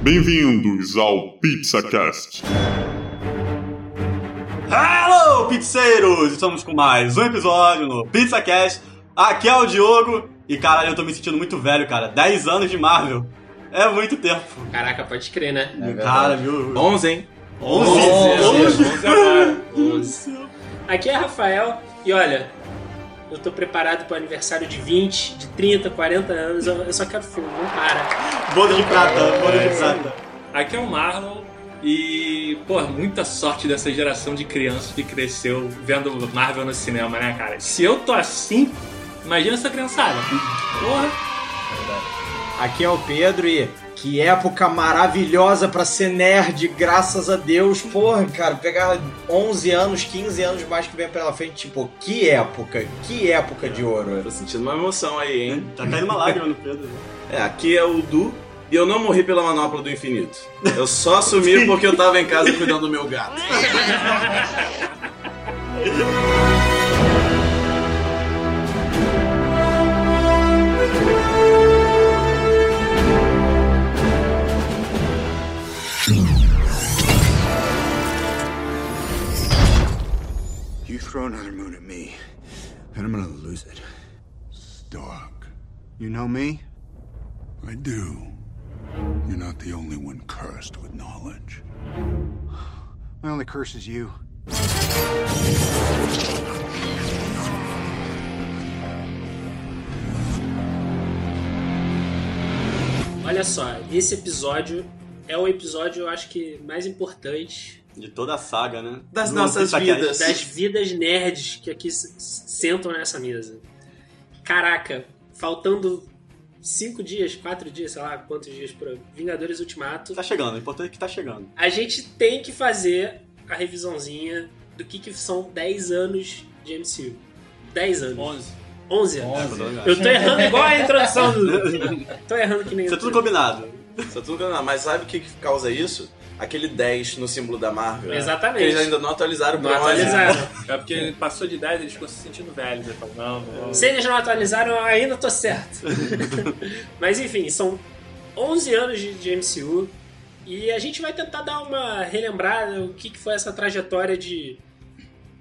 Bem-vindos ao PizzaCast. Hello, pizzeiros! Estamos com mais um episódio no PizzaCast. Aqui é o Diogo. E caralho, eu tô me sentindo muito velho, cara. 10 anos de Marvel. É muito tempo. Caraca, pode crer, né? cara, viu? 11, hein? 11, 11, 11. agora. 11. Aqui é Rafael e olha, eu tô preparado pro aniversário de 20, de 30, 40 anos. Eu, eu só quero filme, não para. Boda de prata, boda É, de prata. Aqui é o Marlon e, pô, muita sorte dessa geração de crianças que cresceu vendo Marvel no cinema, né, cara? Se eu tô assim, imagina essa criançada. Porra. Aqui é o Pedro e que época maravilhosa pra ser nerd, graças a Deus. Porra, cara, pegar 11 anos, 15 anos mais que vem pela frente, tipo, que época, que época de ouro. Tô sentindo uma emoção aí, hein? Tá caindo uma lágrima no Pedro. É, aqui é o Du e eu não morri pela manopla do infinito. Eu só sumi porque eu tava em casa cuidando do meu gato. throw another moon at me, and I'm gonna lose it. Stark. You know me? I do. You're not the only one cursed with knowledge. My only curse is you. Olha só, esse episódio é o episódio, eu acho que mais importante De toda a saga, né? Das Do nossas vidas. das vidas nerds que aqui sentam nessa mesa. Caraca, faltando cinco dias, quatro dias, sei lá quantos dias para Vingadores Ultimato. Tá chegando, o importante é que tá chegando. A gente tem que fazer a revisãozinha do que, que são 10 anos de MCU. 10 anos. 11. 11 anos. 11. Eu tô errando igual a introdução do. tô errando que nem Isso é tudo combinado. Só tudo enganado. Mas sabe o que que causa isso? Aquele 10 no símbolo da Marvel. Exatamente. Eles ainda não atualizaram Não pra 11. atualizaram. É porque passou de 10 eles ficam se sentindo velhos. Eles falam, não, não. Se eles não atualizaram, eu ainda tô certo. Mas enfim, são 11 anos de, de MCU e a gente vai tentar dar uma relembrada o que, que foi essa trajetória de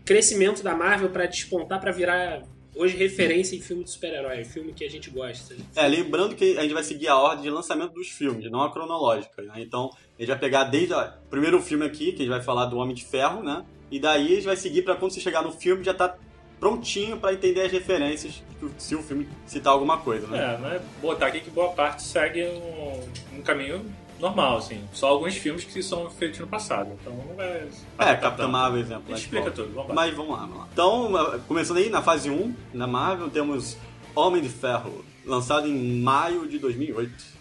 crescimento da Marvel pra despontar pra virar hoje referência em filme de super-herói, filme que a gente gosta. É, lembrando que a gente vai seguir a ordem de lançamento dos filmes, não a cronológica, né? Então, a gente vai pegar desde o primeiro filme aqui, que a gente vai falar do Homem de Ferro, né? E daí a gente vai seguir pra quando você chegar no filme já tá prontinho pra entender as referências, se o filme citar alguma coisa, né? É, mas botar aqui que boa parte segue um, um caminho normal, assim. Só alguns filmes que são feitos no passado. Então não vai. É, Capitão Marvel, exemplo. A né, gente explica tudo, vamos lá. Mas vamos lá, vamos lá. Então, começando aí na fase 1, na Marvel, temos Homem de Ferro, lançado em maio de 2008.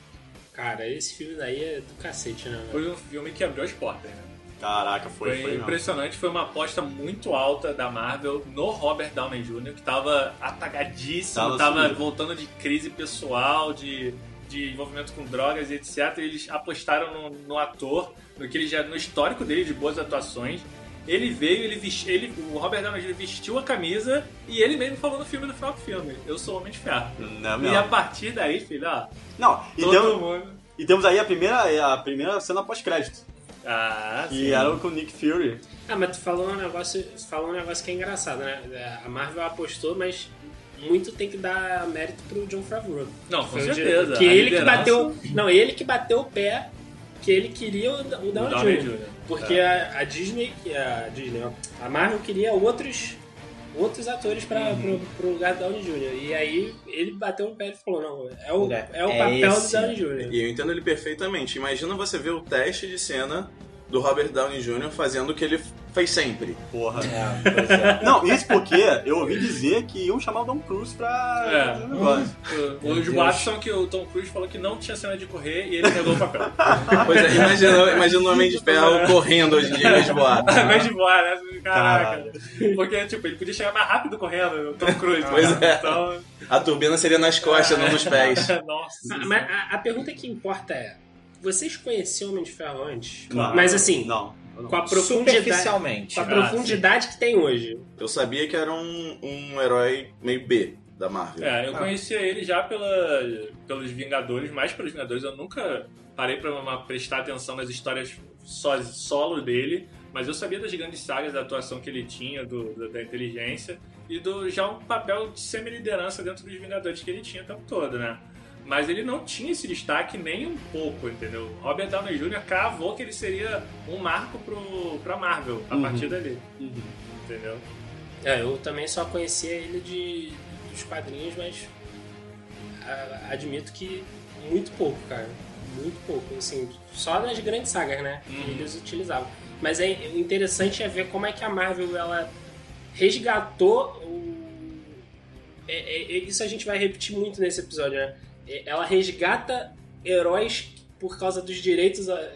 Cara, esse filme daí é do cacete, né? Foi um filme que abriu as portas, né? Caraca, foi, Foi, foi, impressionante, foi uma aposta muito alta da Marvel no Robert Downey Jr., que tava atagadíssimo, Tava tava, sumido. voltando de crise pessoal, de, de envolvimento com drogas e etc. E eles apostaram no, no ator, no que ele já no histórico dele de boas atuações. Ele veio, ele, vesti, ele o Robert Downey Jr. vestiu a camisa e ele mesmo falou no filme no final do filme: Eu sou o Homem de Ferro. Não, E não. a partir daí, filho, ó, Não, e todo temos, mundo. e temos aí a primeira, a primeira cena pós-crédito. Ah, Que era com o Nick Fury. Ah, mas tu falou um negócio, falou um negócio que é engraçado, né? A Marvel apostou, mas muito tem que dar mérito pro John Favreau. Não, com certeza. Que ele que liderança- bateu. Não, ele que bateu o pé que ele queria o, o Downey Downey Jr. Jr. Porque a, a Disney, a Disney, ó, a Marvel queria outros outros atores para Uhum. pro, pro lugar do Downey Jr. E aí ele bateu o pé e falou, não, é o, É, é o é papel esse. do Downey Jr. E eu entendo ele perfeitamente. Imagina você ver o teste de cena do Robert Downey Jr. fazendo o que ele fez sempre. Porra. É, pois é. Não, isso porque eu ouvi dizer que iam chamar o Tom Cruise pra É. fazer o negócio. O- Os boatos são que o Tom Cruise falou que não tinha cena de correr e ele negou o papel. Pois é, imagina, imagina o Homem de Ferro correndo hoje em dia em vez de voar. Ao invés de voar, né? Caraca. Caralho. Porque, tipo, ele podia chegar mais rápido correndo, o Tom Cruise. Pois né? é. Então, A turbina seria nas costas, não nos pés. nossa. Mas a, a pergunta que importa é: vocês conheciam o Homem de Ferro antes? Não. Mas assim, Não. Com a profundidade, com a Ah, profundidade que tem hoje. Eu sabia que era um, um herói meio B. da Marvel. É, eu conhecia ele já pela, pelos Vingadores, mais pelos Vingadores. Eu nunca parei pra uma- prestar atenção nas histórias só, solo dele, mas eu sabia das grandes sagas da atuação que ele tinha, do, da, da inteligência, e do já um papel de semi-liderança dentro dos Vingadores que ele tinha o tempo todo, né? Mas ele não tinha esse destaque nem um pouco, entendeu? Robert Downey Jr. cravou que ele seria um marco pro, pra Marvel a Uhum. partir dali, entendeu? É, eu também só conhecia ele de, dos quadrinhos, mas a- admito que muito pouco, cara. Muito pouco. Assim, só nas grandes sagas, né? Que eles utilizavam. Mas é o interessante é ver como é que a Marvel ela resgatou o. é- é- é- isso a gente vai repetir muito nesse episódio, né? Ela resgata heróis por causa dos direitos a-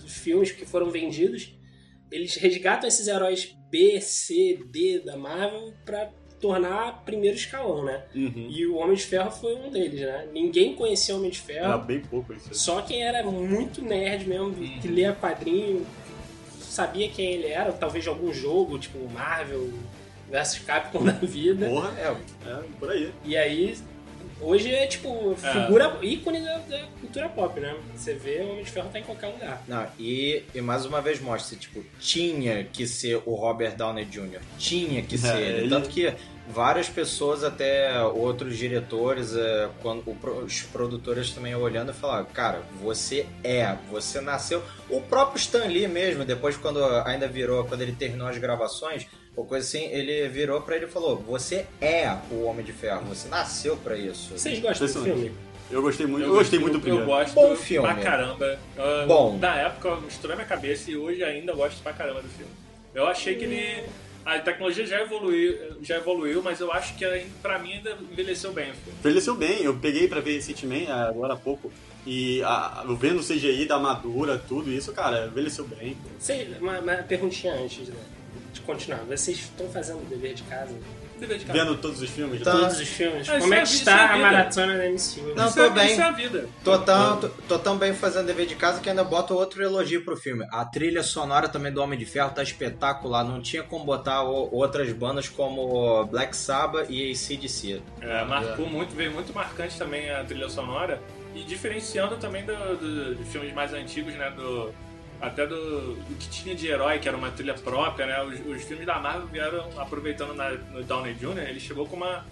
dos filmes que foram vendidos. Eles resgatam esses heróis B, C, D da Marvel pra tornar primeiro escalão, né? Uhum. E o Homem de Ferro foi um deles, né? Ninguém conhecia o Homem de Era Ferro. bem pouco isso. Só quem era muito nerd mesmo, que lia quadrinho, sabia quem ele era, talvez de algum jogo, tipo Marvel versus Capcom da vida. Porra, É, é, por aí. E aí, hoje é tipo, figura ícone da, da cultura pop, né? Você vê o Homem de Ferro tá em qualquer lugar. Não, e, e mais uma vez mostra, tipo, tinha que ser o Robert Downey Jr. Tinha que ser ele. ele- Tanto que várias pessoas, até outros diretores, é, quando os produtores também olhando e falaram, cara, você é, você nasceu. O próprio Stan Lee mesmo, depois quando ainda virou, quando ele terminou as gravações, ou coisa assim, ele virou pra ele e falou, você é o Homem de Ferro, você nasceu pra isso. Vocês gostam do Impressionante. filme? Eu gostei muito, eu, gostei muito do Eu primeiro. gosto Bom filme. pra caramba. Eu- Bom. Na época misturou minha cabeça e hoje ainda gosto pra caramba do filme. Eu achei que ele. A tecnologia já evoluiu, já evoluiu, mas eu acho que ainda- pra mim ainda envelheceu bem. Envelheceu bem, eu peguei pra ver recentemente, agora há pouco, e a, eu vendo o CGI da armadura, tudo isso, cara, envelheceu bem. Sei, uma, uma perguntinha antes né, de continuar. Vocês estão fazendo o dever de casa? Dever de casa. Vendo todos os filmes. Tá. Todos os filmes? Ah, Como é que é- está é a vida. maratona da MCU? Não, isso tô é, bem. Isso é a vida. Tô tão, tô, tô tão bem fazendo dever de casa que ainda boto outro elogio pro filme. A trilha sonora também do Homem de Ferro tá espetacular. Não tinha como botar o- outras bandas como Black Sabbath e ACDC. É, marcou muito, veio muito marcante também a trilha sonora e diferenciando também do, do- de filmes mais antigos, né? Do, até do, do que tinha de herói, que era uma trilha própria, né? Os, os filmes da Marvel vieram aproveitando na, no Downey Jr., ele chegou com uma,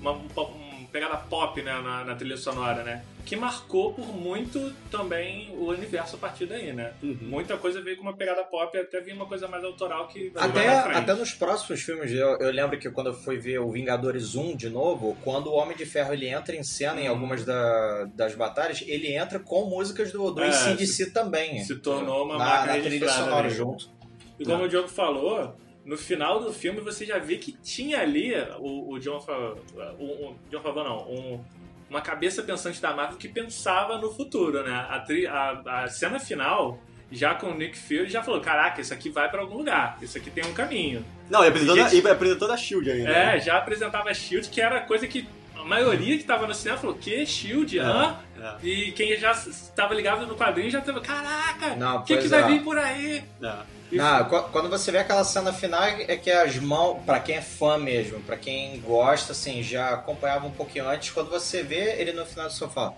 uma, um pop- um pegada pop né, na, na trilha sonora, né? Que marcou por muito também o universo a partir daí, né? Muita coisa veio com uma pegada pop e até vinha uma coisa mais autoral que Até, até nos próximos filmes, eu, eu lembro que quando eu fui ver o Vingadores 1 de novo, quando o Homem de Ferro ele entra em cena em algumas da- das batalhas, ele entra com músicas do, do É, ACDC também. se tornou uma na, marca na trilha sonora ali. junto. E como o Diogo falou, no final do filme você já vê que tinha ali o, o John Favreau, o, o John Favreau não, um- uma cabeça pensante da Marvel que pensava no futuro, né? A, tri- a- a cena final, já com o Nick Fury, já falou, caraca, isso aqui vai pra algum lugar, isso aqui tem um caminho. Não, e apresentou, Gente- da, e apresentou da SHIELD ainda. né? É, já apresentava a SHIELD, que era coisa que a maioria que tava no cinema falou, que SHIELD? Hã? É, E quem já estava ligado no quadrinho já tava, caraca, o que, que vai é. vir por aí? é. Não, qu- quando você vê aquela cena final é que as mãos, pra quem é fã mesmo, pra quem gosta, assim, já acompanhava um pouquinho antes, quando você vê ele no final do sofá.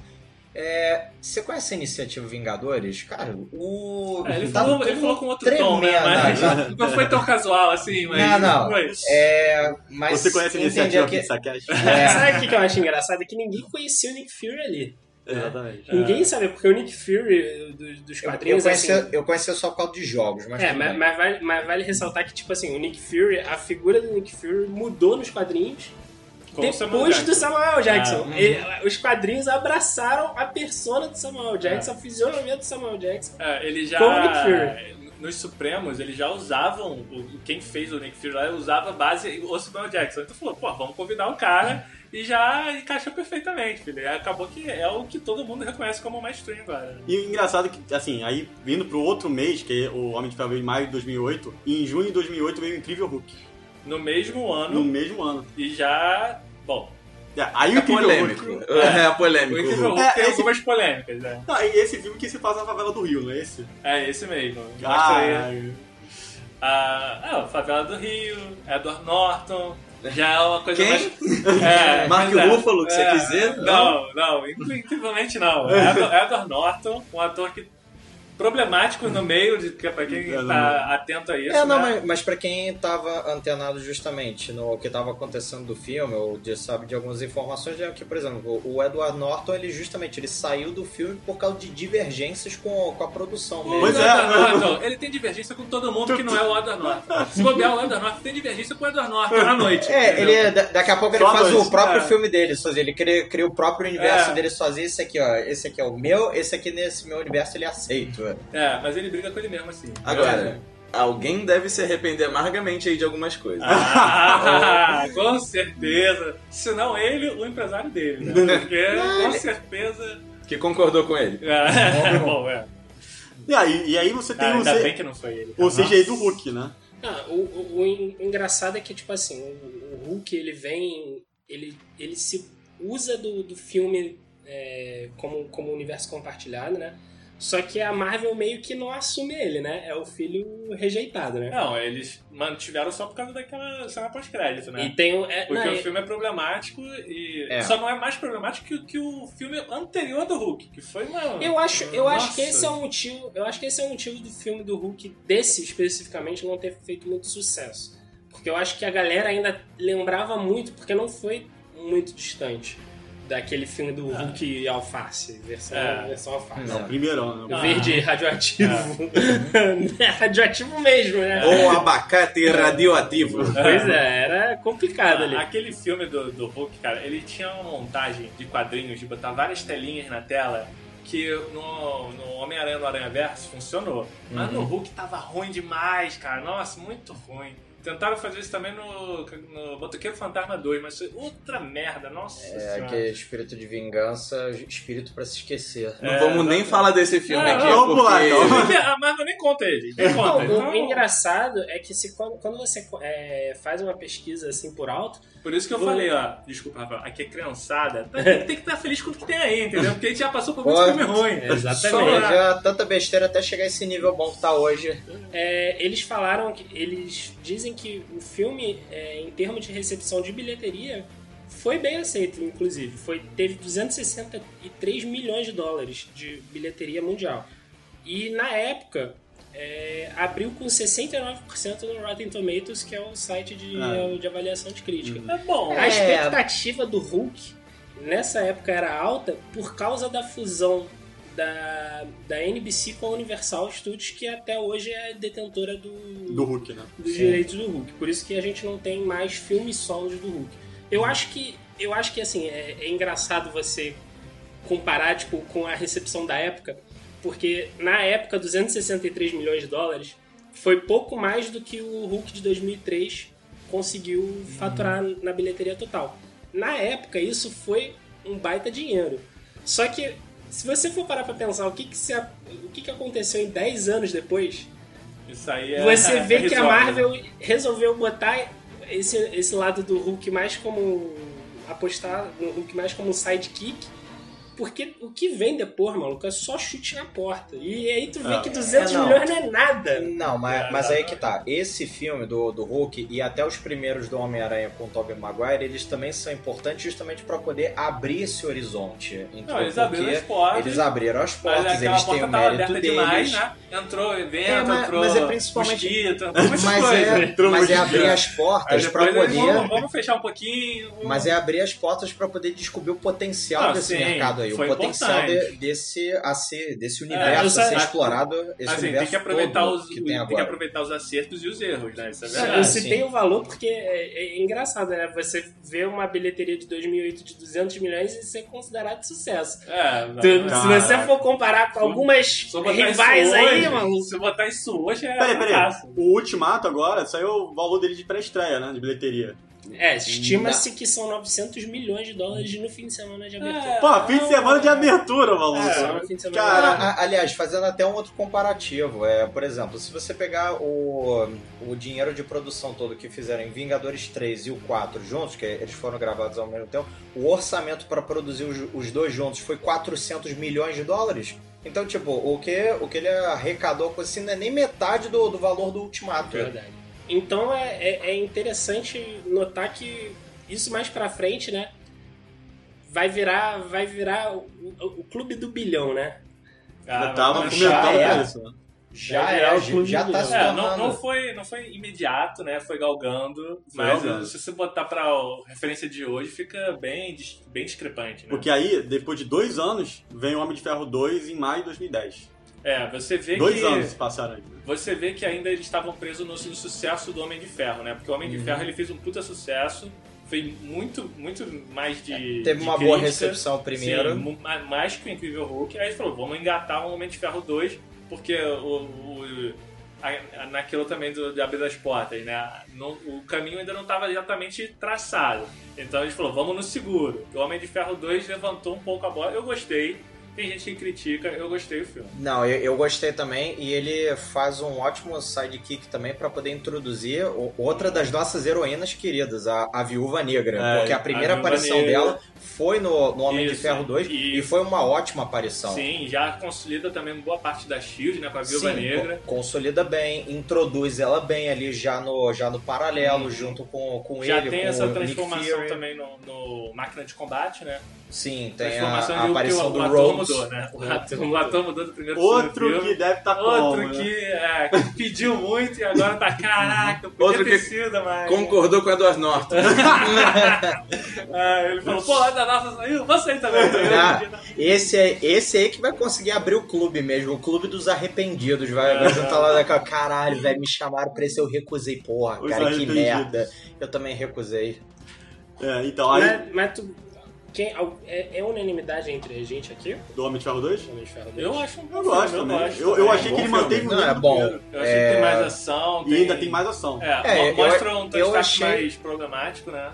É, você conhece a iniciativa Vingadores? Cara, o. É, ele, falou, ele falou com outro tom, né? tremendo, Mas já. não foi tão casual assim, mas Não, não. É, mas Você conhece a eu iniciativa Cash? É, Sabe o que que eu acho engraçado? É que ninguém conhecia o Nick Fury ali. Exatamente. Ninguém sabia, porque o Nick Fury dos, dos eu, eu, quadrinhos, conhecia, assim... eu conhecia só por causa de jogos, mas. É, mas, mas vale, mas vale ressaltar que, tipo assim, o Nick Fury, a figura do Nick Fury mudou nos quadrinhos Com o Samuel depois Jackson. do Samuel Jackson. Ah. Ele- os quadrinhos abraçaram a persona do Samuel Jackson, a fisionomia do Samuel Jackson. É, ele já. Como o Nick Fury. Nos Supremos, eles já usavam. o- Quem fez o Nick Fury lá usava a base o Samuel Jackson. Então falou, pô, vamos convidar o cara e já encaixou perfeitamente, filho. Acabou que é o que todo mundo reconhece como mainstream agora. E o engraçado é que, assim, aí vindo pro outro mês, que é o Homem de Ferro veio em maio de 2008, e em junho de 2008 veio o Incrível Hulk. No mesmo ano, No mesmo ano. e já. Bom, É, aí o É Incrível polêmico. Hulk... É, o polêmico. Incrível Hulk É, tem esse- algumas polêmicas, né? Não, e esse filme que se passa na favela do Rio, não é esse? É esse mesmo. Ah, aí. A, ah, a Favela do Rio, Edward Norton, Já é uma coisa Quem? mais. É, Mark é. Ruffalo, que você É, quis dizer? Não, não, incrivelmente não. É Edward Norton, um ator que problemático no meio, de, que é pra quem tá atento a isso. É, não, né? mas, mas pra quem tava antenado justamente no que tava acontecendo do filme, ou de, sabe de algumas informações, é que, por exemplo, o Edward Norton, ele justamente ele saiu do filme por causa de divergências com, com a produção O mesmo. Pois é. Edward Norton, ele tem divergência com todo mundo que não é o Edward Norton. Se bobear o Edward Norton, tem divergência com o Edward Norton à noite. É, entendeu? ele da- daqui a pouco ele Só faz dois, o próprio é. filme dele, sozinho. Ele cria, cria o próprio universo É. dele sozinho. Esse aqui, ó. Esse aqui é o meu, esse aqui nesse meu universo ele aceita. É, mas ele briga com ele mesmo, assim. Agora, alguém deve se arrepender amargamente aí de algumas coisas. Ah, com certeza. Se não ele, o empresário dele, né? Porque com certeza. Que concordou com ele. É, bom, é. E aí, e aí você tem Ah, o, ainda bem que não foi ele. o Nossa. CGI do Hulk, né? Ah, o, o- o en- engraçado é que, tipo assim, o, o Hulk, ele vem... Ele, ele se usa do, do filme é, como, como universo compartilhado, né? Só que a Marvel meio que não assume ele, né? É o filho rejeitado, né? Não, eles mantiveram só por causa daquela cena pós-crédito, né? E tem o... É, Porque não, o e- filme é problemático e É. só não é mais problemático que, o- que o filme anterior do Hulk, que foi uma. Eu acho, eu acho que esse é o motivo. Eu acho que esse é o motivo do filme do Hulk, desse especificamente, não ter feito muito sucesso. Porque eu acho que a galera ainda lembrava muito, porque não foi muito distante daquele filme do Hulk e Alface, versão, É. versão Alface. Não. Primeirão, né? Ah. Verde radioativo. é radioativo mesmo, né? Ou abacate radioativo. Pois é, era complicado ali. Aquele filme do, do Hulk, cara, ele tinha uma montagem de quadrinhos de botar várias telinhas na tela que no, no Homem-Aranha no Aranha Verso funcionou. Mas Uhum. no Hulk tava ruim demais, cara. Nossa, muito ruim. Tentaram fazer isso também no, no Botoqueiro Fantasma 2, mas foi outra merda, nossa É senhora. aquele espírito de vingança, espírito pra se esquecer. Não É, vamos nem falar desse filme Ah, aqui, não, vamos lá, porque... então. Porque a Marvel nem conta ele. Nem Não, conta. o, Então, o engraçado é que se, quando, quando você é, faz uma pesquisa assim por alto, Por isso que eu Vou- falei, ó, desculpa, Rafael, aqui é criançada, tem, tem que estar feliz com o que tem aí, entendeu? Porque a gente já passou por muito Pô, filme ruim. Exatamente. Só- Já tanta besteira até chegar a esse nível bom que tá hoje. É, eles falaram que eles dizem que o filme, é, em termos de recepção de bilheteria, foi bem aceito, inclusive. Foi, teve 263 milhões de dólares de bilheteria mundial. E na época é, abriu com 69% no Rotten Tomatoes, que é o site de, Ah. de avaliação de crítica. É bom. A expectativa do Hulk nessa época era alta por causa da fusão da, da NBC com a Universal Studios, que até hoje é detentora do, Do Hulk, né? dos direitos do Hulk. Por isso que a gente não tem mais filmes solos do Hulk. Eu acho que, eu acho que assim, é, é engraçado você comparar tipo, com a recepção da época, porque na época 263 milhões de dólares foi pouco mais do que o Hulk de 2003 conseguiu faturar na bilheteria total. Na época isso foi um baita dinheiro. Só que se você for parar pra pensar o que que, se, o que, que aconteceu em 10 anos depois, Isso aí é. você vê é que a risório. Marvel resolveu botar esse, esse lado do Hulk mais como. apostar no Hulk mais como um sidekick. Porque o que vem depois, maluco, é só chute na porta. E aí tu vê Ah, que 200 é, não. milhões não é nada. Não, mas, mas aí que tá. Esse filme do, do Hulk e até os primeiros do Homem-Aranha com o Tobey Maguire, eles também são importantes justamente pra poder abrir esse horizonte. Então, Não, eles abriram as porque portas. eles abriram as portas, eles têm porta o tava mérito deles. demais, né? Entrou evento, É, mas- entrou mas é principalmente- mosquito, entrou Mas coisa. é, Entrou mas é abrir as portas eles, poder. vamos, vamos fechar um pouquinho. vamos- Mas é abrir as portas pra poder descobrir o potencial Ah, desse sim, mercado aí, o foi potencial importante. de- desse a ser, desse eu universo a sei- ser explorado, esse assim, universo tem que aproveitar todo os que tem tem que aproveitar os acertos e os erros, né? Isso é verdade. Eu citei o valor porque é, é engraçado, né? Você vê uma bilheteria de 2008 de 200 milhões e ser considerado sucesso. É, não, Tu- não. se você for comparar com algumas rivais aí, mano. Se eu botar isso hoje, é Peraí, peraí. O Ultimato agora saiu o valor dele de pré-estreia, né? De bilheteria. É, estima-se que são 900 milhões de dólares no fim de semana de abertura. É. Pô, fim de semana de abertura, maluco. É, Só no fim de semana. Cara, Ah, ah, aliás, fazendo até um outro comparativo, é, por exemplo, se você pegar o, o dinheiro de produção todo que fizeram em Vingadores 3 e o 4 juntos, que eles foram gravados ao mesmo tempo, o orçamento para produzir os, os dois juntos foi 400 milhões de dólares. Então, tipo, o que, o que ele arrecadou com assim, não é nem metade do, do valor do Ultimato. Verdade. Então é, é, é interessante notar que isso mais pra frente, né? Vai virar, vai virar o, o- o clube do bilhão, né? Ah, Eu tava mas- já comentando é. isso. né? Já é, já, clube já tá se É, não, não, foi, não foi imediato, né? Foi galgando. Foi mas galgando. se você botar pra referência de hoje, fica bem, bem discrepante, né? Porque aí, depois de dois anos, vem o Homem de Ferro 2 em maio de 2010. É, você vê Dois que. anos se passaram aí. Você vê que ainda eles estavam presos no, no sucesso do Homem de Ferro, né? Porque o Homem Uhum. de Ferro ele fez um puta sucesso, fez muito, muito mais de. Teve de uma boa crítica. recepção primeiro. Sim, mais que o Incrível Hulk. Aí ele falou, vamos engatar o Homem de Ferro 2, porque o, o- a- a- naquilo também do, de abrir das portas, né? Não- o caminho ainda não estava exatamente traçado. Então ele falou, vamos no seguro. O Homem de Ferro 2 levantou um pouco a bola. Eu gostei. Tem gente que critica, eu gostei do filme. Não, eu, eu gostei também e ele faz um ótimo sidekick também pra poder introduzir o- outra das nossas heroínas queridas, a, a Viúva Negra. É, porque a primeira a aparição Negra. dela foi no, no Homem de Isso, Ferro 2 e- e, foi uma ótima aparição. Sim, já consolida também boa parte da Shield, né? Com a Viúva Sim, Negra. co- consolida bem, introduz ela bem ali já no, já no paralelo, junto com, com. Já ele, tem com essa transformação também no, no Máquina de Combate, né? Sim, tem a, a de aparição do o ator Rhodes. Mudou, né? O ator, o mudou do primeiro Outro pro que deve estar Outro como, né? que, é, que pediu muito e agora tá, caraca, podia Outro ter que sido, mas... Concordou com o Edward Norton. Ah, ele falou, pô, da nossa saiu, sair também. Ah, esse, é, esse aí que vai conseguir abrir o clube mesmo, o clube dos arrependidos. Vai, vai juntar lá daquela caralho, velho, me chamaram pra esse, eu recusei. Porra, Os cara, que merda. Eu também recusei. É, então, aí, Mas, mas tu. Quem, é, é unanimidade entre a gente aqui? do Homem de Ferro 2? Homem de Ferro dois? Eu acho um bom Eu gosto filme, também. gosto Eu, eu também. achei que ele filme. manteve o Não, é bom. primeiro. Eu achei que tem mais ação. E ainda tem mais ação. É, É, mo- mostra eu- um eu Tony achei- mais problemático, né?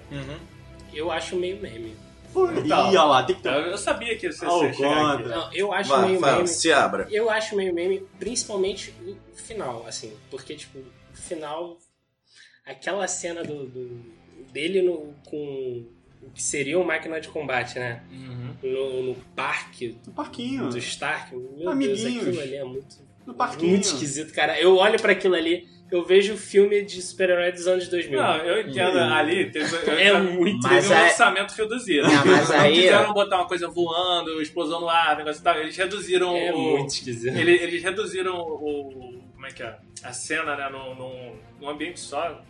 Eu acho meio meme. Então. Ih, olha lá, tem que ter... Eu, sabia que você o ia chegar aqui. contra. Não, eu acho Vá, meio fala, meme. se abra. Eu acho meio meme, principalmente o final, assim. Porque, tipo, o final. Aquela cena do, do- dele no, com que seria uma máquina de combate, né? Uhum. No, no parque No parquinho. do Stark. Meu Amiguinhos. Deus, aquilo ali é muito, No parquinho. muito esquisito, cara. Eu olho pra aquilo ali, eu vejo o filme de super-herói dos anos 2000. Não, eu entendo. Ali teve, eu, É eu- muito- teve Mas um é- orçamento reduzido. Não, mas não aí- quiseram botar uma coisa voando, explosão no ar, negócio e tal. Eles reduziram É o. muito esquisito. Eles, eles reduziram o. Como é que é? A cena, né? Num, num, num ambiente só.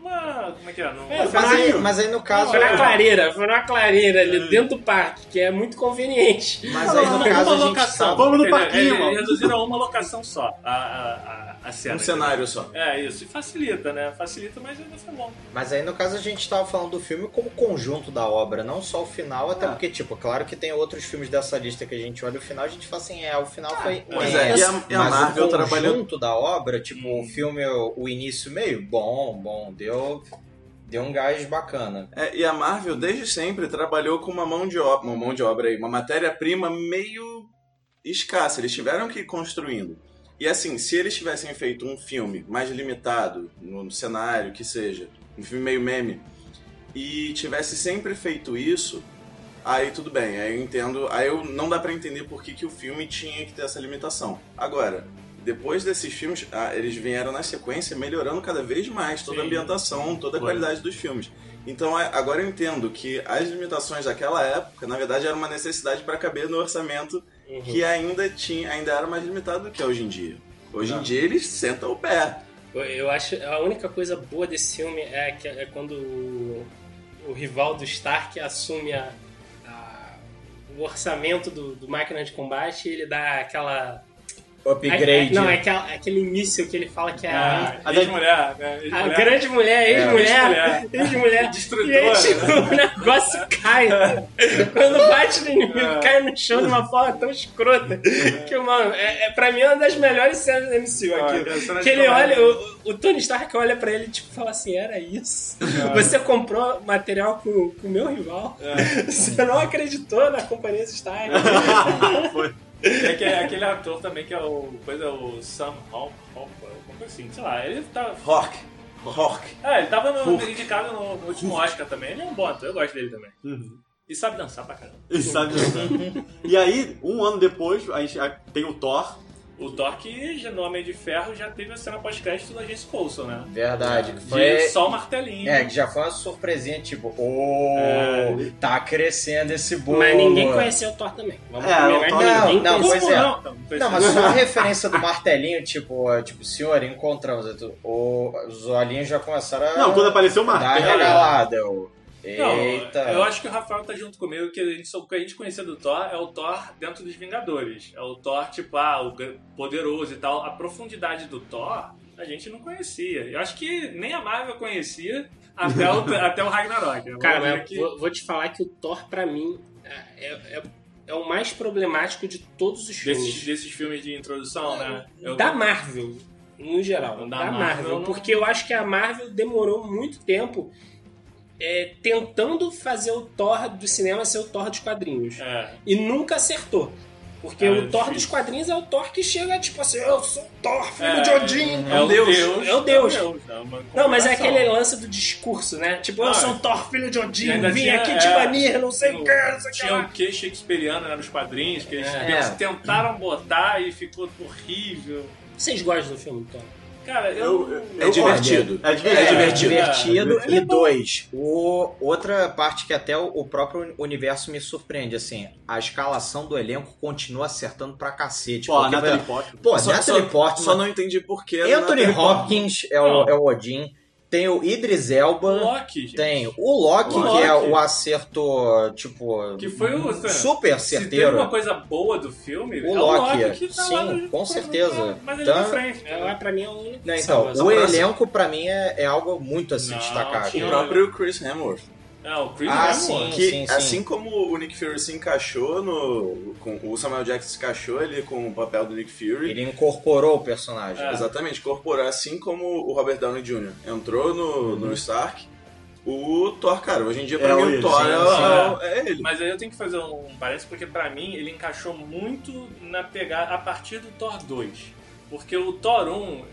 Uma. Como é que é? Num, É, Mas aí, mas aí no caso. Foi na clareira, foi numa clareira ali dentro do parque, que é muito conveniente. Mas aí no uma, caso uma a gente locação. sabe. Vamos no parquinho, Eles- mano. Eles reduziram a uma locação só, a, a, a, a cena. Um cenário só. É, isso. E facilita, né? Facilita, mas ainda foi bom. Mas aí no caso a gente tava falando do filme como conjunto da obra, não só o final, até Ah. porque, tipo, claro que tem outros filmes dessa lista que a gente olha o final e a gente fala assim, é, o final foi. Pois é, é, e a, e a Mas Marvel o trabalhou conjunto da obra, tipo, o filme, o, o início meio, bom, bom, deu, deu um gás bacana. É, e a Marvel, desde sempre, trabalhou com uma mão de obra, uma mão de obra aí, uma matéria-prima meio escassa. Eles tiveram que ir construindo. E assim, se eles tivessem feito um filme mais limitado, no cenário, que seja, um filme meio meme, e tivesse sempre feito isso, aí tudo bem, aí eu entendo, aí eu não dá pra entender por que, que o filme tinha que ter essa limitação. Agora, depois desses filmes, ah, eles vieram na sequência melhorando cada vez mais toda a Sim. ambientação, toda a Foi. qualidade dos filmes. Então agora eu entendo que as limitações daquela época, na verdade, era uma necessidade para caber no orçamento Uhum. que ainda tinha, ainda era mais limitado do que é hoje em dia. Hoje Tá. em dia eles sentam o pé. Eu- Eu acho a única coisa boa desse filme é, que, é quando o, o rival do Stark assume a, a- o orçamento do, do máquina de combate e ele dá aquela. Upgrade. É- é- não, é aquela- aquele início que ele fala que é a, Ah, ex-mulher, né? a Ex-mulher. grande mulher, ex-mulher, ex-mulher. E Destruidora, aí, tipo, o negócio cai. Quando bate no inimigo, cai no chão de uma forma tão escrota. Que, mano, é, é, pra mim é uma das melhores cenas do MCU aqui. cena Que ele olha, o, o Tony Stark olha pra ele tipo, fala assim: era isso? Você comprou material com o meu rival? Você não acreditou na companhia Stark? É que é aquele ator também que é o. Coisa, o Sam Hall, Hall, alguma coisa assim, sei lá, ele tá. Rock. Rock. É, ele tava no, indicado no, no último Oscar também. Ele é um bom ator, eu gosto dele também. Uhum. E sabe dançar pra caramba. E sabe dançar. E aí, um ano depois, a gente tem o Thor. O Thor que já no Homem de Ferro já teve a cena pós-crédito da Jace Coulson, né? Verdade. Que De foi. só o martelinho. É, que já foi uma surpresinha, tipo, ô, É. tá crescendo esse bolo. Mas ninguém conheceu o Thor também. Vamos É, combinar o que Thor- ninguém Não, conheceu. pois é. não? Não, Não, mas só a referência do martelinho, tipo, é, tipo, senhor, encontramos. é tu- o- os olhinhos já começaram a Não, quando apareceu o dar martelo. regalada. Eu- Não, Eita. eu acho que o Rafael tá junto comigo, que a gente, o que a gente conhecia do Thor é o Thor dentro dos Vingadores. É o Thor, tipo, ah, o poderoso e tal. A profundidade do Thor a gente não conhecia. Eu acho que nem a Marvel conhecia até o, até o Ragnarok. Eu Cara, vou que- vou, vou te falar que o Thor, pra mim, é, é, é o mais problemático de todos os filmes. desses, desses filmes de introdução, né? Eu- Da Marvel, no geral. Da Da, Marvel, Marvel. não- Porque eu acho que a Marvel demorou muito tempo é, tentando fazer o Thor do cinema ser o Thor dos quadrinhos. É. E nunca acertou. Porque É, o Thor difícil. dos quadrinhos é o Thor que chega, tipo assim, eu sou o Thor, filho É, de Odin. É o Deus. É o Deus. É uma Não, mas é aquele lance do discurso, né? Tipo, eu Ah, sou o Thor, filho de Odin, vim tinha, aqui te é, banir, não sei o que, não sei o que Tinha o que shakespeariano né, nos quadrinhos, que eles É. tentaram botar e ficou horrível. Vocês gostam do filme, Thor? Cara, eu. Eu- É divertido. É É, divertido. divertido. divertido. E dois, o, outra parte que até o, o próprio universo me surpreende, assim, a escalação do elenco continua acertando pra cacete. Pô, a Natalie Portman. Pô, Só- Natalie Portman, Só não entendi por que. Anthony. Hopkins é o, é o Odin, tem o Idris Elba, Loki, gente. tem o Loki, O que é Loki. o acerto, tipo, Que foi o. super Se tem certeiro. uma coisa boa do filme, O é Loki, o Loki que tá sim, lá no- com certeza. Mas ele Então- na frente. É, pra mim é o único. Não, então, o elenco pra mim é, é algo muito a se destacar. O próprio Chris Hemsworth. É, o Chris Ah, Hemsworth. sim. Que, assim como o Nick Fury se encaixou no. Com, o Samuel Jackson se encaixou ali com o papel do Nick Fury. Ele incorporou o personagem. É. Exatamente, corporar assim como o Robert Downey Jr. entrou no, no Stark. O Thor, cara, hoje em dia pra É mim ele, o Thor sim, é, é- é ele. Mas aí eu tenho que fazer um parênteses, porque pra mim ele encaixou muito na pegada a partir do Thor 2. Porque o Thor 1,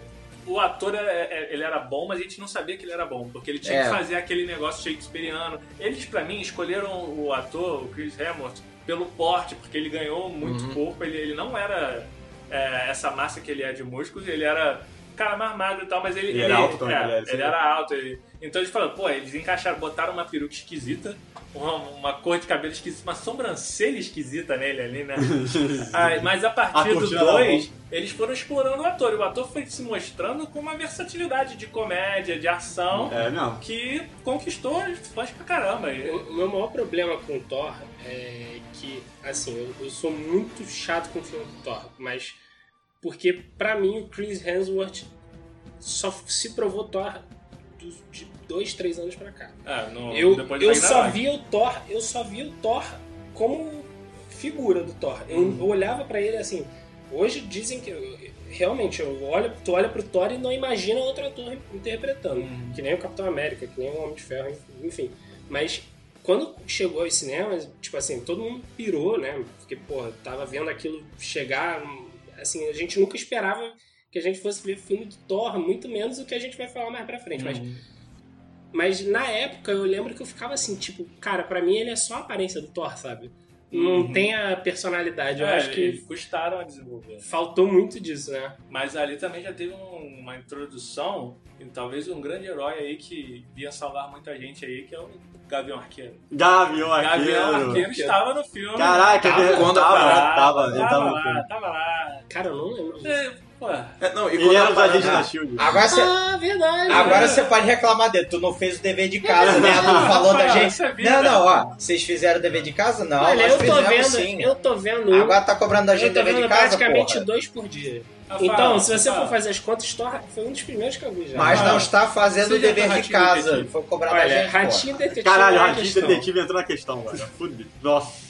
o ator é- é- ele era bom, mas a gente não sabia que ele era bom, porque ele tinha É. que fazer aquele negócio shakespeariano. Eles, pra mim, escolheram o ator, o Chris Hemsworth, pelo porte, porque ele ganhou muito Uhum. corpo, ele, ele não era é, essa massa que ele é de músculos, ele era cara mais magro e tal, mas ele, Ele era alto também, é, ele era- ele era alto. ele- então eles falaram, pô, eles encaixaram, botaram uma peruca esquisita, uma, uma cor de cabelo esquisita, uma sobrancelha esquisita nele ali, né? Ai, mas a A partir do cortina da 2, eles foram explorando o ator, e o ator foi se mostrando com uma versatilidade de comédia, de ação, É, não. que conquistou os fãs pra caramba. O meu maior problema com o Thor é que, assim, eu, eu sou muito chato com o filme do Thor, mas porque pra mim o Chris Hemsworth só se provou Thor dos- de dois, três anos pra cá. Ah, no- Eu, eu só Ragnarok. via o Thor, eu só via o Thor como figura do Thor. Eu, Uhum. eu olhava pra ele assim. Hoje dizem que realmente eu olho, tu olha pro Thor e não imagina outro ator interpretando, Uhum. que nem o Capitão América, que nem o Homem de Ferro, enfim. Mas quando chegou aos cinemas, tipo assim, todo mundo pirou, né? Porque pô, tava vendo aquilo chegar, assim, a gente nunca esperava que a gente fosse ver filme do Thor, muito menos o que a gente vai falar mais pra frente, mas Uhum. mas na época eu lembro que eu ficava assim, tipo, cara, pra mim ele é só a aparência do Thor, sabe? Não Uhum. tem a personalidade. Eu É, acho que custaram a desenvolver. faltou muito disso, né? Mas ali também já teve um- uma introdução, e talvez um grande herói aí que vinha salvar muita gente aí, que é o Gavião Arqueiro. Gavião Gavião Arqueiro. Arqueiro estava no filme. Caraca, tava, ele- quando tava, tava, ele tava, tava no lá, tava lá. Cara, eu não lembro. É, É, não, e Ele quando era a os agentes parada- da SHIELD. Agora você. Ah, verdade. Agora você pode reclamar dele, tu não fez o dever de casa, né? Tu falou da gente. Não, não, ó. Vocês fizeram o dever de casa? Não, Olha, nós eu tô fizemos vendo, sim. eu tô vendo. Agora tá cobrando da gente tô dever de casa, praticamente porra. dois por dia. Então, se você for fazer as contas, foi um dos primeiros que eu vi já. Mas Ah, não está fazendo o dever tá de casa. Foi cobrado da gente, porra. Ratinho Detetive Caralho, o Ratinho. Detetive entrou na questão, velho. Nossa.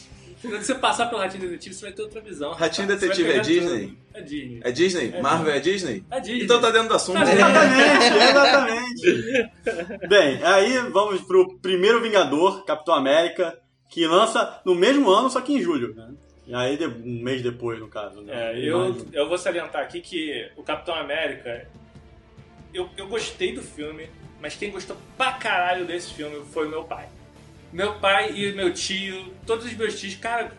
Quando você passar pelo Ratinho Detetive, você vai ter outra visão. Ratinho Detetive é Disney? tudo. É Disney. É Disney? É Marvel é Disney? É Disney. Então tá dentro do assunto. Tá Exatamente, exatamente. Bem, aí vamos pro primeiro Vingador, Capitão América, que lança no mesmo ano, só que em julho, né? E aí, um mês depois, no caso. Né? É, eu, eu vou salientar aqui que o Capitão América, eu, eu gostei do filme, mas quem gostou pra caralho desse filme foi meu pai. Meu pai e meu tio, todos os meus tios, cara,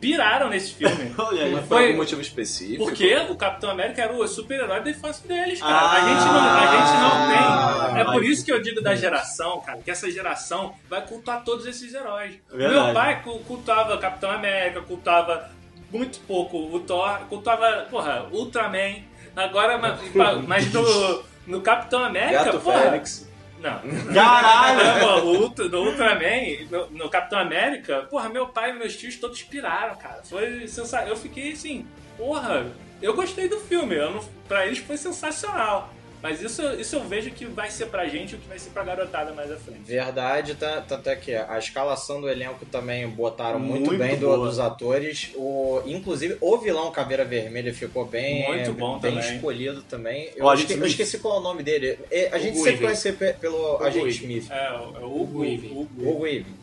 piraram nesse filme. Olha. Mas Foi- algum motivo específico? Porque o Capitão América era o super-herói da infância deles, cara. Ah. a, gente não, a gente não tem. É Ah. por isso que eu digo da geração, cara, que essa geração vai cultuar todos esses heróis. Verdade. Meu pai cu- cultuava o Capitão América, cultuava muito pouco o Thor, cultuava, porra, Ultraman. Agora, ma- pa- mas no, no Capitão América, Gato porra, Félix. Não. Caralho! Caramba, Ultra- no Ultraman, no, no Capitão América, porra, meu pai e meus tios todos piraram, cara. Foi sensacional. Eu fiquei assim, porra, eu gostei do filme. Eu não, pra eles foi sensacional. Mas isso, isso eu vejo que vai ser pra gente o que vai ser pra garotada mais à frente. Verdade, tá- tanto é que a escalação do elenco também botaram muito, Muito bem do- dos atores. O, inclusive, o vilão Caveira Vermelha ficou bem, Muito bom bem também. escolhido também. Eu, esque- eu esqueci qual é o nome dele. É, A gente Hugo sempre conhece pe- pelo Hugo Agente Weaving. Smith. É, o é o Hugo Weaving. Hugo. Weaving.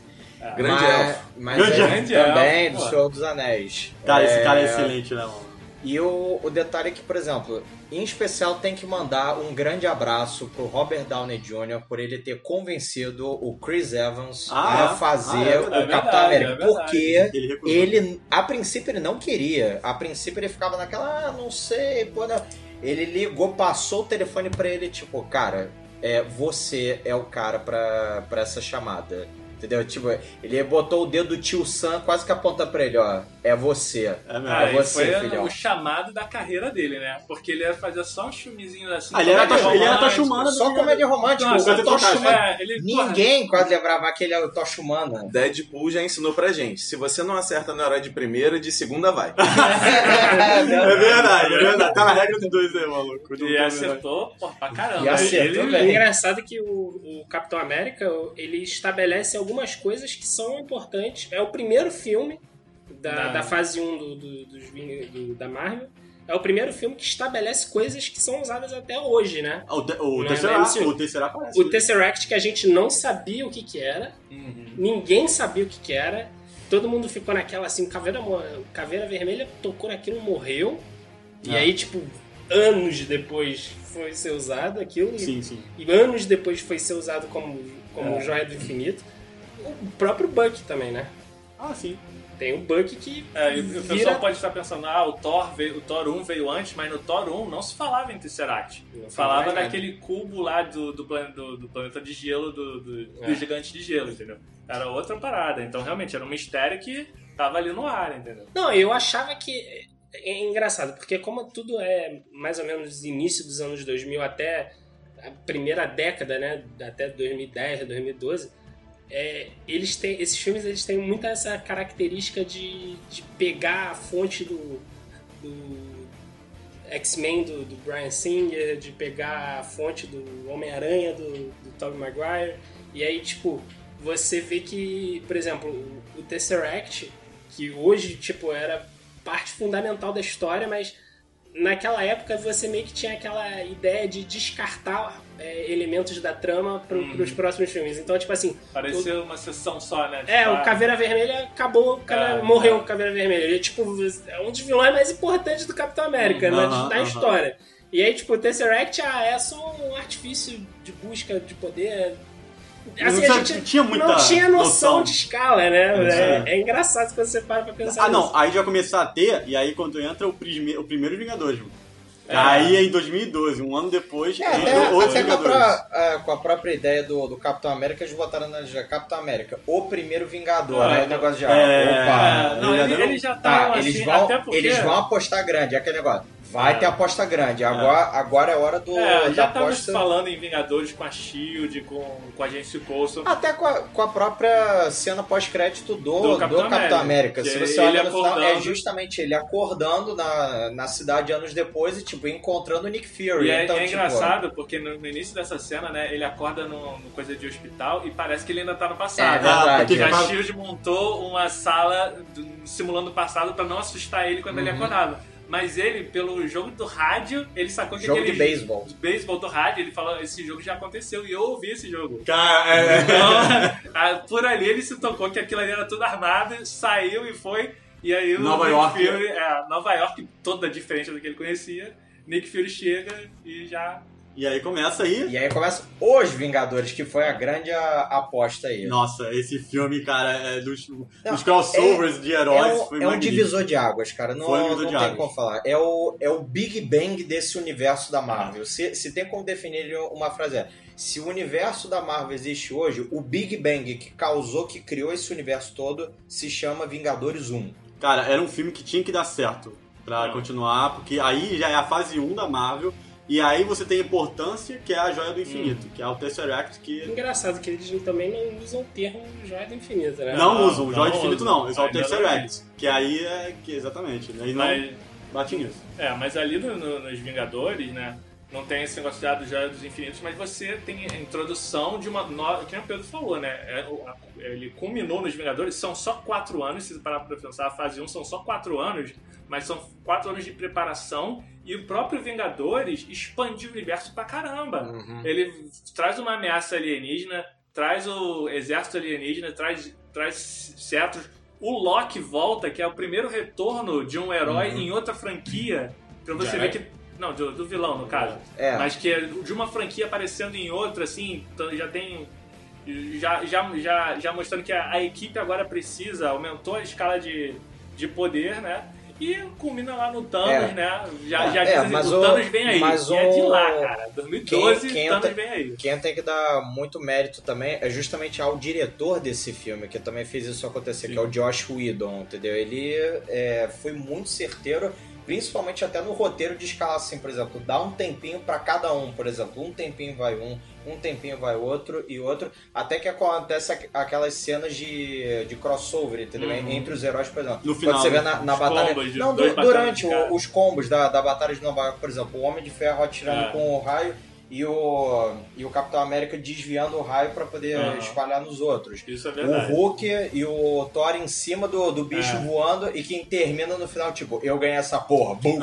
Grande mas, elfo. Mas Grande é elfo. também do. Senhor dos Anéis. Cara, esse É, cara é excelente, né, mano? E o, o detalhe é que, por exemplo, em especial tem que mandar um grande abraço pro Robert Downey Jr. por ele ter convencido o Chris Evans Ah, a fazer Ah, é o. Capitão É verdade, América. é porque Ele ele, a princípio, ele não queria. A princípio, ele ficava naquela, ah, não sei, pô, não. Ele ligou, passou o telefone pra ele, tipo, cara, é, você é o cara pra, pra essa chamada. Entendeu? Tipo, ele botou o dedo do tio Sam quase que aponta pra ele, ó. É você. É mesmo. Cara, É você, foi filhão. o chamado da carreira dele, né? Porque ele ia fazer só uns filmezinhos assim. Ah, ele era Tosh- ele era romântica. Tosh Humana. Só comédia romântica. Nossa, o Tocha fantástico. Humana. É, ele, porra, Ninguém quase lembrava aquele é o Tocha Humana. Deadpool já ensinou pra gente. Se você não acerta na hora de primeira, de segunda vai. É verdade, é verdade. Tá na regra dos dois aí, maluco. E acertou, porra, pra caramba. E acertou ele. O engraçado é que o, o Capitão América, ele estabelece algumas coisas que são importantes. É o primeiro filme da, da fase 1 do, do- do- da Marvel. É o primeiro filme que estabelece coisas que são usadas até hoje, né? O, te, o é Tesseract, o Tesseract. O Tesseract que a gente não sabia o que que era. Uhum. Ninguém sabia o que que era. Todo mundo ficou naquela assim, o Caveira, Caveira Vermelha tocou naquilo, morreu. E Ah. aí, tipo, anos depois foi ser usado aquilo. e- Sim, sim. e anos depois foi ser usado como, como É. joia do infinito. O próprio Buck também, né? Ah, sim. Tem o Buck que É, e o vira... pessoal pode estar pensando, ah, o Thor, veio, o Thor 1 veio antes, mas no Thor 1 não se falava em Tesseract. Não Falava daquele cubo lá do, do, do- do planeta de gelo, do, do, É. do gigante de gelo, entendeu? Era outra parada. Então, realmente, era um mistério que tava ali no ar, entendeu? Não, eu achava que... É engraçado, porque como tudo é mais ou menos início dos anos 2000 até a primeira década, né? Até 2010, 2012... É, eles têm, esses filmes eles têm muita essa característica de, de pegar a fonte do, do X-Men do, do Brian Singer, de pegar a fonte do Homem-Aranha do, do Tobey Maguire. E aí, tipo, você vê que, por exemplo, o, Tesseract, que hoje, tipo, era parte fundamental da história, mas naquela época você meio que tinha aquela ideia de descartar é, elementos da trama para Uhum. os próximos filmes. Então, tipo assim, Pareceu uma sessão só, né? é, Tipo, o Caveira Vermelha acabou, o Caveira- É, morreu é. o Caveira Vermelha. Ele é tipo é um dos vilões mais importantes do Capitão América Uhum, né, da história. E aí, tipo, o Tesseract ah, é só um artifício de busca de poder. Assim, Não a tinha- gente tinha muita não tinha noção, noção. de escala, né? É. É, é engraçado quando você para pra pensar Ah, não. nisso. Aí já começar a ter, e aí quando entra o, prime- o primeiro Vingadores, mano. É. Aí em 2012, um ano depois, É, até, os até com, a é, com a própria ideia do, do Capitão América, eles botaram na já, Capitão América, o primeiro Vingador. Ah, aí o negócio já. é, opa. É, não, ele ele, já Tá, tá, eles, assim, vão, até porque... eles vão apostar grande, é aquele negócio. Vai É. ter aposta grande. Agora, agora é hora do, É, da já aposta. falando em Vingadores com a SHIELD, com, com a agência Coulson. Até com a, com a própria cena pós-crédito do, do, Do Capitão, Capitão América. América, Se você ele olha no final, é justamente ele acordando na, na cidade anos depois e, tipo, encontrando o Nick Fury. E é, então, é tipo, engraçado porque no, no início dessa cena, né, ele acorda no, no coisa de hospital e parece que ele ainda tá no É passado. verdade. porque E a SHIELD montou uma sala do- simulando o passado pra não assustar ele quando ele Uhum. acordava. Mas ele, pelo jogo do rádio, ele sacou que Jogo aquele de beisebol. de beisebol do rádio, ele falou, esse jogo já aconteceu e eu ouvi esse jogo. Cara, é, Então, a- por ali ele se tocou que aquilo ali era tudo armado, saiu e foi. E aí o Nova Nick York. Fury, é, Nova York, toda diferente do que ele conhecia. Nick Fury chega e já E aí começa aí. E aí começa Os Vingadores, que foi a grande a- aposta aí. Nossa, esse filme, cara, é dos, Não, dos crossovers de É heróis. um, foi é um divisor de águas, cara. Não, um não de tem águas. como falar. É o, é o Big Bang desse universo da Marvel. Se, se tem como definir uma frase é: se o universo da Marvel existe hoje, o Big Bang que causou, que criou esse universo todo, se chama Vingadores 1. Cara, era um filme que tinha que dar certo pra Não. continuar, porque aí já é a fase 1 da Marvel. E aí você tem a importância, que é a Joia do Infinito, que é o Tesseract, que Engraçado que eles também não usam o termo Joia do Infinito, né? não, Não, usam. O Joia do não Infinito usam. não, eles usam o não Tesseract. Que aí é... Que, exatamente. Aí não Mas, bate nisso. é, mas ali no- no- nos Vingadores, né? Não tem esse negócio de Joia dos Infinitos, mas você tem a introdução de uma nova. Que nem o Pedro falou, né? É, o- a- ele culminou nos Vingadores, são só quatro anos, se parar pra pensar, a fase 1 são só quatro anos, mas são quatro anos de preparação e o próprio Vingadores expandiu o universo pra caramba. Uhum. Ele traz uma ameaça alienígena, traz o exército alienígena, traz, traz cetros. O Loki volta, que é o primeiro retorno de um herói em outra franquia. Pra você Já é? ver que. Não, do, do vilão, no caso. É. Mas que é de uma franquia aparecendo em outra, assim, então já tem. Já, já, já, já mostrando que a, a equipe agora precisa, aumentou a escala de, de poder, né? E culmina lá no Thanos, É. né? Já, É, já é, diz assim, mas o o- Thanos vem aí. mas e é de o- lá, cara. 2012, Quem- quem Thanos tá- vem aí. Quem tem que dar muito mérito também é justamente ao diretor desse filme, que também fez isso acontecer, Sim. que é o Josh Whedon, entendeu? Ele é, foi muito certeiro, principalmente até no roteiro de escala, assim, por exemplo, dá um tempinho pra cada um, por exemplo, um tempinho vai um, um tempinho vai outro e outro, até que acontece aqu- aquelas cenas de, de crossover, entendeu? Uhum. Entre os heróis, por exemplo. No Quando final, você vê né? na, na batalha. Não, durante o- os combos da, da Batalha de Nova York, por exemplo, o Homem de Ferro atirando É. com o raio e o, e o Capitão América desviando o raio pra poder Aham. espalhar nos outros. Isso é O verdade. Hulk e o Thor em cima do, do bicho É. voando e quem termina no final, tipo, eu ganhei essa porra. Bum,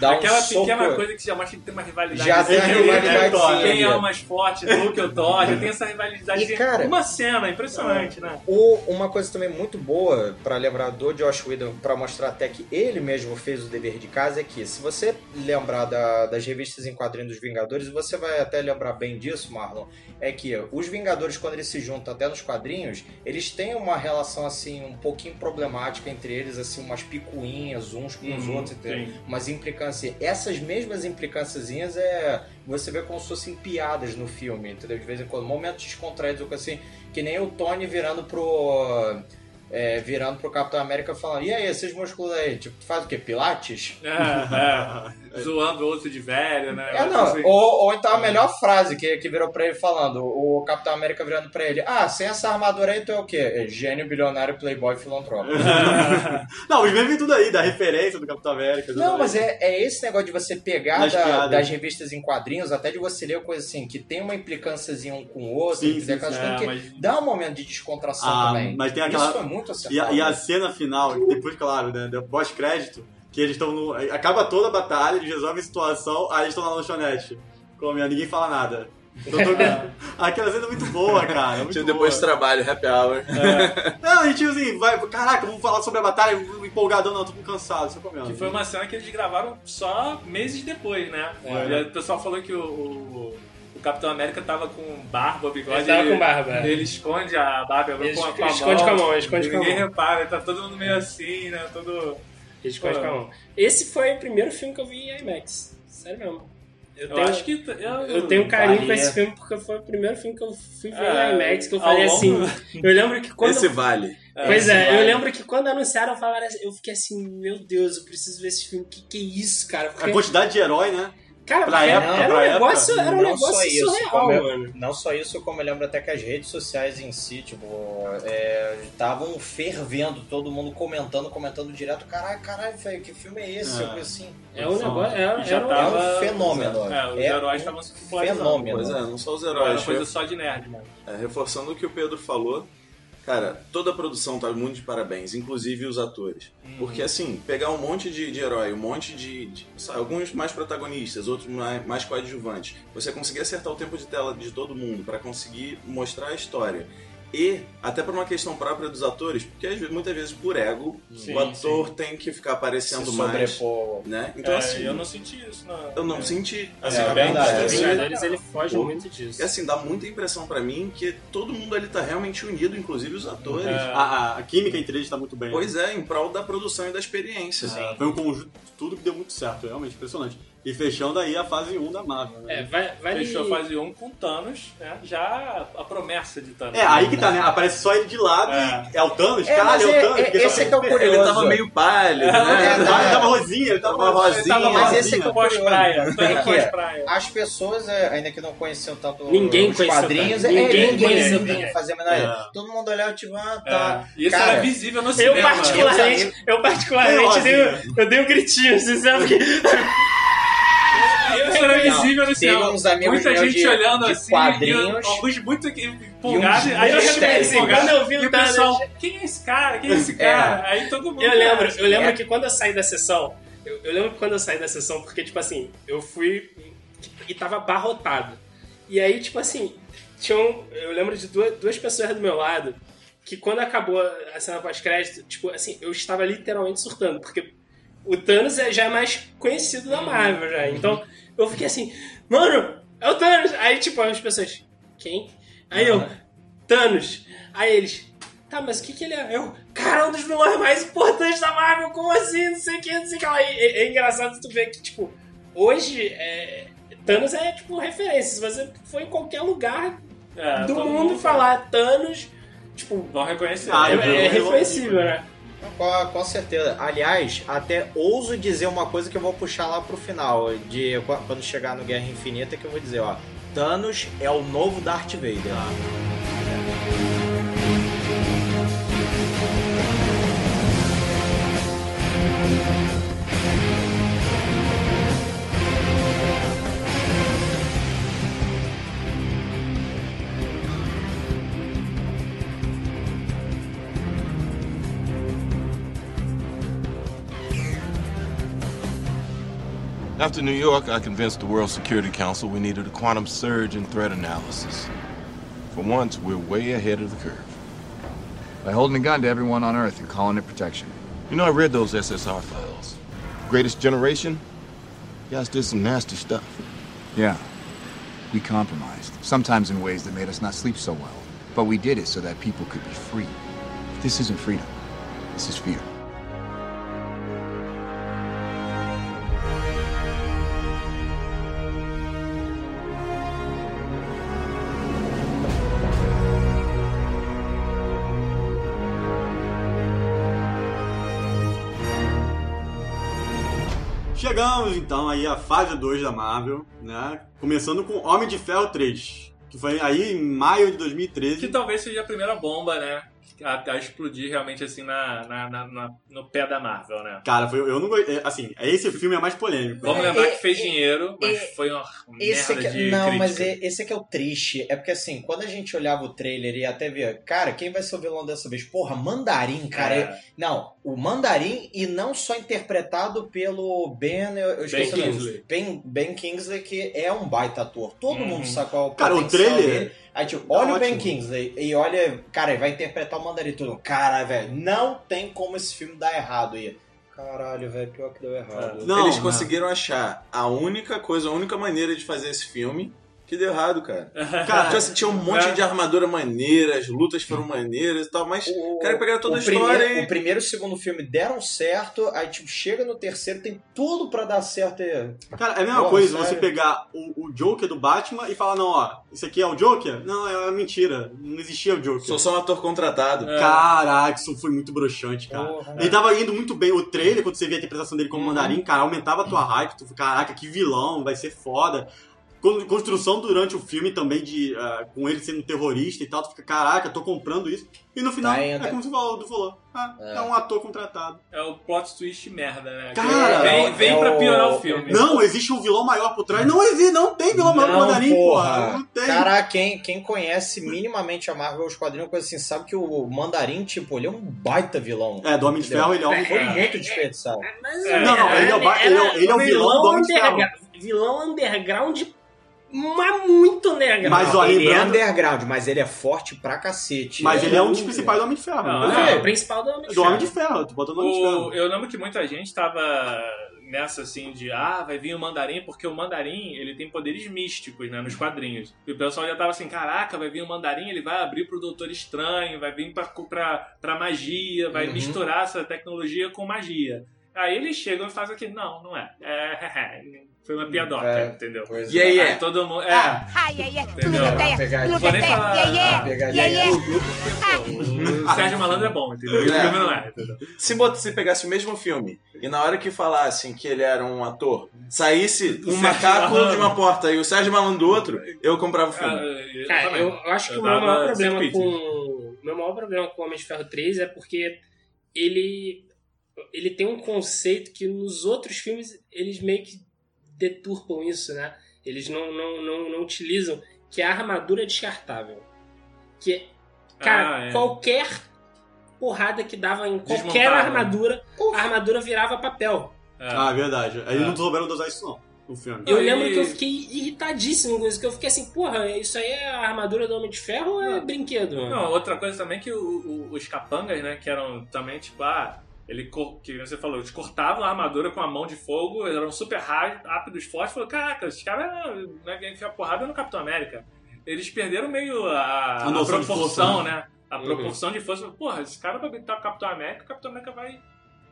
dá um Aquela soco. pequena coisa que já mostra que tem uma rivalidade. Já tem a Quem é- Quem é o mais forte, Hulk ou Thor, já tem essa rivalidade. E, cara- uma cena, impressionante, né? O- uma coisa também muito boa pra lembrar do Josh Whedon, pra mostrar até que ele mesmo fez o dever de casa, é que se você lembrar da- das revistas em quadrinhos dos Vingadores, você vai até lembrar bem disso, Marlon, é que os Vingadores, quando eles se juntam até nos quadrinhos, eles têm uma relação assim um pouquinho problemática entre eles, assim, umas picuinhas uns com os Uhum, outros, entendeu? sim. umas implicâncias. Essas mesmas implicânciazinhas é. Você vê como se fossem piadas no filme, entendeu? De vez em quando, momentos descontraídos, assim, que nem o Tony virando pro. é, virando pro Capitão América falando, e aí, esses músculos aí, tipo, tu faz o quê? Pilates? É, é. Zoando o outro de velho, né? É, não. Assim. Ou, ou então a melhor frase que, que virou pra ele falando, o Capitão América virando pra ele, ah, sem essa armadura aí tu é o quê? É gênio, bilionário, playboy, filantropo. Não, os memes vem tudo aí, da referência do Capitão América. Não, aí. mas é, é esse negócio de você pegar Das da- das revistas em quadrinhos, até de você ler coisa assim, que tem uma implicânciazinha um com o outro, Sim, sim, sim. É, que mas- dá um momento de descontração Ah, também. mas tem aquela- Isso foi muito E acertado. a, e a cena final, depois, claro, né, pós-crédito, que eles estão no. Acaba toda a batalha, eles resolvem a situação, aí eles estão na lanchonete. Comendo, ninguém fala nada. Então, todo- Aquela cena é muito boa, cara. Muito Tipo, boa. depois do trabalho, happy hour. Não, a gente assim, vai, caraca, vamos falar sobre a batalha, empolgadão, não, tô cansado, só comendo. Que foi uma cena que eles gravaram só meses depois, né? É. E o pessoal falou que o, o- o Capitão América tava com barba, bigode. Ele tava com barba. Ele esconde a barba Ele com a, com a esconde mão. com a mão, ele esconde e com a Ninguém mão. repara, ele tá todo mundo meio assim, né? Todo. Com a mão. Esse foi o primeiro filme que eu vi em IMAX. Sério mesmo. Eu, Eu tenho, acho que. Eu, eu tenho um carinho Vale, com esse é. filme porque foi o primeiro filme que eu fui ver É, em IMAX, que eu falei longo- assim. Eu lembro que quando. Esse vale. Pois esse é, vale. eu lembro que quando anunciaram, falaram, assim- eu fiquei assim, meu Deus, eu preciso ver esse filme. Que que é isso, cara? A Porque, quantidade de herói, né? Cara, pra época, era, um época, negócio, era um não negócio só isso, surreal, como eu- mano. Não só isso, como eu lembro até que as redes sociais em si, tipo, estavam fervendo, todo mundo comentando, comentando direto, caralho, caralho, velho, que filme é esse? É. Eu assim, É um negócio, era, Já era um- tava- é um fenômeno. É, os É heróis um estavam se popularizando. fenômeno. Pois é, não só os Não era heróis. coisa só de nerd, mano. É, reforçando o que o Pedro falou, cara, toda a produção tá muito de parabéns, inclusive os atores. Porque assim, pegar um monte de, de herói, um monte de. de- sabe, alguns mais protagonistas, outros mais, mais coadjuvantes, você conseguir acertar o tempo de tela de todo mundo pra conseguir mostrar a história. E, até por uma questão própria dos atores, porque muitas vezes por ego, Sim, o ator tem que ficar aparecendo Se mais. sobrepor. Né? Então, É, assim, eu não senti isso, não. eu não senti. É, Assim, é a verdade. Os Vingadores ele foge Pô. muito disso. E assim, dá muita impressão pra mim que todo mundo ali tá realmente unido, inclusive os atores. É. A, a- a química entre eles tá muito bem. né? Pois é, em prol da produção e da experiência. É, Foi um conjunto de tudo que deu muito certo, realmente impressionante. E fechando aí a fase 1 da Marvel. né? É, vai, vai Fechou a fase 1 com Thanos, né? Já a promessa de Thanos. É, aí que tá, né? Aparece só ele de lado É. e é o Thanos, É, caralho, mas é, o é- Thanos. é- porque esse é que é o curioso. Ele tava meio pálido, É, né? ele tava, é. ele tava rosinha, ele tava, Tava rosinha. ele tava Mas esse é que é o Pós-praia. É Thanos que- pós-praia. As pessoas, é, ainda que não conheciam tanto Ninguém os quadrinhos, tanto. é, Ninguém ninguém, conhecia ninguém fazia menor. É. Todo mundo olhava tipo, ah, tá. É. E isso era visível no Eu cinema. particularmente, eu particularmente Eu, dei, eu dei um gritinho, assim, sabe? Isso era visível no teve uns amigos Muita meus gente de- olhando de assim, quadrinhos. e alguns muito empolgados. Aí eu assim, empolgado, quando eu vi o pessoal, quem é esse cara? Quem é esse cara? Aí todo mundo... Eu lembro, eu lembro É. que quando eu saí da sessão, eu, eu lembro que quando eu saí da sessão, porque, tipo assim, eu fui e tava abarrotado. E aí, tipo assim, tinham, eu lembro de duas, duas pessoas do meu lado que quando acabou a cena pós-crédito, tipo assim, eu estava literalmente surtando, porque o Thanos é- já é mais conhecido da Marvel já. Então, eu fiquei assim, mano, é o Thanos! Aí, tipo, as pessoas, quem? Aí eu, Thanos. Aí eles, tá, mas o que que ele é? Eu, cara, é um dos vilões mais importantes da Marvel, como assim? Não sei o que, não sei o que lá. E É, é engraçado tu ver que, tipo, hoje, é, Thanos é, tipo, referência. Se você for em qualquer lugar É, do todo mundo falar Thanos, tipo, Vão reconhecer. Ah, é, é reconhecível, né? Com, com certeza. Aliás, até ouso dizer uma coisa que eu vou puxar lá pro final. De quando chegar no Guerra Infinita, que eu vou dizer, ó. Thanos é o novo Darth Vader. After New York, I convinced the World Security Council we needed a quantum surge in threat analysis. For once, we're way ahead of the curve. By holding a gun to everyone on Earth and calling it protection. You know, I read those SSR files. Greatest Generation? You guys did some nasty stuff. Yeah. We compromised, sometimes in ways that made us not sleep so well. But we did it so that people could be free. This isn't freedom. This is fear. Chegamos então aí à fase 2 da Marvel, né? Começando com Homem de Ferro 3, que foi aí em maio de 2013. Que talvez seja a primeira bomba, né? A, a explodir realmente assim na, na- na- na- no pé da Marvel, né? Cara, foi, eu não gostei. Assim, esse filme é mais polêmico. Vamos É, lembrar é, que fez é, dinheiro, mas é, foi uma Esse merda aqui, de não, crítica. mas é- esse aqui é o triste. É porque assim, quando a gente olhava o trailer e até via, cara, quem vai ser o vilão dessa vez? Porra, Mandarim, cara. É. Não, o Mandarim e não só interpretado pelo Ben, eu, eu esqueci Ben. Kingsley. Ben, ben Kingsley, que é um baita ator. Todo Uhum. mundo sabe qual é o Cara, o trailer- dele. Aí, tipo, olha Tá o Ben. Kingsley e olha, cara, ele vai interpretar o Mandarim tudo. Caralho, velho, não tem como esse filme dar errado aí. Caralho, velho, pior que deu errado. Não, Eles não. conseguiram achar a única coisa, a única maneira de fazer esse filme que deu errado, cara. Cara, Tipo assim, tinha um monte É. de armadura maneira, as lutas foram maneiras e tal, mas O- cara, pegaram toda a história primeiro, e- O primeiro e o segundo filme deram certo, aí tipo, chega no terceiro, tem tudo pra dar certo. E... Cara, é a mesma Porra, coisa você sério? pegar o, o Joker do Batman e falar, não, ó, isso aqui é o Joker? Não, é mentira. Não existia o Joker. sou só um ator contratado. É. Caraca, isso foi muito broxante, cara. Porra. Ele tava indo muito bem. O trailer, quando você via a interpretação dele como Uhum. mandarim, cara, aumentava a tua hype. Tu, caraca, que vilão, vai ser foda. Con- Construção durante o filme também, de ah, com ele sendo terrorista e tal. Tu fica, caraca, tô comprando isso. E no final, Tá é como você falou, tu falou. Ah, é. um ator contratado. É o plot twist merda, né? Cara, vem, é vem o- pra piorar o filme. Não, existe um vilão maior por trás. Não existe, não tem vilão maior pro mandarim, porra. Não tem. Cara, quem, quem conhece minimamente a Marvel, os quadrinhos, coisa assim, sabe que o Mandarim, tipo, ele é um baita vilão. É, do Homem de Ferro, ele é um Foi muito desperdiçado. É. Não, não, ele é o ele é o- ele é o vilão do Homem de Ferro. Vilão underground mas muito underground. Mas, ó, ele é lembrando- underground, mas ele é forte pra cacete. Mas ele é um dos principais do Homem de Ferro. Não, né? É, o principal do Homem de do Homem Ferro. de Ferro, tu botou no Homem de Ferro. O- eu lembro que muita gente tava nessa assim de ah, vai vir o mandarim, porque o mandarim ele tem poderes místicos, né, nos quadrinhos. E o pessoal já tava assim, caraca, vai vir o mandarim, ele vai abrir pro Doutor Estranho, vai vir pra, pra, pra magia, vai Uhum. misturar essa tecnologia com magia. Aí eles chegam e fazem aqui, não, não é. É, foi uma piadoca, É, entendeu? E aí é. todo mundo. É. Ai, ai, ai. Entendeu? Tudo. Não tudo vou nem falar. Yeah, yeah. Pegadinha. Yeah, yeah. O Sérgio Malandro é bom, entendeu? O É. filme não é, entendeu? Se, bot- se pegasse o mesmo filme e na hora que falassem que ele era um ator, saísse um Sérgio macaco Malandro. de uma porta e o Sérgio Malandro do outro, eu comprava o filme. Ah, Cara, eu, eu acho que Eu o meu maior problema com. O meu maior problema com o Homem de Ferro 3 é porque ele. Ele tem um conceito que nos outros filmes eles meio que deturpam isso, né? Eles não, não, não, não utilizam, que é a armadura descartável. Que, cara, Ah, é. qualquer porrada que dava em qualquer Desmontava. armadura, a armadura virava papel. É. Ah, verdade. Aí É. não souberam dosar isso não, no filme. Eu Aí- lembro que eu fiquei irritadíssimo com isso, que eu fiquei assim, porra, isso aí é a armadura do Homem de Ferro ou é Não. brinquedo? Não, outra coisa também que o- o- os capangas, né, que eram também tipo, ah, ele, cor- que você falou, eles cortavam a armadura com a mão de fogo, eram super rápidos, fortes, falou, caraca, os caras não é enfiar porrada no Capitão América. Eles perderam meio a, A a proporção, força, né? A Uhum. proporção de força. Porra, esse cara vai gritar o Capitão América, o Capitão América vai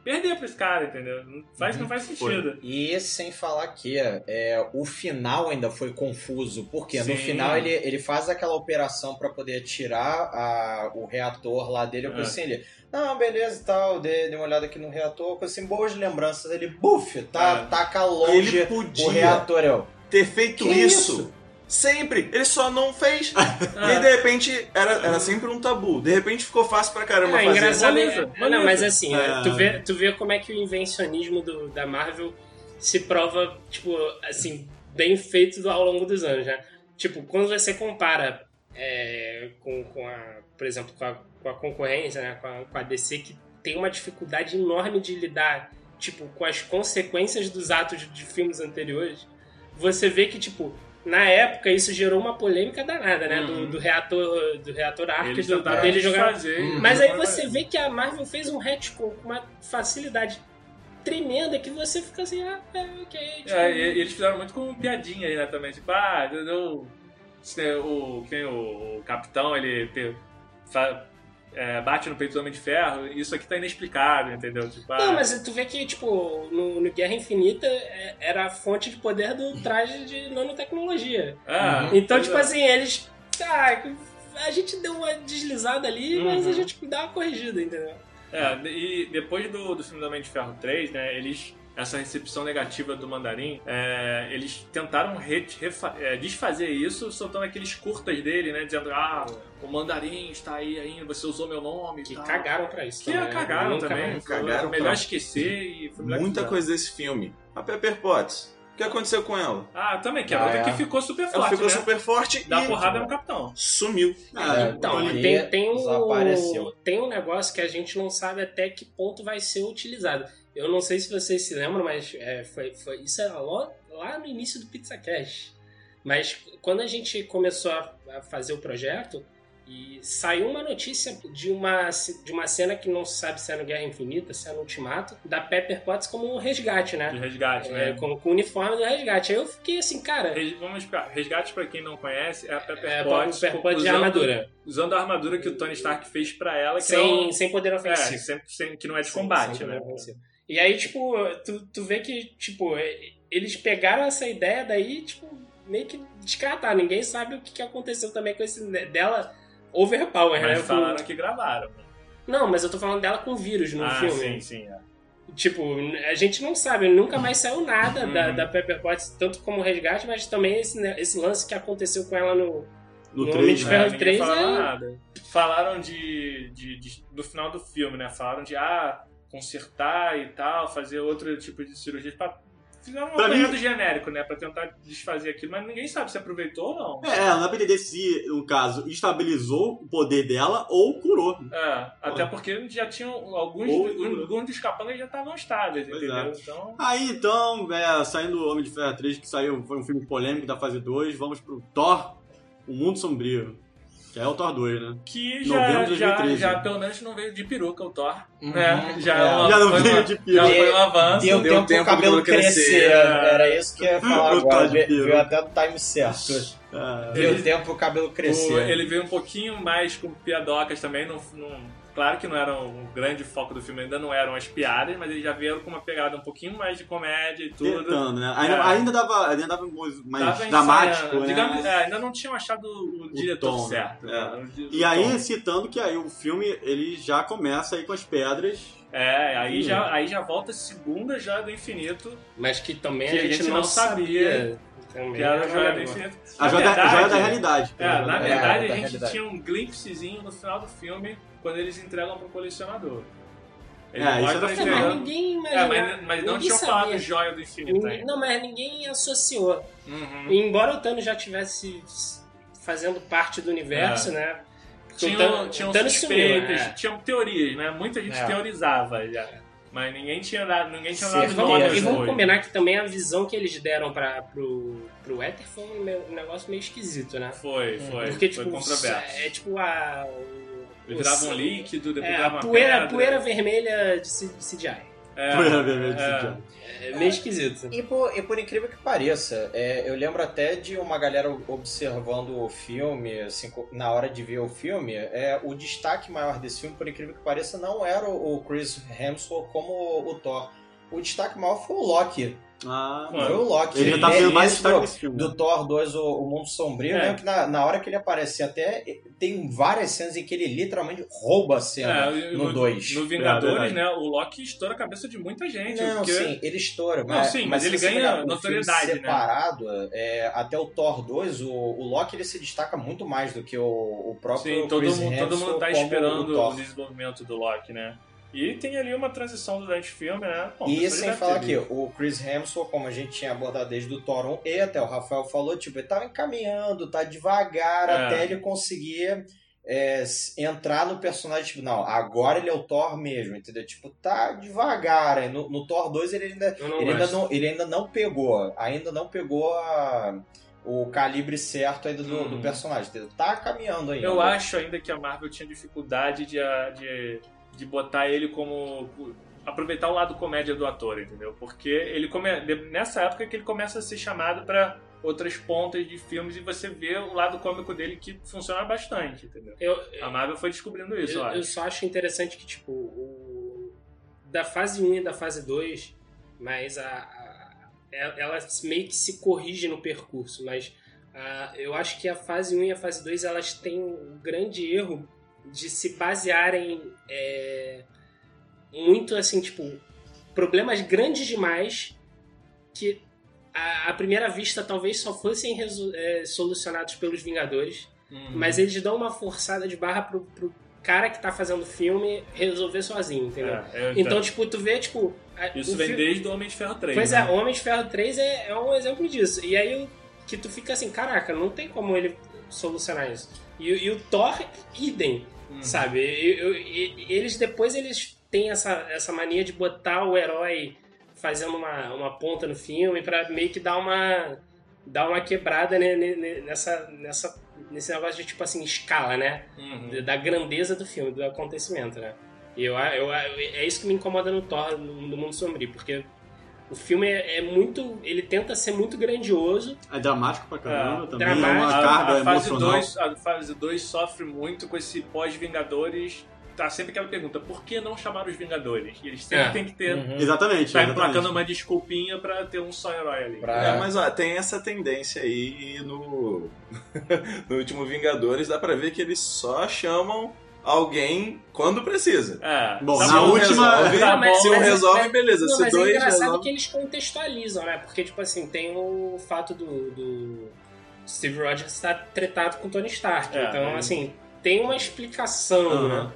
perder pra esse cara, entendeu? Não faz, não faz sentido. E sem falar que é, o final ainda foi confuso, porque no Sim. final ele, ele faz aquela operação pra poder tirar a- o reator lá dele. Eu É. pensei ele, não, beleza e tal, dei, dei uma olhada aqui no reator, com assim, boas lembranças. Ele, buf, tá, É. taca longe Ele podia o reator. Eu, ter feito Que isso. isso? Sempre. Ele só não fez. Ah. E de repente era, era sempre um tabu. De repente ficou fácil pra caramba É fazer. engraçado. Beleza, é- beleza. Não, mas assim, É. tu, vê, tu vê como é que o invencionismo do- da Marvel se prova, tipo, assim, bem feito ao longo dos anos, né? Tipo, quando você compara é, com, com a, por exemplo, com a, com a concorrência, né? Com a, com a DC, que tem uma dificuldade enorme de lidar, tipo, com as consequências dos atos de, de filmes anteriores, você vê que, tipo, na época isso gerou uma polêmica danada, né? Do, Uhum. do reator do reator Eles do, dele jogar mas aí você vê que a Marvel fez um retcon com uma facilidade tremenda que você fica assim, ah, é, ok. Tipo, É, e, eles fizeram muito com piadinha aí, né, também. Tipo, ah, eu, o, quem, o, o capitão, ele é, bate no peito do Homem de Ferro, isso aqui tá inexplicável, entendeu? Tipo, ah, Não, mas tu vê que, tipo, no, no Guerra Infinita é, era a fonte de poder do traje de nanotecnologia. ah, Então, pois tipo é. assim, eles. Ah, a gente deu uma deslizada ali, mas a Uhum. gente dá uma corrigida, entendeu? É, e depois do, do filme do Homem de Ferro 3, né, eles. Essa recepção negativa do Mandarim, é, eles tentaram re- refa- é, desfazer isso soltando aqueles curtas dele, né? Dizendo, ah, o Mandarim está aí ainda, você usou meu nome. e Que tal. cagaram pra isso. Que também, né? cagaram Nunca também. Cagaram melhor pra- esquecer e foi melhor Muita coisa desse filme. A Pepper Potts. O que aconteceu com ela? Ah, também, que é Ah, outra é. que ficou super Ela forte, ficou né? super forte Dá e porrada no capitão. sumiu. Ah, Então, tem, tem, um, tem um negócio que a gente não sabe até que ponto vai ser utilizado. Eu não sei se vocês se lembram, mas é, foi, foi, isso era lá, lá no início do Pizza Cash. Mas quando a gente começou a, a fazer o projeto, e saiu uma notícia de uma, de uma cena que não se sabe se é no Guerra Infinita, se é no Ultimato, da Pepper Potts como um resgate, De né? resgate, É, né? com, com o uniforme do resgate. Aí eu fiquei assim, cara, Res- Vamos explicar. Resgate, pra quem não conhece, é a Pepper é, Potts Pepper Potts de usando- armadura. Usando a armadura que o Tony Stark fez pra ela, que Sem, não... sem poder É, ofensivo. sem, sem- que não é de combate, sim, né? E aí, tipo, tu, tu vê que, tipo, eles pegaram essa ideia daí, tipo, meio que descartaram. Ninguém sabe o que, aconteceu também com esse dela overpower, Mas né? falaram Com- que gravaram. Não, mas eu tô falando dela com vírus no ah, filme. sim, sim. É. Tipo, a gente não sabe, nunca mais saiu nada da, Uhum. da Pepper Potts, tanto como resgate, mas também esse, ne- esse lance que aconteceu com ela no, No No 3, Homem de né? Ferro ninguém 3 falava é- nada. Falaram de, de, de- do final do filme, né? Falaram de, ah, consertar e tal, fazer outro tipo de cirurgia pra Fizeram um Pra mim- apanhado genérico, né? Pra tentar desfazer aquilo, mas ninguém sabe se aproveitou ou não. É, não pra entender se, no caso, estabilizou o poder dela ou curou. É, até porque já tinham alguns, Ou- alguns dos capangas já estavam estáveis, Pois entendeu? é. Então, Aí então, é, saindo do Homem de Ferro 3, que saiu, foi um filme polêmico da fase 2, vamos pro Thor, O Mundo Sombrio. Que é o Thor 2, né? que Novembro já, de já, 2013. já pelo menos não veio de peruca o Thor. Uhum, né? Já, é. uma- Já não veio uma- de Já peruca. foi um avanço. Deu, deu tempo tempo pro cabelo crescer. crescer. Era isso que eu ia falar O agora. Veio até no time certo. É, Deu tempo pro cabelo crescer. O- ele veio um pouquinho mais com piadocas também. Não, não- claro que não era um grande foco do filme, ainda não eram as piadas, mas eles já vieram com uma pegada um pouquinho mais de comédia e tudo. tentando, né? Ainda, É. ainda dava, ainda dava mais Tava dramático, né? Digamos, é, ainda não tinham achado o, diretor tom, né? certo. É. né? O di- E o aí, tom. citando que aí o filme ele já começa aí com as pedras. É, aí já, aí já volta a segunda já do infinito, Mas que também Que a gente, não, sabia. Também que era a joia do agora. infinito. A joia, da, joia da realidade. É, na É, verdade da a gente tinha um glimpsezinho no final do filme quando eles entregam pro colecionador. É, isso. É, mas ninguém É, mas, mas não sabia. falado joia do infinito Ninguém- ainda. Não, mas ninguém associou. Uhum. E embora o Thanos já tivesse fazendo parte do universo, né? Porque o Tinham, Thanos- tinham o Thanos sumiu, suspeitas, né? tinham teorias, né? Muita gente É. teorizava já. Mas ninguém tinha dado, ninguém tinha dado Certeza. nome E às vamos combinar que também a visão que eles deram pra, pro, pro Ether foi um, um negócio meio esquisito, né? Foi, foi. Porque, foi tipo, controverso. é tipo a. o- Eles viravam o- líquido, depois É, a viravam poeira, pedra. poeira vermelha de CGI. É, vermelha de é. CGI. É meio esquisito. E por, e por incrível que pareça, é, eu lembro até de uma galera observando o filme, assim, na hora de ver o filme, é, o destaque maior desse filme, por incrível que pareça, não era o o Chris Hemsworth como o Thor. O destaque maior foi o Loki. Ah. Foi o Loki. ele já tá sendo mais Nesse destaque do- filme. do Thor 2, o, o Mundo Sombrio, É. né? Que na, na hora que ele aparece, até tem várias cenas em que ele literalmente rouba a cena É, no 2. No Vingadores, verdade. né? O Loki estoura a cabeça de muita gente. Não, porque... sim, ele estoura. Não, mas, sim, mas se ele ganha notoriedade, né? separado, é, até o Thor 2, o, o Loki ele se destaca muito mais do que o, o próprio Sim, todo Chris mundo, todo mundo tá esperando o o, desenvolvimento do Loki, né? E tem ali uma transição durante o filme, né? Bom, E sem falar que o Chris Hemsworth, como a gente tinha abordado desde o Thor 1, e até o Rafael falou, tipo, ele tava encaminhando, tá devagar É. até ele conseguir é, entrar no personagem, tipo, não, agora ele é o Thor mesmo, entendeu? Tipo, tá devagar. aí No, no Thor 2 ele ainda, ele, ainda não, ele ainda não pegou, ainda não pegou a- o calibre certo ainda do, do Uhum. personagem? Tá caminhando ainda. Eu acho ainda que a Marvel tinha dificuldade de, de, de botar ele como. aproveitar o lado comédia do ator, entendeu? Porque ele come, nessa época que ele começa a ser chamado pra outras pontas de filmes e você vê o lado cômico dele que funciona bastante, entendeu? Eu, A Marvel foi descobrindo isso, eu, eu, eu só acho interessante que, tipo, o, da fase 1 e da fase 2, mas a, a- ela meio que se corrige no percurso, mas ah, eu acho que a fase 1 e a fase 2 elas têm um grande erro de se basearem é, muito assim, tipo, problemas grandes demais que à à primeira vista talvez só fossem é, solucionados pelos Vingadores. Uhum. Mas eles dão uma forçada de barra pro, pro cara que tá fazendo o filme resolver sozinho, entendeu? É, Então, tipo, tu vê, tipo. isso vem fi- desde o Homem de Ferro 3. Pois né? é, Homem de Ferro 3 é, é um exemplo disso. E aí que tu fica assim, caraca, não tem como ele solucionar isso. E, e o Thor, idem, Uhum. sabe? Eu- e- e eles depois eles têm essa, essa mania de botar o herói fazendo uma, uma ponta no filme pra meio que dar uma dar uma quebrada né, ne- ne- nessa, nessa, nesse negócio de tipo assim, escala, né? Uhum. Da grandeza do filme, do acontecimento, né? E eu, eu, é isso que me incomoda no Thor, no, no Mundo Sombrio, porque o filme é, é muito. Ele tenta ser muito grandioso. É dramático pra caramba É, também. É uma dramático. carga a, a fase emocional. 2, a fase 2 sofre muito com esse pós-Vingadores. Tá sempre aquela pergunta, por que não chamar os Vingadores? E eles sempre É. têm que ter. Uhum. Exatamente. Tá emplacando uma desculpinha pra ter um só herói ali. Pra- É, mas ó, tem essa tendência aí e no, no último Vingadores, dá pra ver que eles só chamam alguém quando precisa. É. Bom, Tá na última- resolve, tá bom. Se um mas- resolve, mas- beleza. Não, Se mas é dois engraçado resolve... que eles contextualizam, né? Porque, tipo assim, tem o fato do, do Steve Rogers estar tretado com Tony Stark. É, então, é. assim, tem uma explicação, Aham. né?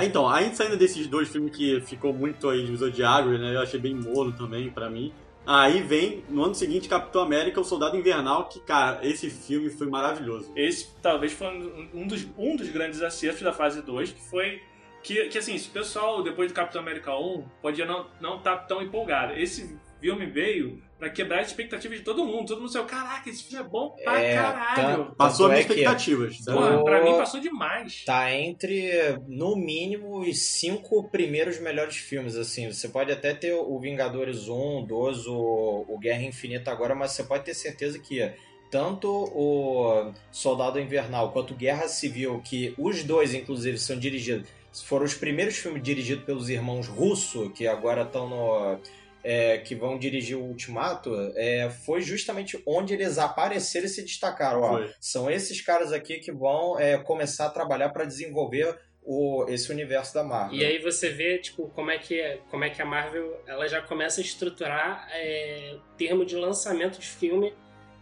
É, então, aí saindo desses dois filmes que ficou muito aí divisor de águas, né? Eu achei bem morno também, pra mim. Aí vem, no ano seguinte, Capitão América, o Soldado Invernal, que, cara, esse filme foi maravilhoso. Esse talvez foi um dos, um dos grandes acertos da fase 2, que foi. Que, que assim, se o pessoal, depois do Capitão América 1, podia não estar não tá tão empolgado. Esse filme veio pra quebrar as expectativas de todo mundo. Todo mundo saiu, caraca, esse filme é bom pra É, caralho. tanto- Passou tanto minhas é que expectativas. Porra, pra mim passou demais. Tá entre, no mínimo, os cinco primeiros melhores filmes, assim. Você pode até ter o Vingadores 1, 2, o, o Guerra Infinita agora, mas você pode ter certeza que tanto o Soldado Invernal quanto Guerra Civil, que os dois, inclusive, são dirigidos... Foram os primeiros filmes dirigidos pelos irmãos Russo, que agora estão no... é, que vão dirigir o Ultimato, é, foi justamente onde eles apareceram e se destacaram. Ó, Foi. são esses caras aqui que vão é, começar a trabalhar para desenvolver o, esse universo da Marvel. E aí você vê, tipo, como é que, como é que a Marvel ela já começa a estruturar é, termo de lançamento de filme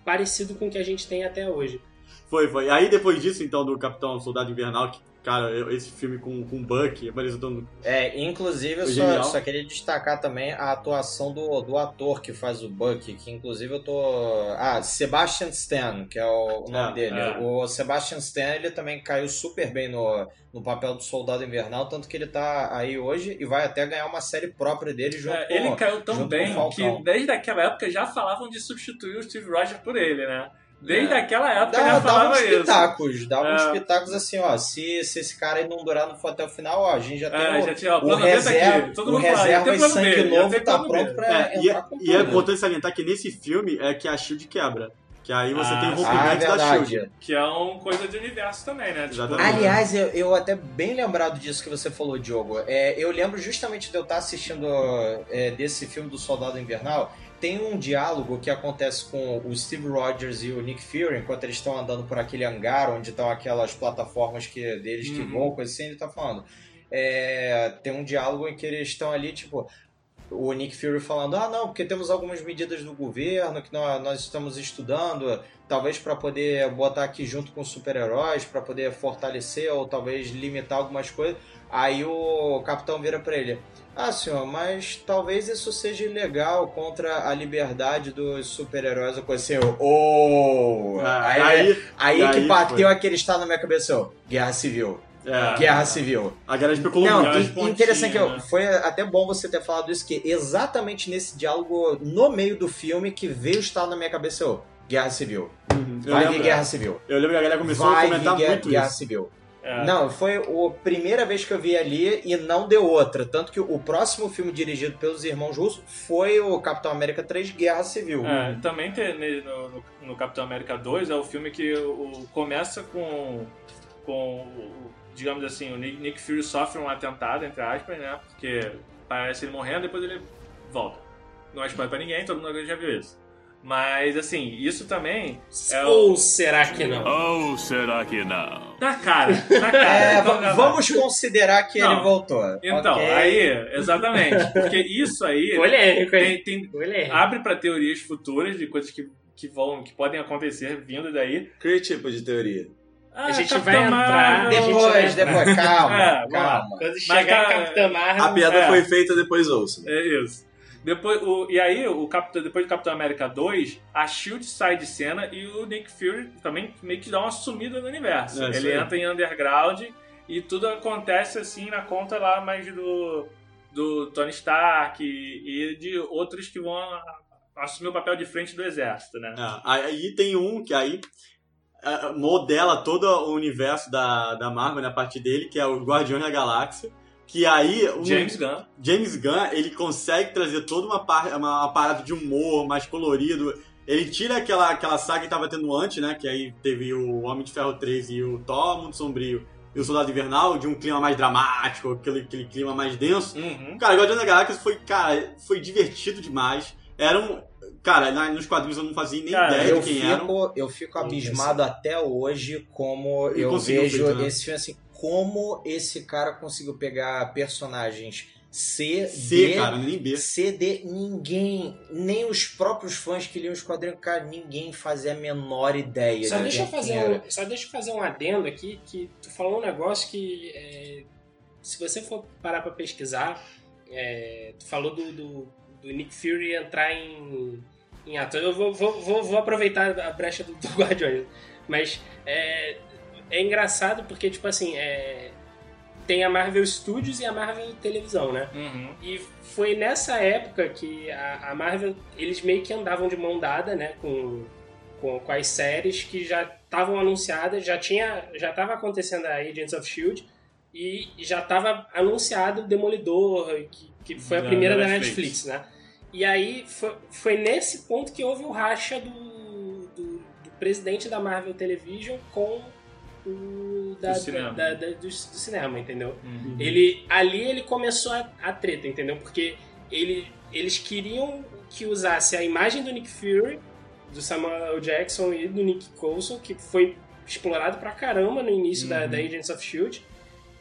parecido com o que a gente tem até hoje. Foi, foi. Aí depois disso, então, do Capitão Soldado Invernal, que, cara, eu- esse filme com, com o Buck, apareceu todo É, inclusive, eu só, só queria destacar também a atuação do, do ator que faz o Buck, que inclusive eu tô. Ah, Sebastian Stan, que é o, o nome É, dele. é. O Sebastian Stan, ele também caiu super bem no, no papel do Soldado Invernal, tanto que ele tá aí hoje e vai até ganhar uma série própria dele junto É, com ele caiu tão bem com que desde aquela época já falavam de substituir o Steve Rogers por ele, né? Desde É. aquela época Dá, já dava falava uns isso. pitacos, dava É. uns pitacos assim, ó. Se, se esse cara aí não durar, não for até o final, ó, a gente já tem É, o, já tinha, ó, o tá reserva, aqui. Todo o fala, reserva ter e sangue ia novo tá pronto B. pra É, e, entrar é, com e é tudo. importante salientar que nesse filme é que a SHIELD quebra. Que aí você Ah, tem o sim. Ah, rompimento da. SHIELD. Que é uma coisa de universo também, né? Tipo. Aliás, eu, eu até bem lembrado disso que você falou, Diogo. É, eu lembro justamente de eu estar assistindo é, desse filme do Soldado Invernal. Tem um diálogo que acontece com o Steve Rogers e o Nick Fury enquanto eles estão andando por aquele hangar onde estão aquelas plataformas que, deles que Uhum. voam, coisa assim. Ele tá falando. É, tem um diálogo em que eles estão ali, tipo, o Nick Fury falando: ah, não, porque temos algumas medidas do governo que nós, nós estamos estudando, talvez para poder botar aqui junto com super-heróis, para poder fortalecer ou talvez limitar algumas coisas. Aí o capitão vira para ele: ah, senhor, mas talvez isso seja ilegal contra a liberdade dos super-heróis ou coisa assim. Eu, oh! Ah, aí, aí, aí, e que aí bateu foi. aquele estado na minha cabeça: guerra civil. é, Guerra civil. a galera especulou Não, e- interessante que eu- né? foi até bom você ter falado isso, que exatamente nesse diálogo, no meio do filme, que veio estar na minha cabeça, eu, Guerra Civil. Uhum. Vai vir Guerra Civil. eu lembro que a galera começou Vai a comentar guerra, muito guerra isso. Civil. É. Não, foi a primeira vez que eu vi ali e não deu outra. Tanto que o próximo filme dirigido pelos irmãos russos foi o Capitão América 3 Guerra Civil. É, também tem no, no- no Capitão América 2 é o filme que o, começa com, com digamos assim, o Nick, Nick Fury sofre um atentado, entre aspas, né? Porque parece ele morrendo, depois ele volta. Não é spoiler pra ninguém, todo mundo já viu isso. Mas, assim, isso também é o... Ou será que não? Ou será que não? Na cara, na cara. É, Então, va- vamos considerar que ele Não. voltou. Então, Ok. aí, exatamente. Porque isso aí Polêmico, tem, tem, Polêmico. abre pra teorias futuras de coisas que, que vão, que podem acontecer vindo daí. Que tipo de teoria? Ah, A gente vai entrar, gente vai Depois, entrar. depois, calma, É, calma. Quando Mas, chegar cara, a Capitã Marvel... A piada é. foi feita depois ouça. É isso. Depois, o, e aí, o Capitão, depois do Capitão América 2, a SHIELD sai de cena e o Nick Fury também meio que dá uma sumida no universo. É, Ele entra em underground e tudo acontece assim na conta lá mais do, do Tony Stark e, e de outros que vão assumir o papel de frente do exército, né? É, aí tem um que aí é, modela todo o universo da, da Marvel, né, a partir dele, que é o Guardião da Galáxia. Que aí o James Gunn. James Gunn ele consegue trazer toda uma, par, uma, uma parada de humor mais colorido. Ele tira aquela, aquela saga que tava tendo antes, né? Que aí teve o Homem de Ferro 3 e o Thor Mundo Sombrio e o Soldado Invernal, de um clima mais dramático, aquele, aquele clima mais denso. Uhum. Cara, Guardião da Galáxia foi, cara, foi divertido demais. Era um. Cara, na- nos quadrinhos eu não fazia nem Cara, ideia Eu de quem eram. fico, eu fico abismado até hoje como Ele eu vejo feito, né? esse filme assim, como esse cara conseguiu pegar personagens C, C, D, cara, nem B. C, D, ninguém, nem os próprios fãs que liam os quadrinhos, cara, ninguém fazia a menor ideia Só de deixa, eu fazer um, só deixa eu fazer um adendo aqui, que tu falou um negócio que, é, se você for parar pra pesquisar, é, tu falou do, do, do Nick Fury entrar em, em ato. Eu vou, vou, vou, vou aproveitar a brecha do, do Guardiões. Mas é, é engraçado porque, tipo assim, é, tem a Marvel Studios e a Marvel Televisão, né? Uhum. E foi nessa época que a, a Marvel, eles meio que andavam de mão dada, né? Com, com, com as séries que já estavam anunciadas, já tinha, já estava acontecendo a Agents of S.H.I.E.L.D. e já estava anunciado o Demolidor, que, que foi a Da- primeira da Netflix. Netflix, né? E aí foi, foi nesse ponto que houve o racha do, do, do presidente da Marvel Television com o da, Do cinema. da- da- do, do cinema, entendeu? Uhum. Ele ali ele começou a, a treta, entendeu? Porque ele, eles queriam que usasse a imagem do Nick Fury, do Samuel Jackson e do Nick Coulson, que foi explorado pra caramba no início da, Uhum. da Agents of Shield,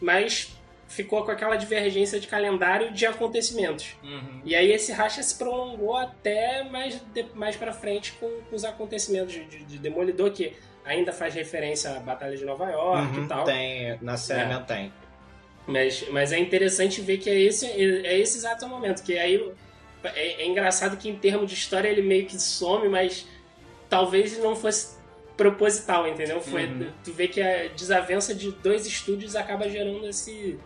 mas ficou com aquela divergência de calendário de acontecimentos. Uhum. E aí esse racha se prolongou até mais, de- mais pra frente com, com os acontecimentos de, de- de Demolidor, que ainda faz referência à Batalha de Nova York Uhum, e tal. Tem, na série É. mesmo tem. Mas, mas é interessante ver que é esse, é esse exato momento. Que aí é, é engraçado que em termos de história ele meio que some, mas talvez não fosse proposital, entendeu? Foi, Uhum. Tu vê que a desavença de dois estúdios acaba gerando esse,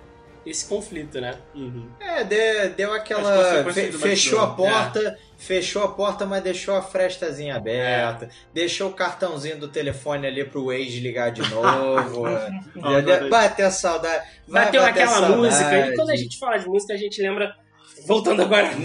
esse conflito, né? Uhum. É, de- deu As aquela. fe- fechou a porta, fechou a porta, mas deixou a frestazinha aberta. Deixou o cartãozinho do telefone ali pro Wade ligar de novo. Bateu saudade. Vai Bateu bater aquela saudade. música, e quando a gente fala de música, a gente lembra. Voltando agora.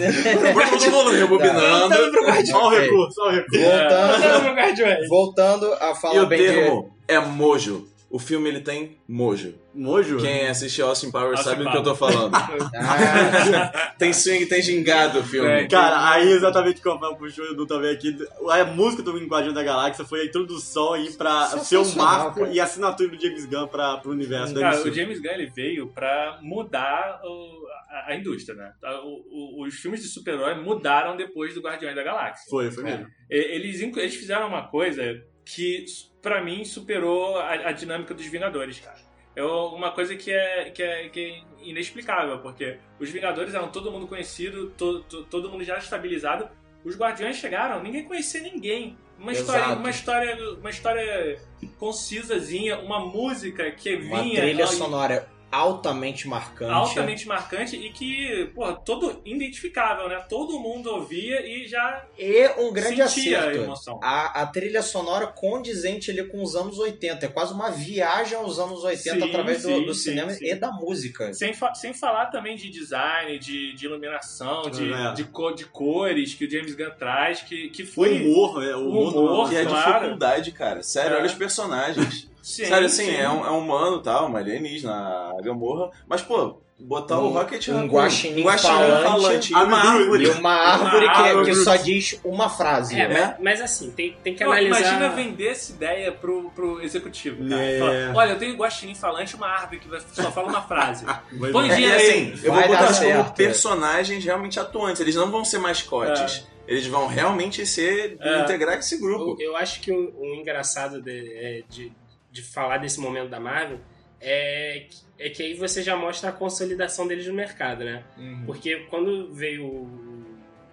Rebobinando. Voltando pro Guardiões. Só o recurso, só o recurso. Voltando, Voltando pro Guardiões. voltando a E falar o bem de. termo é mojo. O filme ele tem mojo. Mojo? Quem assiste Austin Powers Austin sabe do que eu tô falando. Ah, tem swing, tem gingado o filme. É, Cara, aí exatamente como o Edu também aqui, a música do Guardião da Galáxia foi a introdução aí pra ser um Sensacional, marco cara. e a assinatura do James Gunn pra, pro universo da Cara, MCU. o James Gunn ele veio pra mudar o- a, a indústria, né? O- o- os filmes de super-herói mudaram depois do Guardiões da Galáxia. Foi, foi mesmo. E- Eles, eles fizeram uma coisa que, pra mim, superou a, a dinâmica dos Vingadores, cara. É uma coisa que é, que, é, que é inexplicável, porque os Vingadores eram todo mundo conhecido, to- to- todo mundo já estabilizado. Os Guardiões chegaram, ninguém conhecia ninguém. Uma história, Exato. uma história, uma história concisazinha, uma música que Uma vinha trilha ó, sonora altamente marcante. altamente marcante e que, porra, todo identificável, né? Todo mundo ouvia e já E um grande sentia a acerto. emoção. A, a trilha sonora condizente ali com os anos 80. É quase uma viagem aos anos 80 Sim, através do, sim, do sim, cinema sim. e da música. Sem, fa- sem falar também de design, de, de iluminação, de, É. de, co- de cores que o James Gunn traz, que, que O foi. humor, é, o humor, do- humor, E a Claro. dificuldade, cara. Sério, É. olha os personagens. Sim, Sério, assim, sim. É, um, é um humano, tal, uma alienígena, a Gamorra. Mas, pô, botar o Um- Rocket um guaxinim um guaxinim falante, falante e uma árvore. E uma árvore que, árvore. que só diz uma frase. É, né? mas, mas assim, tem, tem que Não, analisar. Imagina vender essa ideia pro, pro executivo, cara. É. Fala, Olha, eu tenho guaxinim falante e uma árvore que só fala uma frase. Vai- Põe É, e assim, eu vou botar como certo. personagens realmente atuantes. Eles não vão ser mascotes. Eles vão realmente ser, É. integrar esse grupo. Eu, eu acho que o, o engraçado de, é, de, de falar desse momento da Marvel é, que- é que aí você já mostra a consolidação deles no mercado, né? Uhum. Porque quando veio o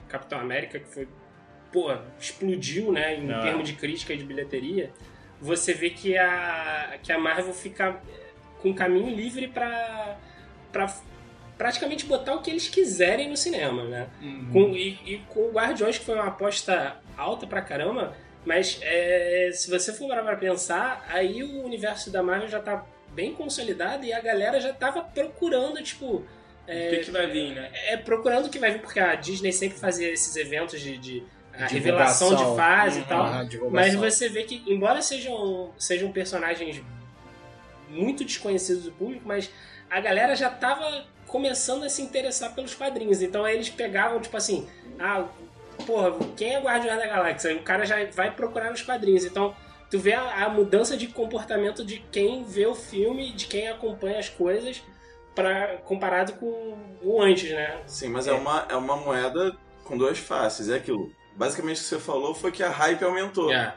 Capitão América, que foi, pô, explodiu, né, em Não, termos de crítica e de bilheteria, você vê que a, que a Marvel fica com caminho livre pra, pra praticamente botar o que eles quiserem no cinema, né? Uhum. Com, e, e com o Guardiões, que foi uma aposta alta pra caramba, mas é, se você for parar pra pensar, aí o universo da Marvel já tá bem consolidado e a galera já tava procurando, tipo. O que, que vai vir, né? É, procurando o que vai vir, porque a Disney sempre fazia esses eventos de, de a revelação de fase Uhum. e tal. Mas você vê que, embora sejam, sejam personagens muito desconhecidos do público, mas a galera já tava começando a se interessar pelos quadrinhos. Então aí eles pegavam, tipo assim, ah, porra, quem é Guardião da Galáxia? O cara já vai procurar nos quadrinhos. Então tu vê a, a mudança de comportamento de quem vê o filme, de quem acompanha as coisas, pra, comparado com o antes, né? Sim, mas é, uma, é uma moeda com duas faces. É aquilo. Basicamente o que você falou foi que a hype aumentou. É,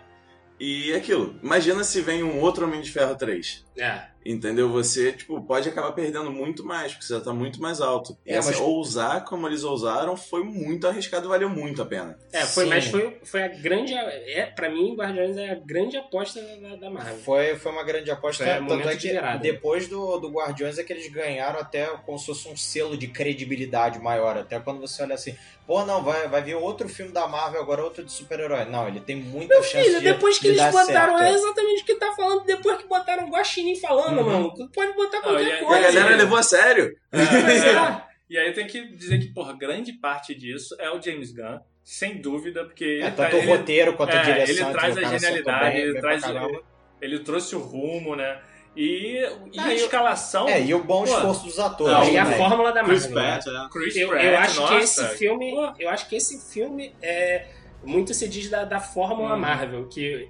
E é aquilo. Imagina se vem um outro Homem de Ferro 3. É. Entendeu? Você, tipo, pode acabar perdendo muito mais, porque você já tá muito mais alto. E É, assim, mas- ousar como eles ousaram foi muito arriscado e valeu muito a pena. É, foi, Sim. mas foi, foi a grande. É, pra mim, Guardiões é a grande aposta da, da Marvel. Foi, foi uma grande aposta. Foi tanto é que depois do, do Guardiões é que eles ganharam até como se fosse um selo de credibilidade maior. Até quando você olha assim, pô, não, vai, vai vir outro filme da Marvel, agora outro de super-herói. Não, ele tem muita Meu chance filho, de, depois que de eles dar botaram, certo. é exatamente o que tá falando, depois que botaram o Guaxinim falando, Uhum. mano. Tu pode botar qualquer e a- e a E a coisa. galera levou a sério. É. E aí eu tenho que dizer que, por grande parte disso é o James Gunn, sem dúvida, porque ele, É, tá- tanto o ele- roteiro quanto a é, direção. ele traz a genialidade, bem, ele traz caramba. ele trouxe o rumo, né? E, e Ah, a escalação. É, e o bom Pô, esforço dos atores. Não, e a fórmula da Chris Marvel. né? Pratt, é. Chris Eu, Pratt, eu acho nossa, que esse filme, eu acho que esse filme é muito se diz da, da fórmula Uhum. Marvel, que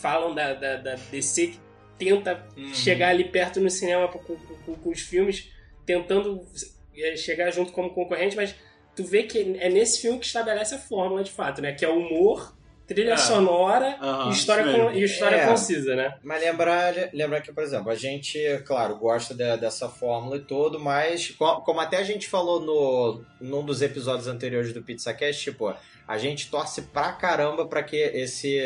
falam da, da, da DC que tenta Uhum. chegar ali perto no cinema com, com- com- com os filmes, tentando é, chegar junto como concorrente, mas tu vê que é nesse filme que estabelece a fórmula de fato, né? Que é humor, trilha É. sonora Aham, e história, mesmo. e história É. concisa, né? Mas lembrar, lembrar que, por exemplo, a gente, claro, gosta de- dessa fórmula e tudo, mas co- como até a gente falou no, num dos episódios anteriores do PizzaCast, tipo, a gente torce pra caramba pra que esse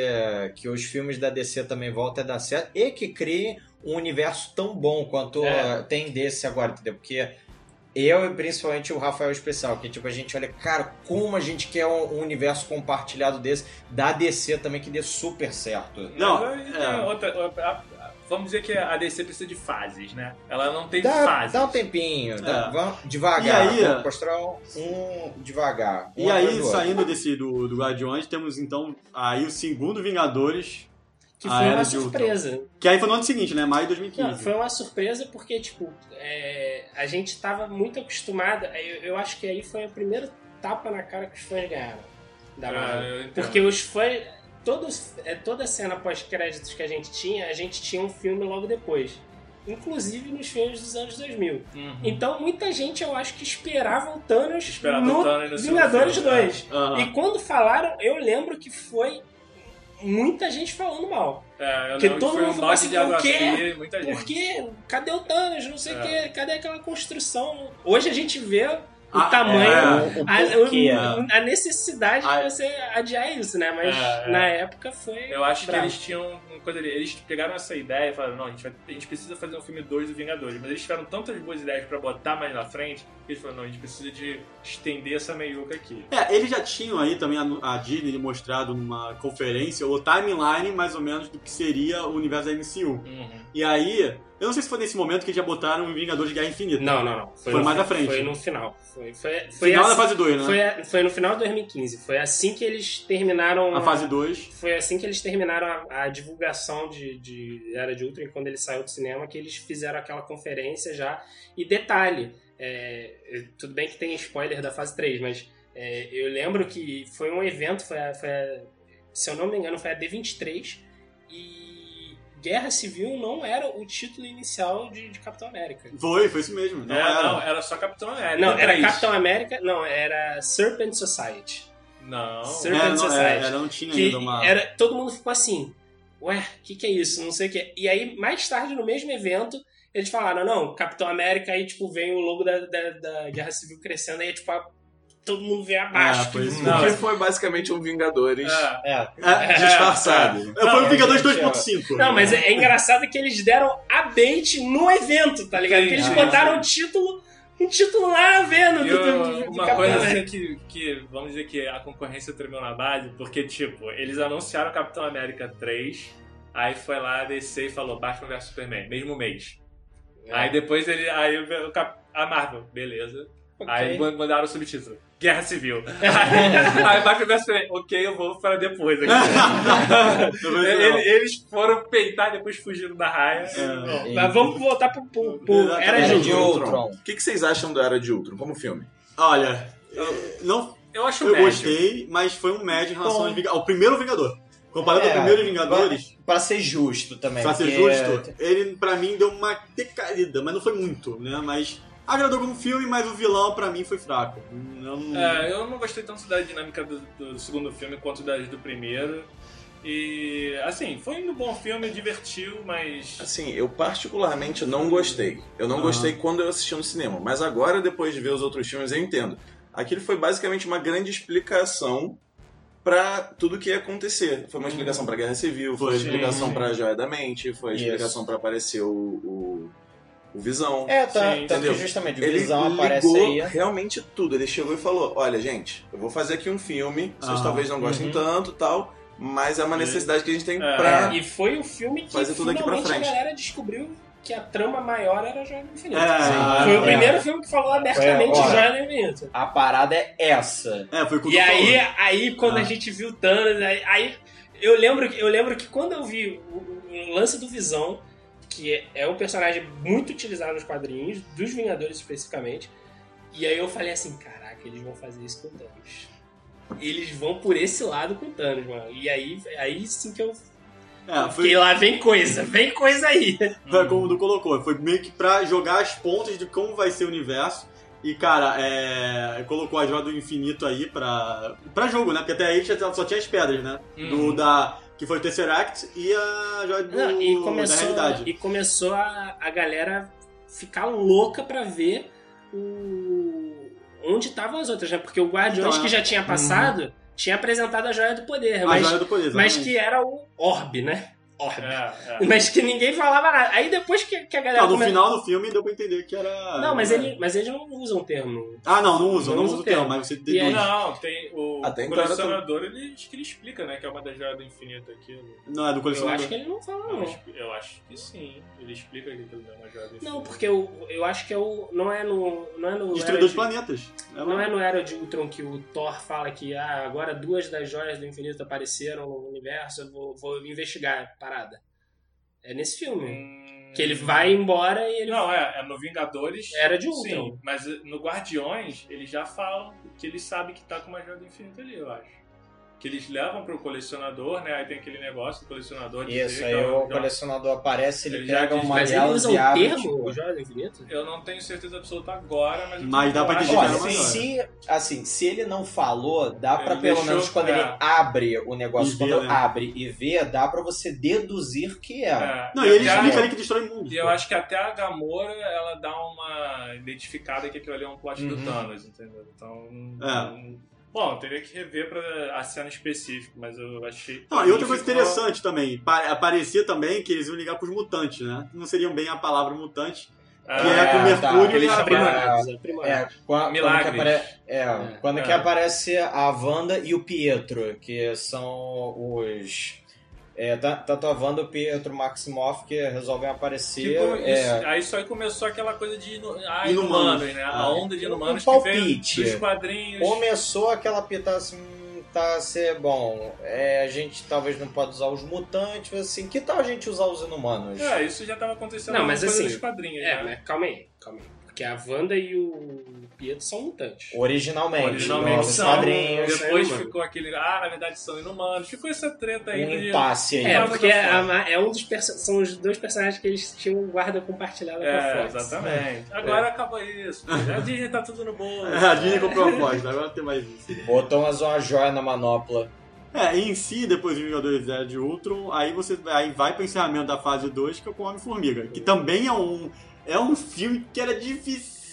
que os filmes da DC também voltem a dar certo e que criem um universo tão bom quanto É. uh, tem desse agora, entendeu? Porque eu e principalmente o Rafael Especial, que tipo, a gente olha, cara, como a gente quer um, um universo compartilhado desse, da DC também que dê super certo. Não, tem é. outra- vamos dizer que a DC precisa de fases, né? Ela não tem Dá, fases. dá um tempinho, dá- É. vamos devagar, E aí, vamos mostrar um, um devagar. um E aí, saindo desse do, do Guardiões, temos então aí o segundo Vingadores, Que A foi uma de Ultron. surpresa. que aí foi no ano seguinte, né? Maio de 2015. Não, foi uma surpresa porque, tipo, é, a gente tava muito acostumado. Eu, eu acho que aí foi o primeiro tapa na cara que os fãs ganharam da Ah, Marvel. porque os fãs. Todos, é, toda cena pós-créditos que a gente tinha, a gente tinha um filme logo depois. Inclusive nos filmes dos anos 2000. Uhum. Então muita gente, eu acho que esperava o Thanos Esperava no o Thanos no Vingadores filme, 2. Aham. E quando falaram, eu lembro que foi muita gente falando mal. É, eu Porque lembro todo que foi mundo um balde assim, "O quê? fria muita gente. Por quê? Cadê o Thanos? Não sei o É. quê. Cadê aquela construção? Hoje a gente vê o Ah, tamanho, é. O- a, porquê, a necessidade Ah, de você adiar isso, né? Mas É, é. na época foi. Eu acho que brabo. eles tinham uma coisa ali. Eles pegaram essa ideia e falaram: não, a gente, vai- a gente precisa fazer um filme 2 do Vingadores. Mas eles tiveram tantas boas ideias pra botar mais na frente que eles falaram: não, a gente precisa de estender essa meiuca aqui. É, eles já tinham aí também a, a Disney mostrado numa conferência o timeline mais ou menos do que seria o universo da MCU. E aí, eu não sei se foi nesse momento que já botaram o Vingadores de Guerra Infinita. Não, não, não. Foi no mais à frente. Foi no final. Foi, foi, foi Final da assim- fase 2, né? Foi, a- foi no final de 2015. Foi assim que eles terminaram. A fase 2. Foi assim que eles terminaram a, a divulgação de, de Era de Ultron, quando ele saiu do cinema, que eles fizeram aquela conferência já. E detalhe, é, tudo bem que tem spoiler da fase 3, mas é, eu lembro que foi um evento, foi a- foi a- se eu não me engano, foi a D23, e Guerra Civil não era o título inicial de, de Capitão América. Foi, foi isso mesmo. Não É, era. não, era só Capitão América. Não, era. Capitão América, não, era Serpent Society. Não. É, Serpent não, Society. é, era, não tinha que ainda uma. era todo mundo ficou assim ué o que, que é isso não sei o que e aí mais tarde no mesmo evento eles falaram não Capitão América aí tipo vem o logo da, da, da Guerra Civil crescendo aí tipo a- todo mundo vem abaixo Ah, foi que- isso Não, Não, que foi basicamente um Vingadores É. É, É, disfarçado. é, foi o Não, Vingadores gente, 2.5. não mas é, é engraçado que eles deram a bait no evento tá ligado Sim, que eles botaram um título um título lá vendo do, o- do- do uma Capitão coisa assim que, que, vamos dizer que a concorrência tremeu na base, porque, tipo, eles anunciaram Capitão América 3, aí foi lá a DC e falou Batman vs Superman, mesmo mês. É. Aí depois ele. Aí o a Marvel, beleza. Aí Ok. mandaram o subtítulo. Guerra Civil. aí, aí Batman vs Superman, ok, eu vou para depois aqui. Ele- eles foram peitar e depois fugiram da raia. É. mas vamos voltar pro, pro, pro. Era Era de de Ultron. O que, que vocês acham do Era de Ultron como filme? Olha, é, não, Eu acho eu médio. gostei, mas foi um médio em relação Bom. ao primeiro Vingador. Comparado É, ao primeiro Vingadores, Pra ser justo também. pra ser justo, ele pra mim deu uma decaída, mas não foi muito, né? Mas agradou como filme, mas o vilão pra mim foi fraco. Eu não... É, eu não gostei tanto da dinâmica do, do segundo filme quanto das do primeiro. E, assim, foi um bom filme, divertiu, mas. Assim, eu particularmente não gostei. Eu não Aham. gostei quando eu assisti no cinema. Mas agora, depois de ver os outros filmes, eu entendo. Aquilo foi basicamente uma grande explicação pra tudo que ia acontecer. Foi uma explicação pra Guerra Civil, foi uma explicação pra Joia da Mente, foi explicação pra aparecer o, o, o Visão. É, tá, Sim, tanto justamente o Ele Visão aparece ligou aí. realmente tudo. Ele chegou e falou: Olha, gente, eu vou fazer aqui um filme. Vocês Ah, talvez não gostem uhum. tanto tal, mas é uma necessidade que a gente tem É. pra. E foi o filme que Fazer tudo aqui pra finalmente a frente. galera descobriu que a trama maior era Joia do Infinito. É, Foi o é. primeiro filme que falou abertamente Foi. Joia do Infinito. A parada é essa. É, foi o E aí, falou. aí quando Ah. a gente viu Thanos, aí, aí eu, lembro, que- eu lembro que quando eu vi o, o lance do Visão, que é, é um personagem muito utilizado nos quadrinhos, dos Vingadores especificamente, e aí eu falei assim, caraca, eles vão fazer isso com o Thanos. Eles vão por esse lado com o Thanos, mano. E aí, aí sim que eu É, foi, fiquei lá, vem coisa, vem coisa aí. foi como o Du colocou. Foi meio que pra jogar as pontas de como vai ser o universo. E, cara, é, colocou a Joia do Infinito aí pra, pra jogo, né? Porque até aí só tinha as pedras, né? Do, da, que foi o Tesseract e a Joia do, Não, e da começou, realidade. e começou a, a galera ficar louca pra ver o onde estavam as outras, né? Porque o Guardiões Então, que é. já tinha passado tinha apresentado a Joia do Poder, a mas, Joia do Poder, mas exatamente. que era o Orbe, né? Orbe. É, é. Mas que ninguém falava nada. Aí depois que, que a galera. Não, no come- final do filme deu pra entender que era... Não, mas, é. ele, mas eles não usam o termo. Ah, não, não usa, Não não, usa usa o termo, termo. mas você E aí- deduz. Não, tem o Até então colecionador, ele, acho que ele explica, né? Que é uma das joias do infinito aquilo. Não, é do Eu colecionador. acho que ele não fala, Eu não. acho, eu acho que sim. Ele explica que aquilo é uma joia do infinito. Não, porque eu, eu acho que é o. Não é no. Não é no. Destruidor de planetas. É Não é no Era de Ultron que o Thor fala que ah, agora duas das joias do infinito apareceram no universo, eu vou, vou investigar parada. É nesse filme. Hum, Que ele vai embora e ele. Não, é, é no Vingadores. Era de Sim, Ultron. mas no Guardiões, eles já falam que eles sabem que tá com uma joia do infinito ali, eu acho. Que eles levam pro colecionador, né? Aí tem aquele negócio do colecionador dizer Isso, aí é o uma- colecionador aparece, ele Ele pega diz, uma Mas ele delas usa e o abre. termo tipo, do? Eu não tenho certeza absoluta agora, mas... Mas dá que que Olha, se, assim, se ele não falou, dá pra Ele pelo deixou- menos quando é. ele abre o negócio, E quando vê, né? abre e vê, dá pra você deduzir que é. É, Não, e ele explica ali que destrói mundo. E eu acho que até a Gamora, ela dá uma identificada que aquilo ali é um plot do Uhum. Thanos, entendeu? Então... É. Bom, teria que rever pra a cena específica, mas eu achei... Não, e outra coisa ficou- interessante também, pa- aparecia também que eles iam ligar pros mutantes, né? Não seriam bem a palavra mutante, que é, Ah, com o Mercúrio tá. e a. É, qua- quando, Milagres. que, apare... é, quando É. que aparece a Wanda e o Pietro, que são os. É, tá- Wanda e o Pietro Maximoff que resolvem aparecer. Que come- é, isso- aí só aí começou aquela coisa de inu- ah, Inumanos. inumanos, né? Ah. A onda de inumanos Um que veio palpite. dos quadrinhos. Começou aquela pitada assim, tá ser bom. É, a gente talvez não pode usar os mutantes, assim, que tal a gente usar os inumanos? É, isso já tava acontecendo Não, mas assim, dos quadrinhos, É, né? mas calma aí, calma aí. Porque a Wanda e o Pietro são mutantes. Originalmente, Originalmente são, quadrinhos. depois ficou aquele, ah, na verdade são inumanos. Ficou essa treta aí Um de... impasse aí. É, porque a- é um dos são os dois personagens que eles tinham guarda compartilhada com a É, Fox. exatamente. Agora acabou isso. A Disney tá tudo no bolso. A Disney comprou a Fox, agora não tem mais isso. Botou uma joia na manopla. É, e em si, depois de Vingadores Era de Ultron, aí você aí vai pro encerramento da fase 2, que é com o Homem-Formiga. Que também é um, é um filme que era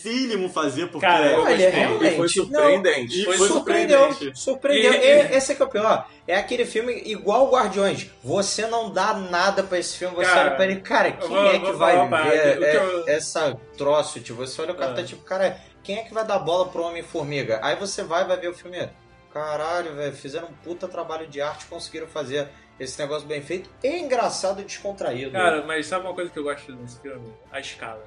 dificílimo fazer, porque... Cara, eu Olha, gostei. realmente. E foi surpreendente. E foi surpreendeu. surpreendente. Surpreendeu. E- E- esse é que é o pior. É aquele filme igual Guardiões. Você não dá nada pra esse filme. Você Cara, olha pra ele, cara, quem vou- é que vai ver é- eu- essa troço? Tipo, você olha o cara É. tá tipo, cara, quem é que vai dar bola pro Homem-Formiga? Aí você vai vai ver o filme. Caralho, velho, fizeram um puta trabalho de arte, conseguiram fazer esse negócio bem feito e engraçado e descontraído. Cara, mas sabe uma coisa que eu gosto nesse filme? A escala.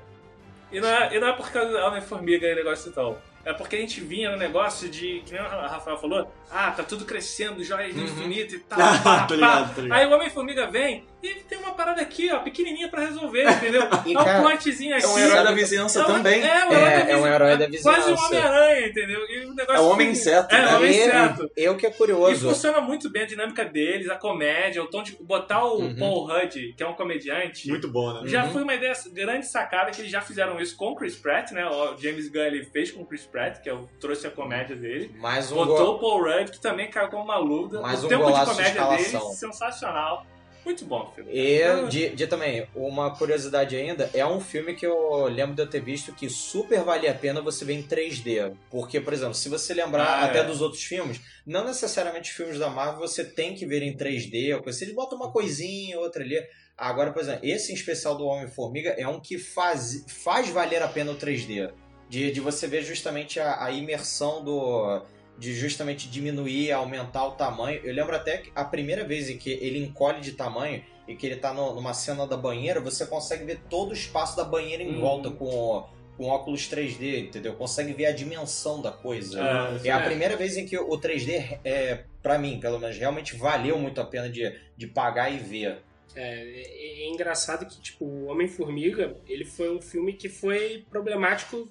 E não é, e não é por causa do Homem-Formiga e negócio e tal. É porque a gente vinha no negócio de, que nem a Rafael falou, ah, tá tudo crescendo, joias do Uhum. infinito e tal. Pá, pá. ligado, ligado. Aí o Homem-Formiga vem E tem uma parada aqui, ó, pequenininha pra resolver, entendeu? E, é um cara, plotzinho aqui. É um herói da vizinhança É um- também. É, um É, herói da é um vizinhança. herói da Quase um vizinhança. Homem-Aranha, entendeu? E o negócio É o Homem fica- Inseto, É, né? o Homem E- Inseto. Eu que é E curioso. funciona muito bem a dinâmica deles, a comédia, o tom de botar o Uhum. Paul Rudd, que é um comediante. Muito bom, né? Já Uhum. foi uma ideia grande sacada que eles já fizeram isso com o Chris Pratt, né? O James Gunn ele fez com o Chris Pratt, que é o, trouxe a comédia dele. Mais um Botou gol. o Paul Rudd, que também caiu como uma luta. Mais o um tempo de de comédia escalação. dele, sensacional. Muito bom o filme. E de, de também, uma curiosidade ainda, é um filme que eu lembro de eu ter visto que super vale a pena você ver em 3D. Porque, por exemplo, se você lembrar Ah, até é. dos outros filmes, não necessariamente os filmes da Marvel você tem que ver em 3D, ou coisa. Eles botam uma coisinha, outra ali. Agora, por exemplo, esse em especial do Homem-Formiga é um que faz, faz valer a pena o 3D. De, de você ver justamente a, a imersão do. De justamente diminuir, aumentar o tamanho. Eu lembro até que a primeira vez em que ele encolhe de tamanho e que ele tá no- numa cena da banheira, você consegue ver todo o espaço da banheira em Uhum. volta com, com óculos 3D, entendeu? Consegue ver a dimensão da coisa. É, É a é. primeira vez em que o 3D, é, para mim, pelo menos, realmente valeu muito a pena de, de pagar e ver. É, é- é engraçado que, tipo, o Homem-Formiga, ele foi um filme que foi problemático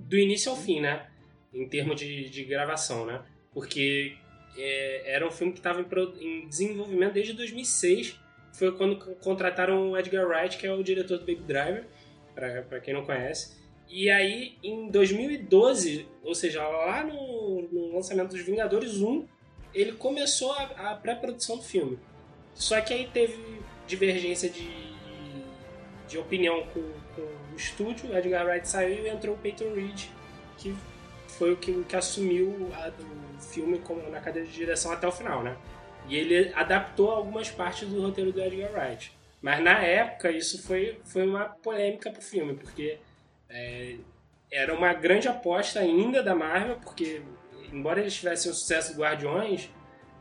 do início ao fim, né? Em termos de, de gravação, né? Porque é, era um filme que estava em, em desenvolvimento desde 2006. Foi quando contrataram o Edgar Wright, que é o diretor do Baby Driver, pra quem não conhece. E aí, em 2012, ou seja, lá no, no lançamento dos Vingadores 1, ele começou a, a pré-produção do filme. Só que aí teve divergência de, de opinião com, com o estúdio, Edgar Wright saiu e entrou o Peyton Reed, que foi o que, o que assumiu a- o filme como, na cadeira de direção até o final, né? E ele adaptou algumas partes do roteiro do Edgar Wright. Mas na época isso foi, foi uma polêmica pro filme, porque é, era uma grande aposta ainda da Marvel, porque embora eles tivessem o sucesso do Guardiões,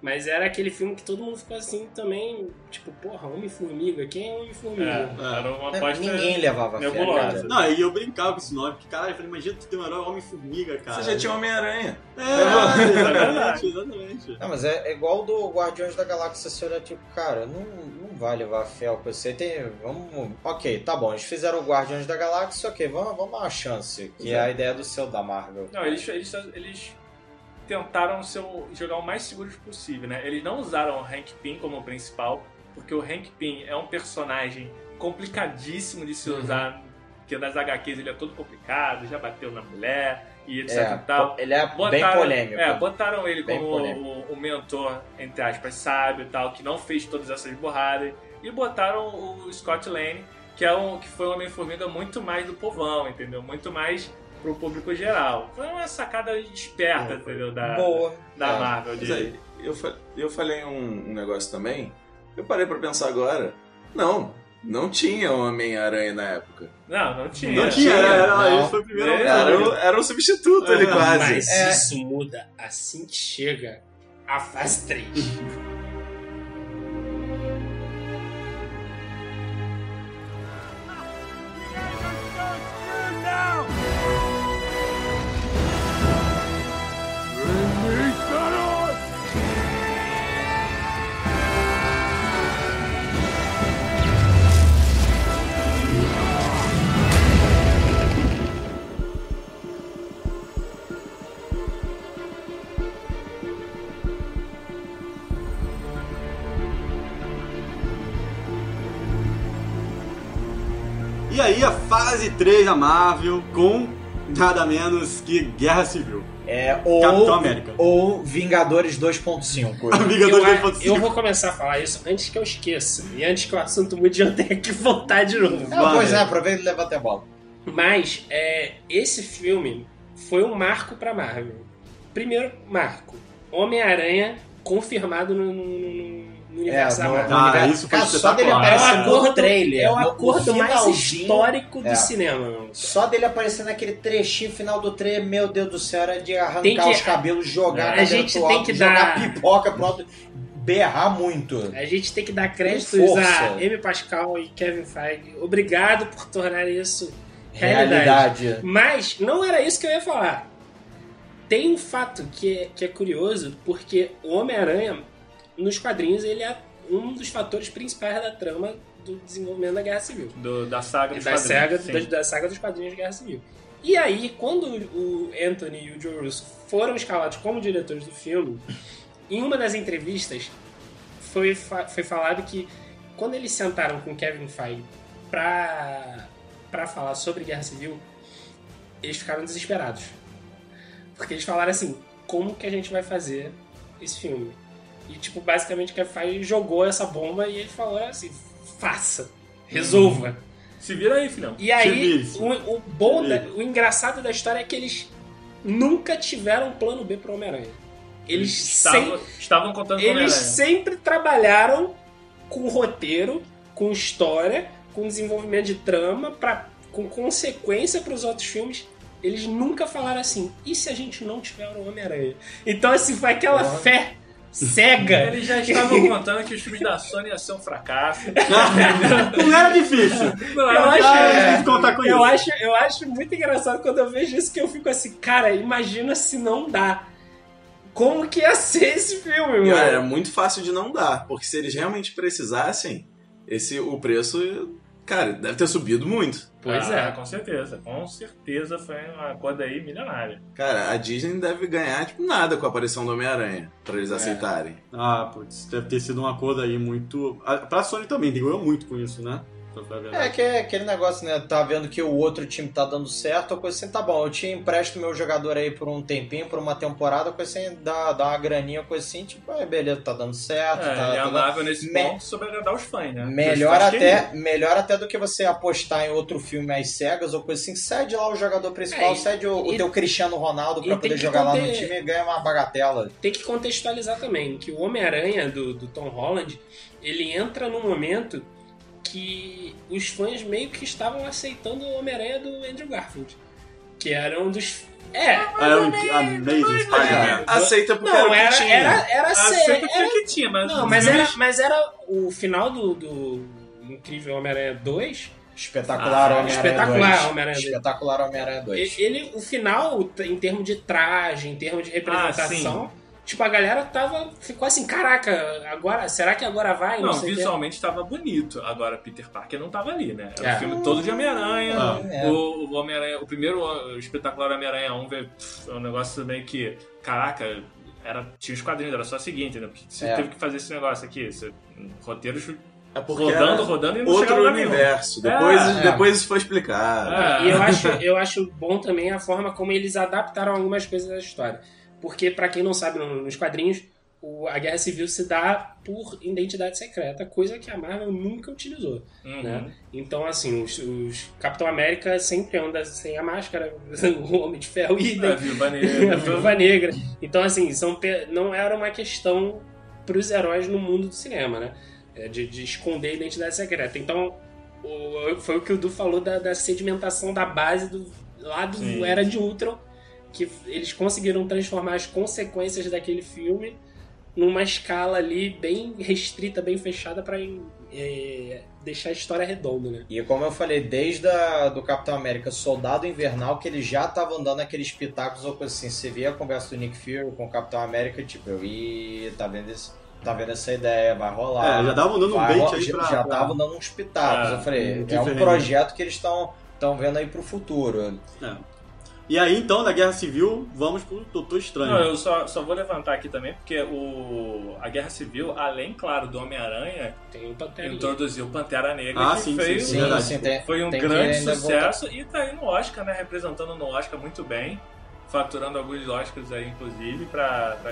mas era aquele filme que todo mundo ficou assim também, tipo, porra, Homem-Formiga, quem é Homem-Formiga? É, era uma aposta Ninguém levava fé, nebulosa. cara. Não, e eu brincava com esse nome, porque caralho, eu falei, imagina tu ter um herói Homem-Formiga, cara. Você já tinha Homem-Aranha. É, verdade. exatamente, exatamente. Não, mas é, é igual do Guardiões da Galáxia, você olha tipo, cara, não, não vai levar fé ao que você tem. Vamos. Ok, tá bom, eles fizeram o Guardiões da Galáxia, ok, vamos, vamos dar uma chance. Que é a ideia do seu da Marvel. Não, eles, eles, eles tentaram ser o- jogar o mais seguro possível, né? Eles não usaram o Hank Pym como principal, porque o Hank Pym é um personagem complicadíssimo de se Uhum. usar, porque nas HQs ele é todo complicado, já bateu na mulher e etc É, e tal. ele é bem Botaram- polêmico. É, botaram ele Bem como o, o mentor, entre aspas, sábio e tal, que não fez todas essas borradas. E botaram o Scott Lane, que, é um, que foi um Homem-Formiga muito mais do povão, entendeu? Muito mais pro público geral. Foi uma sacada esperta, entendeu? Da, Boa. da É. Marvel. Mas De... aí, eu, fa- eu falei um, um negócio também. Eu parei pra pensar agora. Não, não tinha Homem-Aranha na época. Não, não tinha. Não tinha, era, era, Não. ele foi o primeiro É. Era, o- era um substituto ali É, quase. Mas É. isso muda assim que chega a fase 3. 3 da Marvel com nada menos que Guerra Civil. É, ou, Capitão América. ou Vingadores 2.5. Amiga Eu, do a- 2.5. eu vou começar a falar isso antes que eu esqueça. E antes que o assunto mude, eu tenha que voltar de novo. Não, pois é, aproveita e leva até a bola. Mas é, esse filme foi um marco pra Marvel. Primeiro marco: Homem-Aranha confirmado no, no- no- no universo da no- Marvel. Ah, universo- isso foi Cara, só dele. É o aparecer no acordo, trailer. é o acordo mais histórico do É. cinema. meu. Só dele aparecer naquele trechinho final do trailer, meu Deus do céu, era de arrancar Tem que- os cabelos, jogar A gente tem alto, que jogar dar- pipoca pro alto, berrar muito. A gente tem que dar créditos a Amy Pascal e Kevin Feige. Obrigado por tornar isso realidade. Realidade. Mas não era isso que eu ia falar. Tem um fato que é, que é curioso, porque o Homem-Aranha, nos quadrinhos, ele é um dos fatores principais da trama do desenvolvimento da Guerra Civil. Do- da saga dos da quadrinhos, saga, da, da saga dos quadrinhos de Guerra Civil. E aí, quando o Anthony e o Joe Russo foram escalados como diretores do filme, em uma das entrevistas foi, foi falado que quando eles sentaram com Kevin Feige pra, pra falar sobre Guerra Civil, eles ficaram desesperados. Porque eles falaram assim, como que a gente vai fazer esse filme? E, tipo, basicamente Kevin Feige jogou essa bomba e ele falou assim, faça, resolva. Se vira aí, filhão. E aí, o, o bom, da- o engraçado da história é que eles nunca tiveram um plano B pro Homem-Aranha. Eles, estavam, sem- estavam contando o eles Homem-Aranha. sempre trabalharam com roteiro, com história, com desenvolvimento de trama, pra, com consequência para os outros filmes. Eles nunca falaram assim, e se a gente não tiver o Homem-Aranha? Então, assim, foi aquela fé cega. Eles já estavam contando que os filmes da Sony iam ser um fracasso. Não era difícil. Não, Eu acho, gente contar com eu, isso. acho, eu acho muito engraçado quando eu vejo isso que eu fico assim, cara, imagina se não dá. Como que ia ser esse filme, mano? era muito fácil de não dar, porque se eles realmente precisassem, esse o preço, cara, deve ter subido muito. Pois Ah, é. Com certeza. Com certeza foi uma coisa aí milionária. Cara, a Disney não deve ganhar tipo nada com a aparição do Homem-Aranha, pra eles aceitarem. Ah, putz, deve ter sido um acordo aí muito. Pra Sony também, ganhou muito com isso, né? É que é aquele negócio, né? Tá vendo que o outro time tá dando certo, a coisa assim, tá bom, eu te empresto meu jogador aí por um tempinho, por uma temporada, coisa assim, dá, dá uma graninha, coisa assim, tipo, é, beleza, tá dando certo, É, tá, ele é tá dando- amável nesse Me- ponto sobre agradar os fãs, né? Melhor até, melhor até do que você apostar em outro filme às cegas ou coisa assim. Cede lá o jogador principal, É, e- cede o, o e- teu Cristiano Ronaldo pra tem poder que jogar lá no conter- time e ganha uma bagatela. Tem que contextualizar também que o Homem-Aranha do, do Tom Holland, ele entra num momento que os fãs meio que estavam aceitando o Homem-Aranha do Andrew Garfield. Que era um dos... É, Ah, era um Amazing Spider-Man. Aceita porque não, era era, era, era, Ah, ser- sempre tinha era que tinha, mas. Não, mas era, mas era o final do, do Incrível Homem-Aranha 2. Espetacular Ah, Homem-Aranha espetacular 2. Homem-Aranha 2. Espetacular Homem-Aranha 2. Ele, o final, em termos de traje, em termos de representação, tipo, a galera tava. Ficou assim, caraca, agora. Será que agora vai? Não, sei o quê. visualmente estava bonito. Agora, Peter Parker não tava ali, né? Era É. um filme todo de Homem-Aranha. Ah. É. O, o Homem-Aranha, o primeiro o espetacular Homem-Aranha 1 veio, pff, é um negócio meio que. Caraca, era, tinha os quadrinhos, era só o seguinte, né? Porque você É. teve que fazer esse negócio aqui. Você, roteiros É porque rodando, rodando e não outro universo. Depois, É. depois isso foi explicado. É. E eu acho, eu acho bom também a forma como eles adaptaram algumas coisas da história. Porque, pra quem não sabe, no- nos quadrinhos, a Guerra Civil se dá por identidade secreta, coisa que a Marvel nunca utilizou. Uhum. né? Então, assim, os, os Capitão América sempre anda sem a máscara, o Homem de Ferro É, idem, Viúva a Negra. Viúva Negra. Então, assim, são, não era uma questão pros heróis no mundo do cinema, né? É, De, de esconder a identidade secreta. Então, o- foi o que o Du falou da, da sedimentação da base do, lá do Sim. Era de Ultron, que eles conseguiram transformar as consequências daquele filme numa escala ali bem restrita, bem fechada pra é, deixar a história redonda, né? E como eu falei, desde a, do Capitão América Soldado Invernal, que ele já tava andando aqueles pitacos ou coisa assim. Você vê a conversa do Nick Fury com o Capitão América, tipo, eu, ih, tá vendo, esse, tá vendo essa ideia, vai rolar. É, já tava dando um bait aí já, pra. já pra- tava dando uns pitacos. É, eu falei, um é um projeto que eles estão estão vendo aí pro futuro. E aí, então, da Guerra Civil, vamos pro Doutor Estranho. Não, eu só, só vou levantar aqui também, porque o, a Guerra Civil, além, claro, do Homem-Aranha, Tem o Pantera Negra. introduziu Pantera Negra, Ah, que sim, foi, sim, Sim, verdade. sim, tem, foi um grande sucesso e tá aí no Oscar, né? Representando no Oscar muito bem, faturando alguns Oscars aí, inclusive, pra, pra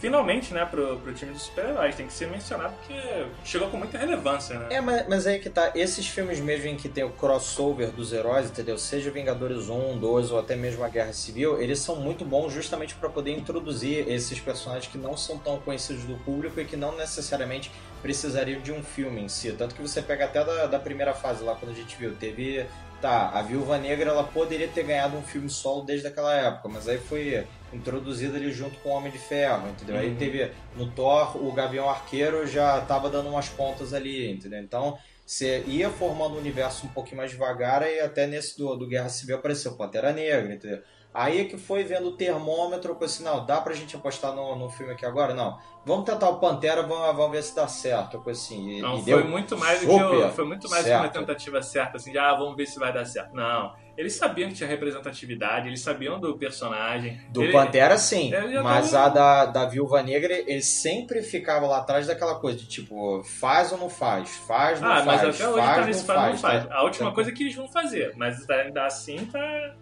finalmente, né, pro, pro time dos super-heróis. Tem que ser mencionado porque chegou com muita relevância, né? É, mas, mas aí que tá, esses filmes mesmo em que tem o crossover dos heróis, entendeu? Seja Vingadores 1, 2 ou até mesmo a Guerra Civil, eles são muito bons justamente para poder introduzir esses personagens que não são tão conhecidos do público e que não necessariamente precisariam de um filme em si. Tanto que você pega até da, da primeira fase lá, quando a gente viu, teve. Tá, a Viúva Negra ela poderia ter ganhado um filme solo desde aquela época, mas aí foi introduzida ali junto com o Homem de Ferro, entendeu? Aí Uhum. teve no Thor, o Gavião Arqueiro já tava dando umas pontas ali, entendeu? Então você ia formando um universo um pouquinho mais devagar e até nesse do, do Guerra Civil apareceu Pantera Negra, entendeu? Aí é que foi vendo o termômetro, eu assim, não, dá pra gente apostar no, no filme aqui agora? Não. Vamos tentar o Pantera, vamos, vamos ver se dá certo. Eu falei assim, Não, e foi muito mais do que eu- foi muito mais uma certo. tentativa certa, assim, de ah, vamos ver se vai dar certo. Não. Eles sabiam que tinha representatividade, eles sabiam do personagem. Do Ele- Pantera, sim. Mas tava- a da, da Viúva Negra, ele sempre ficava lá atrás daquela coisa de tipo, faz ou não faz? Faz, não Ah, mas faz? até hoje faz, tá nesse não faz, não faz. faz. A última Tá- coisa é que eles vão fazer, mas ainda assim tá.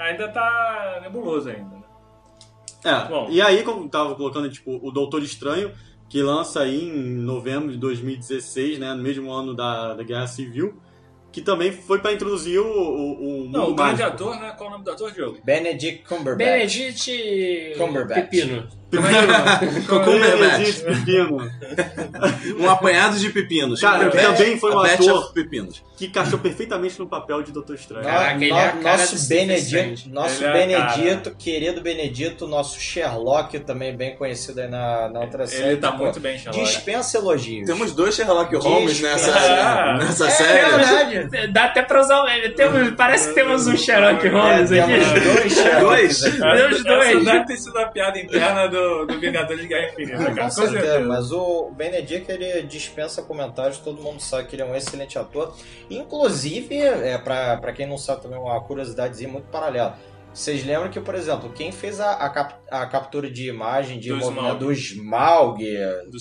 Ainda tá nebuloso ainda. né? É, Bom. e aí, como tava colocando, tipo, o Doutor Estranho, que lança aí em novembro de 2016, né, no mesmo ano da, da Guerra Civil, que também foi pra introduzir o, o, o mundo Não, o grande ator, né? Qual é o nome do ator, Diogo? Benedict Cumberbatch. Benedict Cumberbatch. Pepino. Cumberbatch. Benedict Pepino. Um apanhado de pepinos. Cara, que também foi um ator pepinos. que encaixou perfeitamente no papel de Doutor Estranho. Caraca, No- ele é a cara nosso Benedito, nosso Ele é Benedito, querido Benedito, nosso Sherlock, também bem conhecido aí na, na outra série. Ele tá muito bem, Sherlock. Dispensa elogios. Temos dois Sherlock Holmes Dispensa. nessa, nessa É série. verdade. Dá até pra usar o meme. Temos- parece que temos um Sherlock Holmes É, aqui. temos dois Sherlocks Dois? Essa dois. deve ter sido a piada interna do, do Vingadores de Guerra Infinita, cara. Com Com certeza, certeza. mas o Benedict ele dispensa comentários, todo mundo sabe que ele é um excelente ator. Inclusive, é, pra, pra quem não sabe também, uma curiosidadezinha muito paralela. Vocês lembram que, por exemplo, quem fez a, a, cap- a captura de imagem de Do movimento Smaug. do Smaug?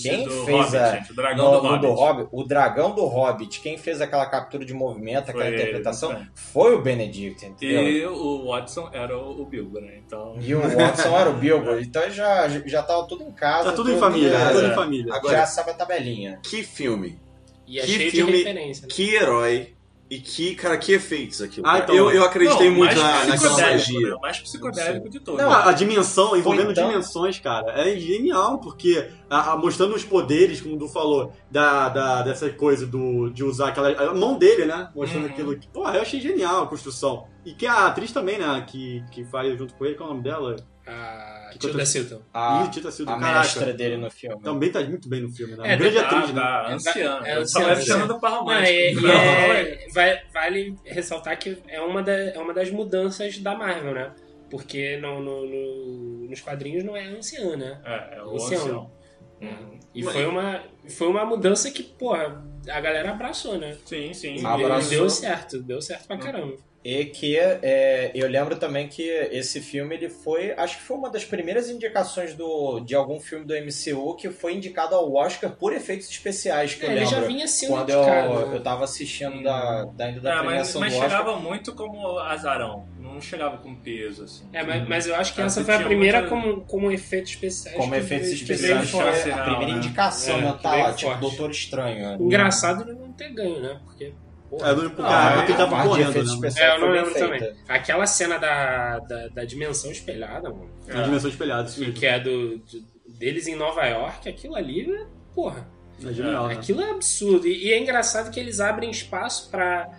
Quem do fez Hobbit, a. gente, o dragão no- do Hobbit. do Hobbit, o dragão do Hobbit, quem fez aquela captura de movimento, Foi aquela ele, interpretação, muito bem. foi o Benedict, entendeu? E o Watson era o, o Bilbo, né? Então. E o Watson era o Bilbo, então já, já tava tudo em casa. Tá tudo em família, tudo em família. Agora- Já sabe a tabelinha. Que filme, E é Que cheio filme- de referência. né? que herói e que, cara, que efeitos aquilo. Ah, então, eu, eu acreditei Não, muito na, naquela magia. né? O mais psicodélico de todos. Não, a, a dimensão, envolvendo então- dimensões, cara, é genial, porque a- a- mostrando os poderes, como o Du falou, da, da- dessa coisa do, de usar aquela. A mão dele, né? Mostrando Uhum. aquilo. que- Porra, eu achei genial a construção. E que a atriz também, né? Que, que faz junto com ele, qual é o nome dela? A Tilda conta- Silton. A, Ih, Tita Silva, a caraca. mestra dele no filme. Também tá muito bem no filme, né? É, Grande tá- atriz, né? Tá, anciã. É, Eu anciã, tava anciã. anciã do par Não, romântico. e- e Não, é- vai- vale ressaltar que é uma, da- é uma das mudanças da Marvel, né? Porque no, no- no- nos quadrinhos não é anciã, né? É, é o Ancião. ancião. Uhum. E foi uma, foi uma mudança que, porra, a galera abraçou, né? Sim, sim. E Abraçou. deu certo, deu certo pra caramba. E que é, eu lembro também que esse filme ele foi, acho que foi uma das primeiras indicações do, de algum filme do MCU que foi indicado ao Oscar por efeitos especiais que É, eu ele lembro. já vinha sendo quando eu, indicado, né? eu tava assistindo da, da, ainda da É, mas, premiação mas do Oscar. chegava muito como azarão. Não chegava com peso, assim. É, mas, mas eu acho que Ah, essa foi a primeira muita- como, como efeitos especiais. Como que efeitos especiais foi a primeira né? indicação, É, né? Tá tipo. Doutor Estranho. Engraçado ele não ter ganho, né? Porque. É, não, porque, Ah, tava correndo, né? É, eu não lembro feita. também. Aquela cena da, da, da dimensão espelhada, mano. A dimensão espelhada, isso Que, mesmo. que é do, de- deles em Nova York, aquilo ali, porra. É genial, né? Aquilo é absurdo. E, e é engraçado que eles abrem espaço pra.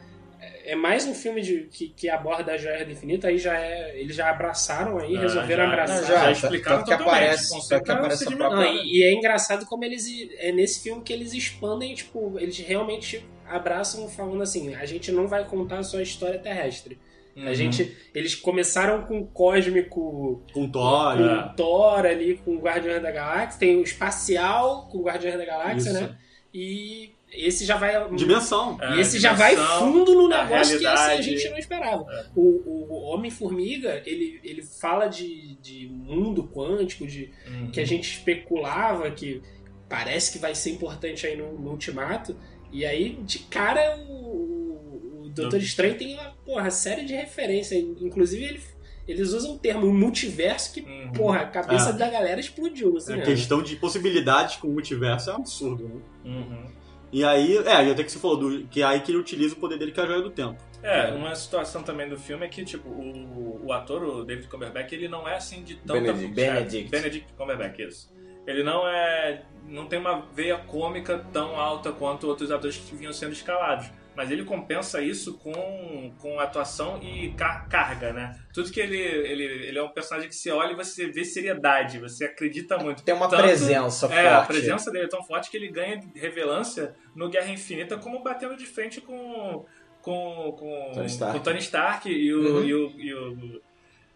É mais um filme de, que, que aborda a Joia do Infinito, aí já é. Eles já abraçaram aí, Ah, resolveram já- abraçar. Já, Já explicaram que aparece, o que aparece a própria... Não, e, e é engraçado como eles. É nesse filme que eles expandem, tipo, eles realmente abraçam falando assim: a gente não vai contar só a história terrestre. A Uhum. gente. Eles começaram com o cósmico, Com Thor, com né? o Thor ali, com o Guardiões da Galáxia, tem o espacial com o Guardiões da Galáxia, Isso. né? E esse já vai. Dimensão. É, E esse já vai dimensão, fundo no a negócio que assim, a gente não esperava. É. O, o Homem-Formiga, ele, ele fala de, de mundo quântico, de Uhum. que a gente especulava que parece que vai ser importante aí no, no Ultimato. E aí, de cara, o, o, Doutor Estranho tem uma porra, série de referências. Inclusive, ele- eles usam o termo multiverso que, Uhum. porra, a cabeça É. da galera explodiu. Assim, A né? questão de possibilidades com o multiverso é um absurdo, né? Uhum. E aí, é, e até que você falou, do, que é aí que ele utiliza o poder dele, que é a joia do tempo. É, uma situação também do filme é que, tipo, o, o ator, o David Cumberbatch, ele não é assim de tanta... Benedict. Benedict. É, Benedict Cumberbatch, isso. Ele não é... não tem uma veia cômica tão alta quanto outros atores que vinham sendo escalados. Mas ele compensa isso com, com atuação e car- carga, né? Tudo que ele, ele... Ele é um personagem que você olha e você vê seriedade, você acredita muito. Tem uma Tanto- presença É, a forte. presença dele é tão forte que ele ganha relevância no Guerra Infinita como batendo de frente com com, com, Tony Stark. com Tony Stark e o, Uhum. e o, e o,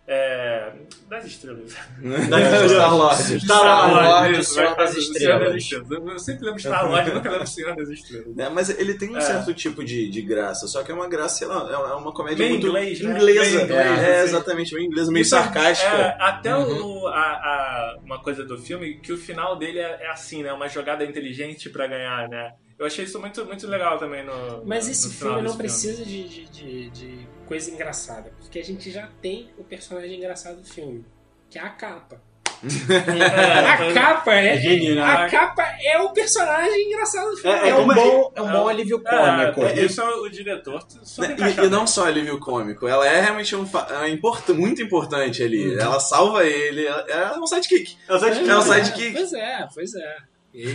É, das estrelas. Star Lord. Star Lord, isso, Senhor vai das fazer o Estrelas. Senhor das Estrelas. Eu sempre lembro Star Lord, nunca lembro Senhor das Estrelas. É, mas ele tem um É. certo tipo de, de graça, só que é uma graça, sei lá, é uma comédia Meio muito inglês, né? inglesa. Meio inglês, é, assim. exatamente, meio inglesa, meio Isso é- sarcástica. é, até Uhum. o, a, a- uma coisa do filme, que o final dele é, é assim, né? Uma jogada inteligente pra ganhar, né? Eu achei isso muito, muito legal também no. Mas no- esse no final filme não precisa de, de, de- de coisa engraçada, porque a gente já tem o personagem engraçado do filme, que é a capa. a capa é, É genial, a capa é o personagem engraçado do filme. É, É um como bom, é um bom alívio cômico. É, isso é o diretor. Só Né, E, e não só alívio cômico, ela é realmente um, é import- muito importante ali. Ela salva ele, ela- é um sidekick. É o sidekick. É o É, sidekick. Pois é, pois é.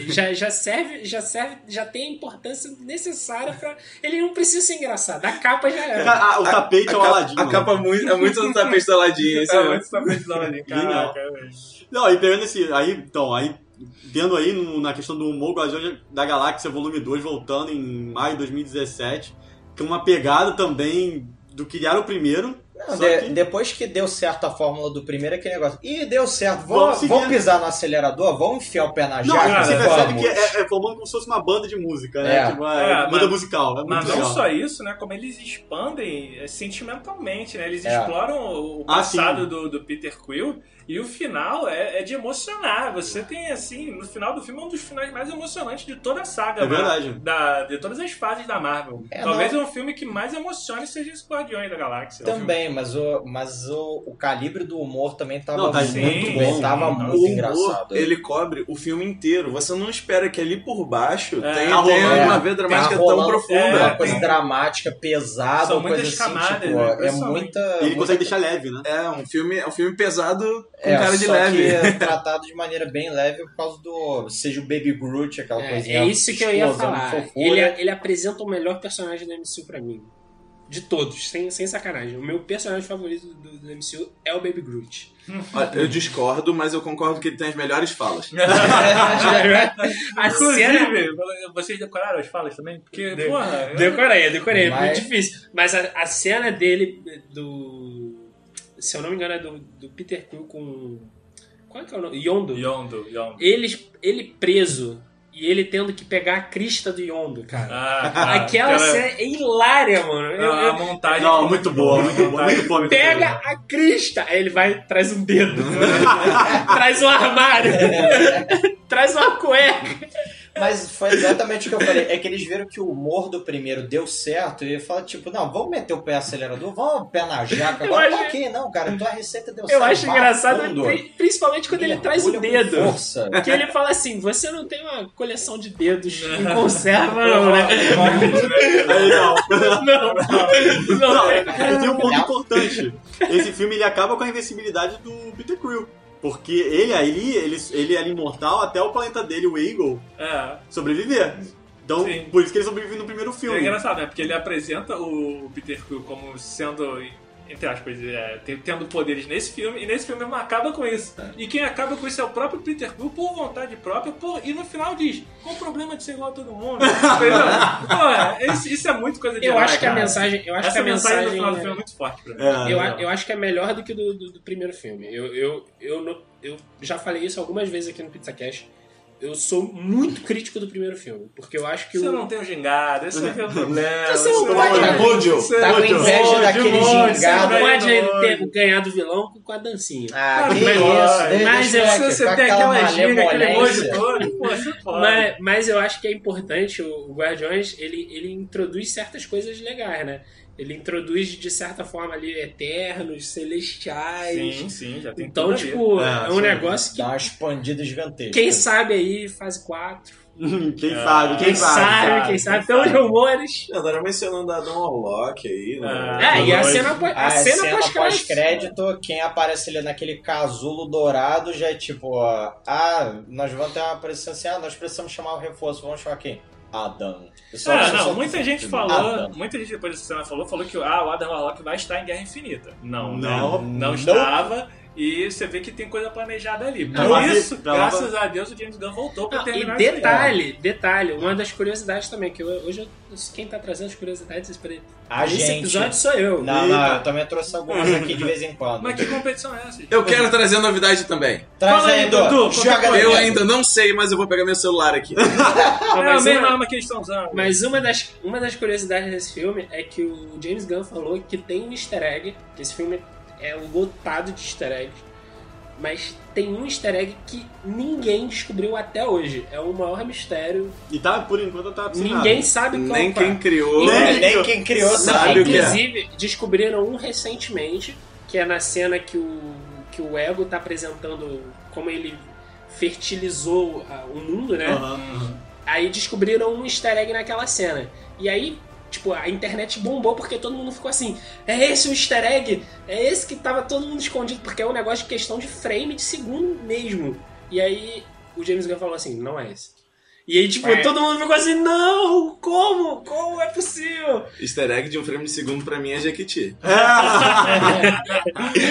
Já, já serve, já serve, já tem a importância necessária pra. Ele não precisa ser engraçado. A capa já é. Cara, a- o tapete é o a, capa, a capa muito, é muito no tapete da Aladdin. esse É é- muito do Aladdin, Genial. caraca, velho. Não, aí pegando esse. Aí, então, aí. Vendo aí no- na questão do humor Guardiões da Galáxia Volume 2, voltando em maio de 2017, com uma pegada também do que era o primeiro. Não, de- que- Depois que deu certo a fórmula do primeiro, aquele negócio. Ih, deu certo. Vamos Vamos, vamos pisar no acelerador? Vamos enfiar o pé na Não, jaca? você Vamos. percebe que é, é formando como se fosse uma banda de música, né? É. Tipo, uma É, banda mas- musical. É Mas não legal. só isso, né? Como eles expandem é, sentimentalmente, né? Eles É. exploram o Ah, passado sim. do, do Peter Quill e o final é, é de emocionar. Você tem, assim, no final do filme, um dos finais mais emocionantes de toda a saga. É verdade. Da, de todas as fases da Marvel. É, Talvez um filme que mais emocione seja esse Guardiões da Galáxia. Também, mas o, mas o, o calibre do humor também tava Não, tá muito sim, bom, sim. tava muito O humor, engraçado. ele cobre o filme inteiro. Você não espera que ali por baixo É, tenha, tá rolando. uma veia dramática Tá tão rolando profunda. É, uma coisa dramática, pesada, São uma coisa muitas assim, camadas, tipo, né? é muita... E ele muita- consegue deixar leve, né? É um filme, é um filme pesado com é, cara de só leve. que é tratado de maneira bem leve por causa do... Seja o Baby Groot, aquela É, coisinha é isso que eu ia falar. Ele, ele apresenta o melhor personagem do MCU pra mim. De todos, sem, sem sacanagem. O meu personagem favorito do, do MCU é o Baby Groot. Olha, Eu discordo, mas eu concordo que ele tem as melhores falas. a cena. Vocês decoraram as falas também? Porque, De- porra. eu- Decorei, decorei, é Mas- muito difícil. Mas a, a cena dele, do. Se eu não me engano, é do, do Peter Quill com. Qual é que é o nome? Yondo. Yondo, Yondo. Ele, ele preso e ele tendo que pegar a crista do Yondo, cara. Ah, cara, Aquela aquela- cena é hilária, mano. Eu- a eu- montagem. Não, muito boa, muito boa, muito boa. muito Pega boa. a crista! Aí ele vai traz um dedo. traz um armário. traz uma cueca. Mas foi exatamente o que eu falei. É que eles viram que o humor do primeiro deu certo e falaram, tipo, não, vamos meter o pé acelerador, vamos o pé na jaca. Eu Agora, acho- ok, não, cara, tua receita deu certo. Eu acho engraçado, fundo. pri- principalmente quando ele traz o dedo. Força. Que ele fala assim: você não tem uma coleção de dedos em conserva, não, né? Aí, não. Não, não, Não, não. é, tem um ponto importante. Esse filme ele acaba com a invencibilidade do Peter Quill. Porque ele ali, ele, ele era imortal até o planeta dele, o Eagle, É. sobreviver. Então, Sim. por isso que ele sobrevive no primeiro É filme. engraçado, né? Porque ele apresenta o Peter Quill como sendo, entre aspas, é, te- tendo poderes nesse filme, e nesse filme ele acaba com isso. E quem acaba com isso é o próprio Peter Quill por vontade própria, por, e no final diz: qual o problema de ser igual a todo mundo? Pô, isso, isso é muito coisa de Eu acho que a mensagem. Eu acho Essa que a mensagem mensagem. final do filme é muito forte pra mim. É, Eu, eu acho que é melhor do que do, do, do primeiro filme. Eu, eu, eu, eu já falei isso algumas vezes aqui no PizzaCast. Eu sou muito crítico do primeiro filme. Porque eu acho que Você o. não tem o gingado, esse é é o problema. Você não Isso pode- é- Mojo. Você- Tá com Mojo. inveja Mojo, daquele Mojo, gingado. você pode Mojo. ter ganhado o vilão com a dancinha. Ah, Mas- que mas- isso, deixa, mas eu- Se você tem aquela ginga, aquele emoji todo, pô, você pode. Mas, mas eu acho que é importante, o o Guardiões, ele, ele introduz certas coisas legais, né? Ele introduz, de certa forma, ali, eternos, celestiais. Sim, sim, já tem Então, tipo, É, é, um sim. negócio que, Dá uma expandida gigantesca. quem sabe aí, fase 4. quem sabe, quem, Quem sabe, sabe. quem sabe, quem pelos sabe. rumores. Andaram mencionando a Don Warlock aí, né? Ah, É, e a cena, pós- a A cena, cena pós-crédito. pós-crédito, quem aparece ali naquele casulo dourado já é tipo, ó, ah, nós vamos ter uma presença, ah, nós precisamos chamar o reforço, vamos chamar quem? Adam. Só- Ah, só- não, só- muita gente falou, Adam. muita gente depois dessa cena falou, falou que ah, o Adam Warlock vai estar em Guerra Infinita. Não, Não. né? não Não. estava. E você vê que tem coisa planejada ali. Por Ela isso, ela graças a Deus, o James Gunn voltou pra Não, e terminar aí. detalhe, detalhe, uma das curiosidades também, que eu- hoje eu- quem tá trazendo as curiosidades pra A esse gente. episódio sou eu. Não, Eita. não, eu também trouxe algumas aqui de vez em quando. Mas que competição é essa? Eu quero trazer novidade também. Traz Fala aí, Dudu. Joga Eu ainda não sei, mas eu vou pegar meu celular aqui. Não, é a mas, mesma uma, arma que eles estão usando. mas uma das, uma das curiosidades desse filme é que o James Gunn falou que tem um easter egg, que esse filme é lotado de easter eggs, mas tem um easter egg que ninguém descobriu até hoje. É o maior mistério. E tá, por enquanto, tá sem Ninguém nada. sabe qual Nem é. quem criou. Nem- Nem quem criou Não, sabe o que é. inclusive, descobriram um recentemente, que é na cena que o, que o Ego tá apresentando como ele fertilizou a- o mundo, né? Aham. Aí descobriram um easter egg naquela cena. E aí, tipo, a internet bombou porque todo mundo ficou assim: é esse o easter egg? É esse que tava todo mundo escondido, porque é um negócio de questão de frame de segundo mesmo. E aí o James Gunn falou assim: não é esse. E aí, tipo, É. todo mundo ficou assim: não, como? Como é possível? Easter egg de um frame de segundo pra mim é Jequiti.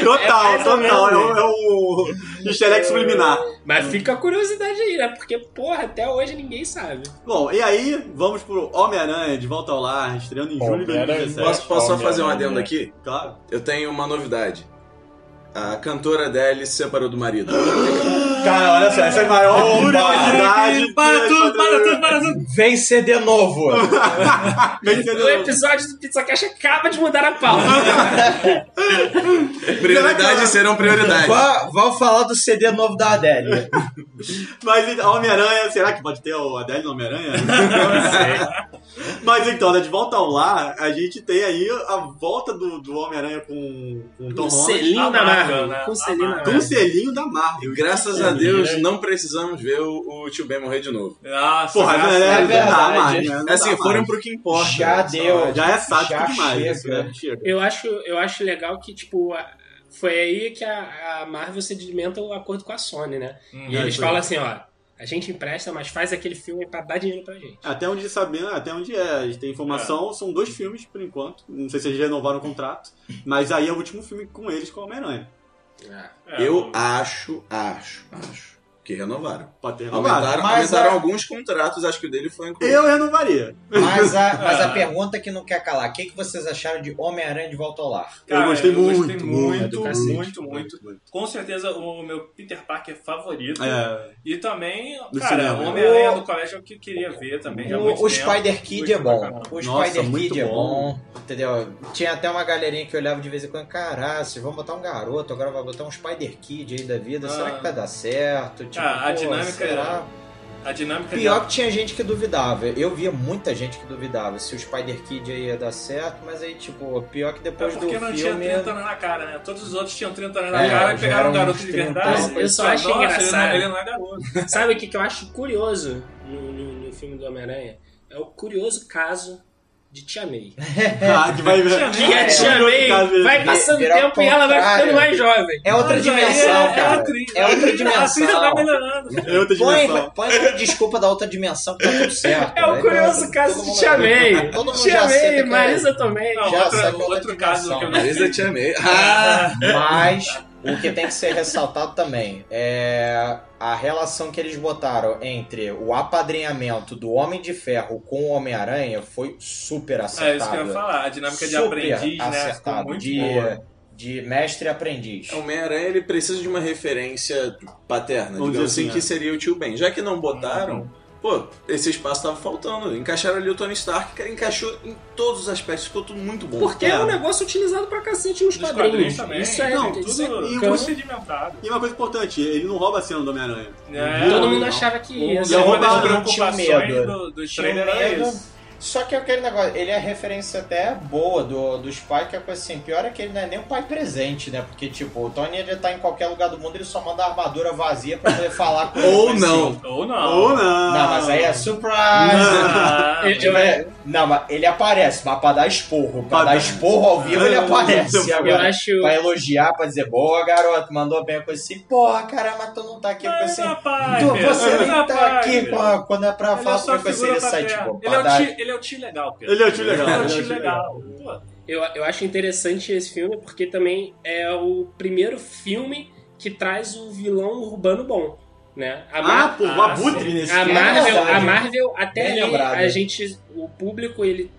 Total, É mais ou total. É o, é o easter egg subliminar. Mas fica a curiosidade aí, né? Porque, porra, até hoje ninguém sabe. Bom, e aí, vamos pro Homem-Aranha de volta ao lar, estreando em julho de Homem-Aranha. 2017. Posso, posso só fazer um adendo aqui? Claro. Eu tenho uma novidade. A cantora Adele se separou do marido. Cara, olha só, essa é a maior curiosidade. Para tudo, para tudo, para tudo. Vem CD novo. O episódio do Pizza Cash acaba de mudar a pauta. Prioridades serão prioridades. Vá- Vamos falar do CD novo da Adele. Mas então, Homem-Aranha, será que pode ter o Adele no Homem-Aranha? Não sei. Mas então, né, de volta ao lar, a gente tem aí a volta do, do Homem-Aranha com, com o Tom Holland. selinho da Marvel, Marvel. né? Com A selinho da Marvel. Com o selinho da Marvel. Graças a Deus, não precisamos ver o, o tio Ben morrer de novo. Nossa, Porra, graças é, a é não dá verdade. mais, né? Não assim, dá foram mais. pro que importa. Já Só- deu. Já é sádico Já demais. né? Eu acho, eu acho legal que, tipo, a- foi aí que a, a Marvel sedimenta o acordo com a Sony, né? Hum, e é, eles foi. falam assim, ó, a gente empresta, mas faz aquele filme pra dar dinheiro pra gente. Até onde sabendo, até onde é, a gente tem informação, são dois filmes por enquanto. Não sei se eles renovaram o contrato, mas aí é o último filme com eles com o Homem-Aranha. É, Eu acho, acho, acho que renovaram. Pode ter renovado. Aumentaram, Mas aumentaram a- alguns contratos, acho que o dele foi incluído. Eu renovaria. Mas a, mas É. a pergunta que não quer calar: o que, que vocês acharam de Homem-Aranha de volta ao lar? Cara, eu gostei eu gostei muito, muito, muito, muito, muito, Com certeza o meu Peter Parker favorito. É, E também, Do cara, o Homem-Aranha O- do colégio é o que eu queria ver também. muito O, o tempo. Spider Kid Gostei é bom. O Nossa, Spider muito Kid é bom. Entendeu? Tinha até uma galerinha que olhava de vez em quando, caralho, vocês vão botar um garoto, agora vai botar um Spider Kid aí da vida, será Ah. que vai dar certo? Tipo, Ah, a dinâmica será? A dinâmica Pior que tinha gente que duvidava. Eu via muita gente que duvidava se o Spider Kid ia dar certo, mas aí, tipo, pior que É depois do porque não tinha filme. 30 anos na cara, né? Todos os outros tinham 30 anos na É, cara e pegaram um garoto de 30. verdade. Eu só acho ele não- engraçado. Ele não é garoto. Sabe o que, que eu acho curioso no, no- no filme do Homem-Aranha? É o curioso caso de Tia May. Ah, que vai ver. Tia Que a É, Tia May vai passando tempo e ela vai ficando mais jovem. É outra dimensão, é, cara. atriz. É outra A atriz vai dimensão. melhorando. É outra Põe, dimensão. põe uma desculpa da outra dimensão que tá tudo certo. É o Aí curioso todo- caso de Tia May. Todo mundo Tia já May, que Marisa também. Não, Já outro, sabe outra outro caso que eu dimensão. não Marisa te amei. Ah! Mas o que tem que ser ressaltado também é a relação que eles botaram entre o apadrinhamento do Homem de Ferro com o Homem-Aranha foi super É acertado. isso que eu ia falar. A dinâmica de Super aprendiz, né? Ficou acertado. muito de, boa. de mestre e aprendiz. O Homem-Aranha ele precisa de uma referência paterna, digamos assim, assim, que é. seria o tio Ben. Já que não botaram, pô, esse espaço tava faltando. Encaixaram ali o Tony Stark, que encaixou em todos os aspectos, ficou tudo muito bom. Porque é. É. um negócio utilizado pra cacete nos Dos quadrinhos. quadrinhos também. Isso é, Não, isso é tudo e sedimentado. E uma coisa importante, ele não rouba a cena do Homem-Aranha. É, Todo mundo não. achava que ia. E é uma das preocupações do, do Tinha trailer era isso. Só que aquele negócio, ele é referência até boa do, dos pais, que é coisa assim, pior é que ele não é nem um pai presente, né? Porque, tipo, o Tony ele tá em qualquer lugar do mundo, ele só manda a armadura vazia pra poder falar com Ou ele, não. assim. Ou não. Ou não. Não, mas aí é surprise! Tipo, é- Não, mas ele aparece, mas pra dar esporro. Pra Pra dar esporro ao vivo, ele aparece. Eu Eu Agora, acho. pra elogiar, pra dizer, boa, garoto, mandou bem, coisa assim. Porra, caramba, tu não tá aqui. Mas, assim, rapaz, tu, você nem rapaz, tá aqui quando é pra Ele é falar sobre coisa assim, ele sai, tipo, ele, é ele é o tio legal, Pedro. Ele é o tio legal. Ele é o ele tio legal. Pô, eu, eu acho interessante esse filme porque também é o primeiro filme que traz o vilão urbano bom. Né? A Ah, pô, o Abutre nesse a filme. Marvel, É verdade. a Marvel até lembrado. a gente, o público ele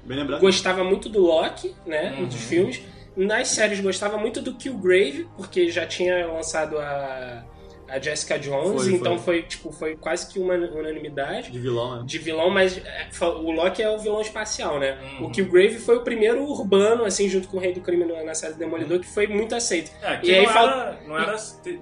gostava muito do Loki, né, Uhum. dos filmes. Nas séries gostava muito do Killgrave, porque já tinha lançado a, a Jessica Jones, Foi, então foi tipo foi quase que uma unanimidade De vilão, né? de vilão, mas é, o Loki é o vilão espacial, né? Uhum. O Killgrave foi o primeiro urbano, assim, junto com o Rei do Crime na série Demolidor, que foi muito aceito. É, aqui E aí não, fal- era, não era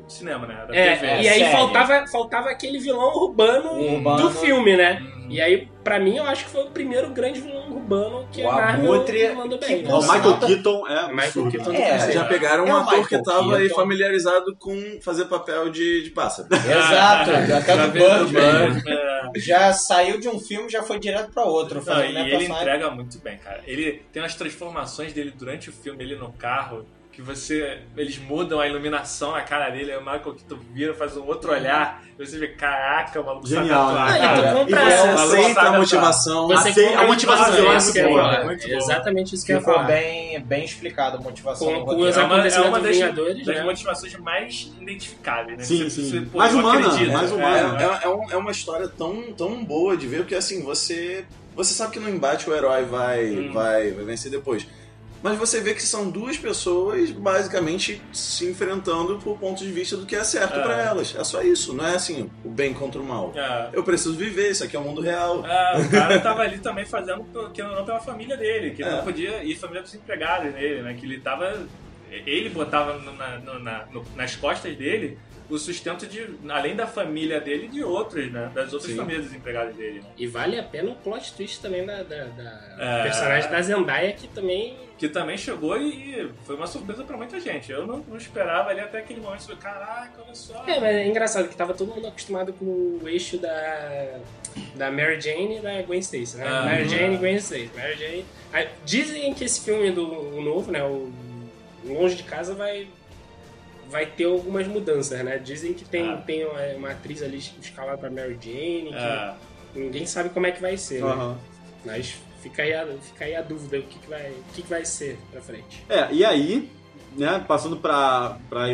cinema, né? Era É, TV. e aí série. faltava, faltava aquele vilão urbano, Urbano. do filme, né? Uhum. E aí, pra mim, eu acho que foi o primeiro grande vilão urbano que O a Marvel Abutre, mandou que bem. Ó, o Michael nota- Keaton é Michael. Keaton É, Já pegaram um É o ator que tava aí Keaton. familiarizado com fazer papel de, de pássaro. Exato, até Já do Birdman. É. Já saiu de um filme já foi direto pra outro. Não, e ele entrega muito bem, cara. Ele tem umas transformações dele durante o filme, ele no carro, que você. Eles mudam a iluminação na cara dele, aí o Michael Keaton vira, faz um outro olhar, e você vê, caraca, o maluco sabe Genial, né? E tu cara. compra- E Você Essa- aceita a motivação. Você Aceita a motivação, é isso que ia muito. Exatamente isso que eu ia falar. bem, bem explicado a motivação Com- do com os É uma, é acontecimentos uma das, das né? motivações mais identificáveis, né? Sim, Você- sim. você, pô, Mais humana, acredito. mais É, humana. É, é, um- é uma história tão, tão boa de ver, porque assim, você. Você sabe que no embate o herói vai, Hum. vai, vai vencer depois. Mas você vê que são duas pessoas basicamente se enfrentando por pontos de vista do que é certo É. pra elas. É só isso, não é assim, o bem contra o mal. É. Eu preciso viver, isso aqui é o mundo real. Ah, o cara tava ali também fazendo, que não pela família dele, que ele É. não podia ir família dos empregados dele, né? Que ele tava. Ele botava no- na- no- na- no- nas costas dele o sustento de, além da família dele, de outros, né? Das outras Sim. famílias dos empregados dele, né? E vale a pena o plot twist também da, da- da É. personagem da Zendaya, que também Que também chegou e foi uma surpresa pra muita gente. Eu não, não esperava ali até aquele momento. Falei, Caraca, olha só. É, mas é engraçado que tava todo mundo acostumado com o eixo da, da Mary Jane e da Gwen Stacy, né? Ah, Mary uhum. Jane e Gwen Stacy. Mary Jane... Dizem que esse filme do novo, né? O Longe de Casa vai vai ter algumas mudanças, né? Dizem que tem, Ah. tem uma, atriz ali escalada pra Mary Jane, que É, ninguém sabe como é que vai ser, né? Aham. Mas fica aí a, fica aí a dúvida, o que, que, vai, o que, que vai ser pra frente. É, e aí, né, passando pra, pra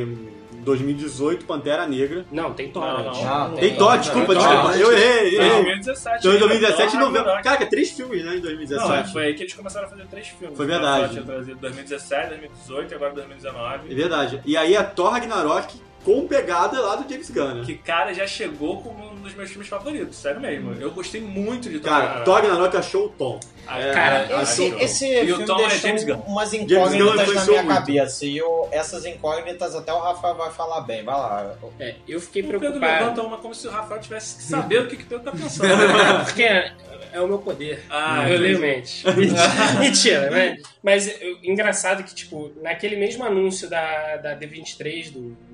2018, Pantera Negra. Não, tem Thor, Não, né? não. Não, Tem Thor, desculpa, Thor. desculpa. Eu errei, errei. 2017. Então, em 2017 e Thor, novembro. Ragnarok. Cara, três filmes, né, em Não, é, 2017. foi aí que eles começaram a fazer três filmes. Foi né? verdade. Só Tinha trazido 2017, 2018 e agora 2019. É verdade. E aí a Thor Ragnarok com pegada lá do James Gunn, né? Que, cara, já chegou como um dos meus filmes favoritos, sério mesmo. Eu gostei muito de Thor Cara. Thor Ragnarok achou o tom. Ah, É, Cara, Esse, achou. esse E o filme Tom é deixou James Gunn. umas Gunn incógnitas na minha muito. cabeça. E eu, essas incógnitas até o Rafael vai falar bem. Vai lá. É, eu fiquei O Pedro preocupado. levanta uma como se o Rafael tivesse que saber o que, que o Pedro tá pensando. né? Porque é, é o meu poder. Ah, eu leio mente. Mentira, né? Mas engraçado que, tipo, naquele mesmo anúncio da, da D23, do, do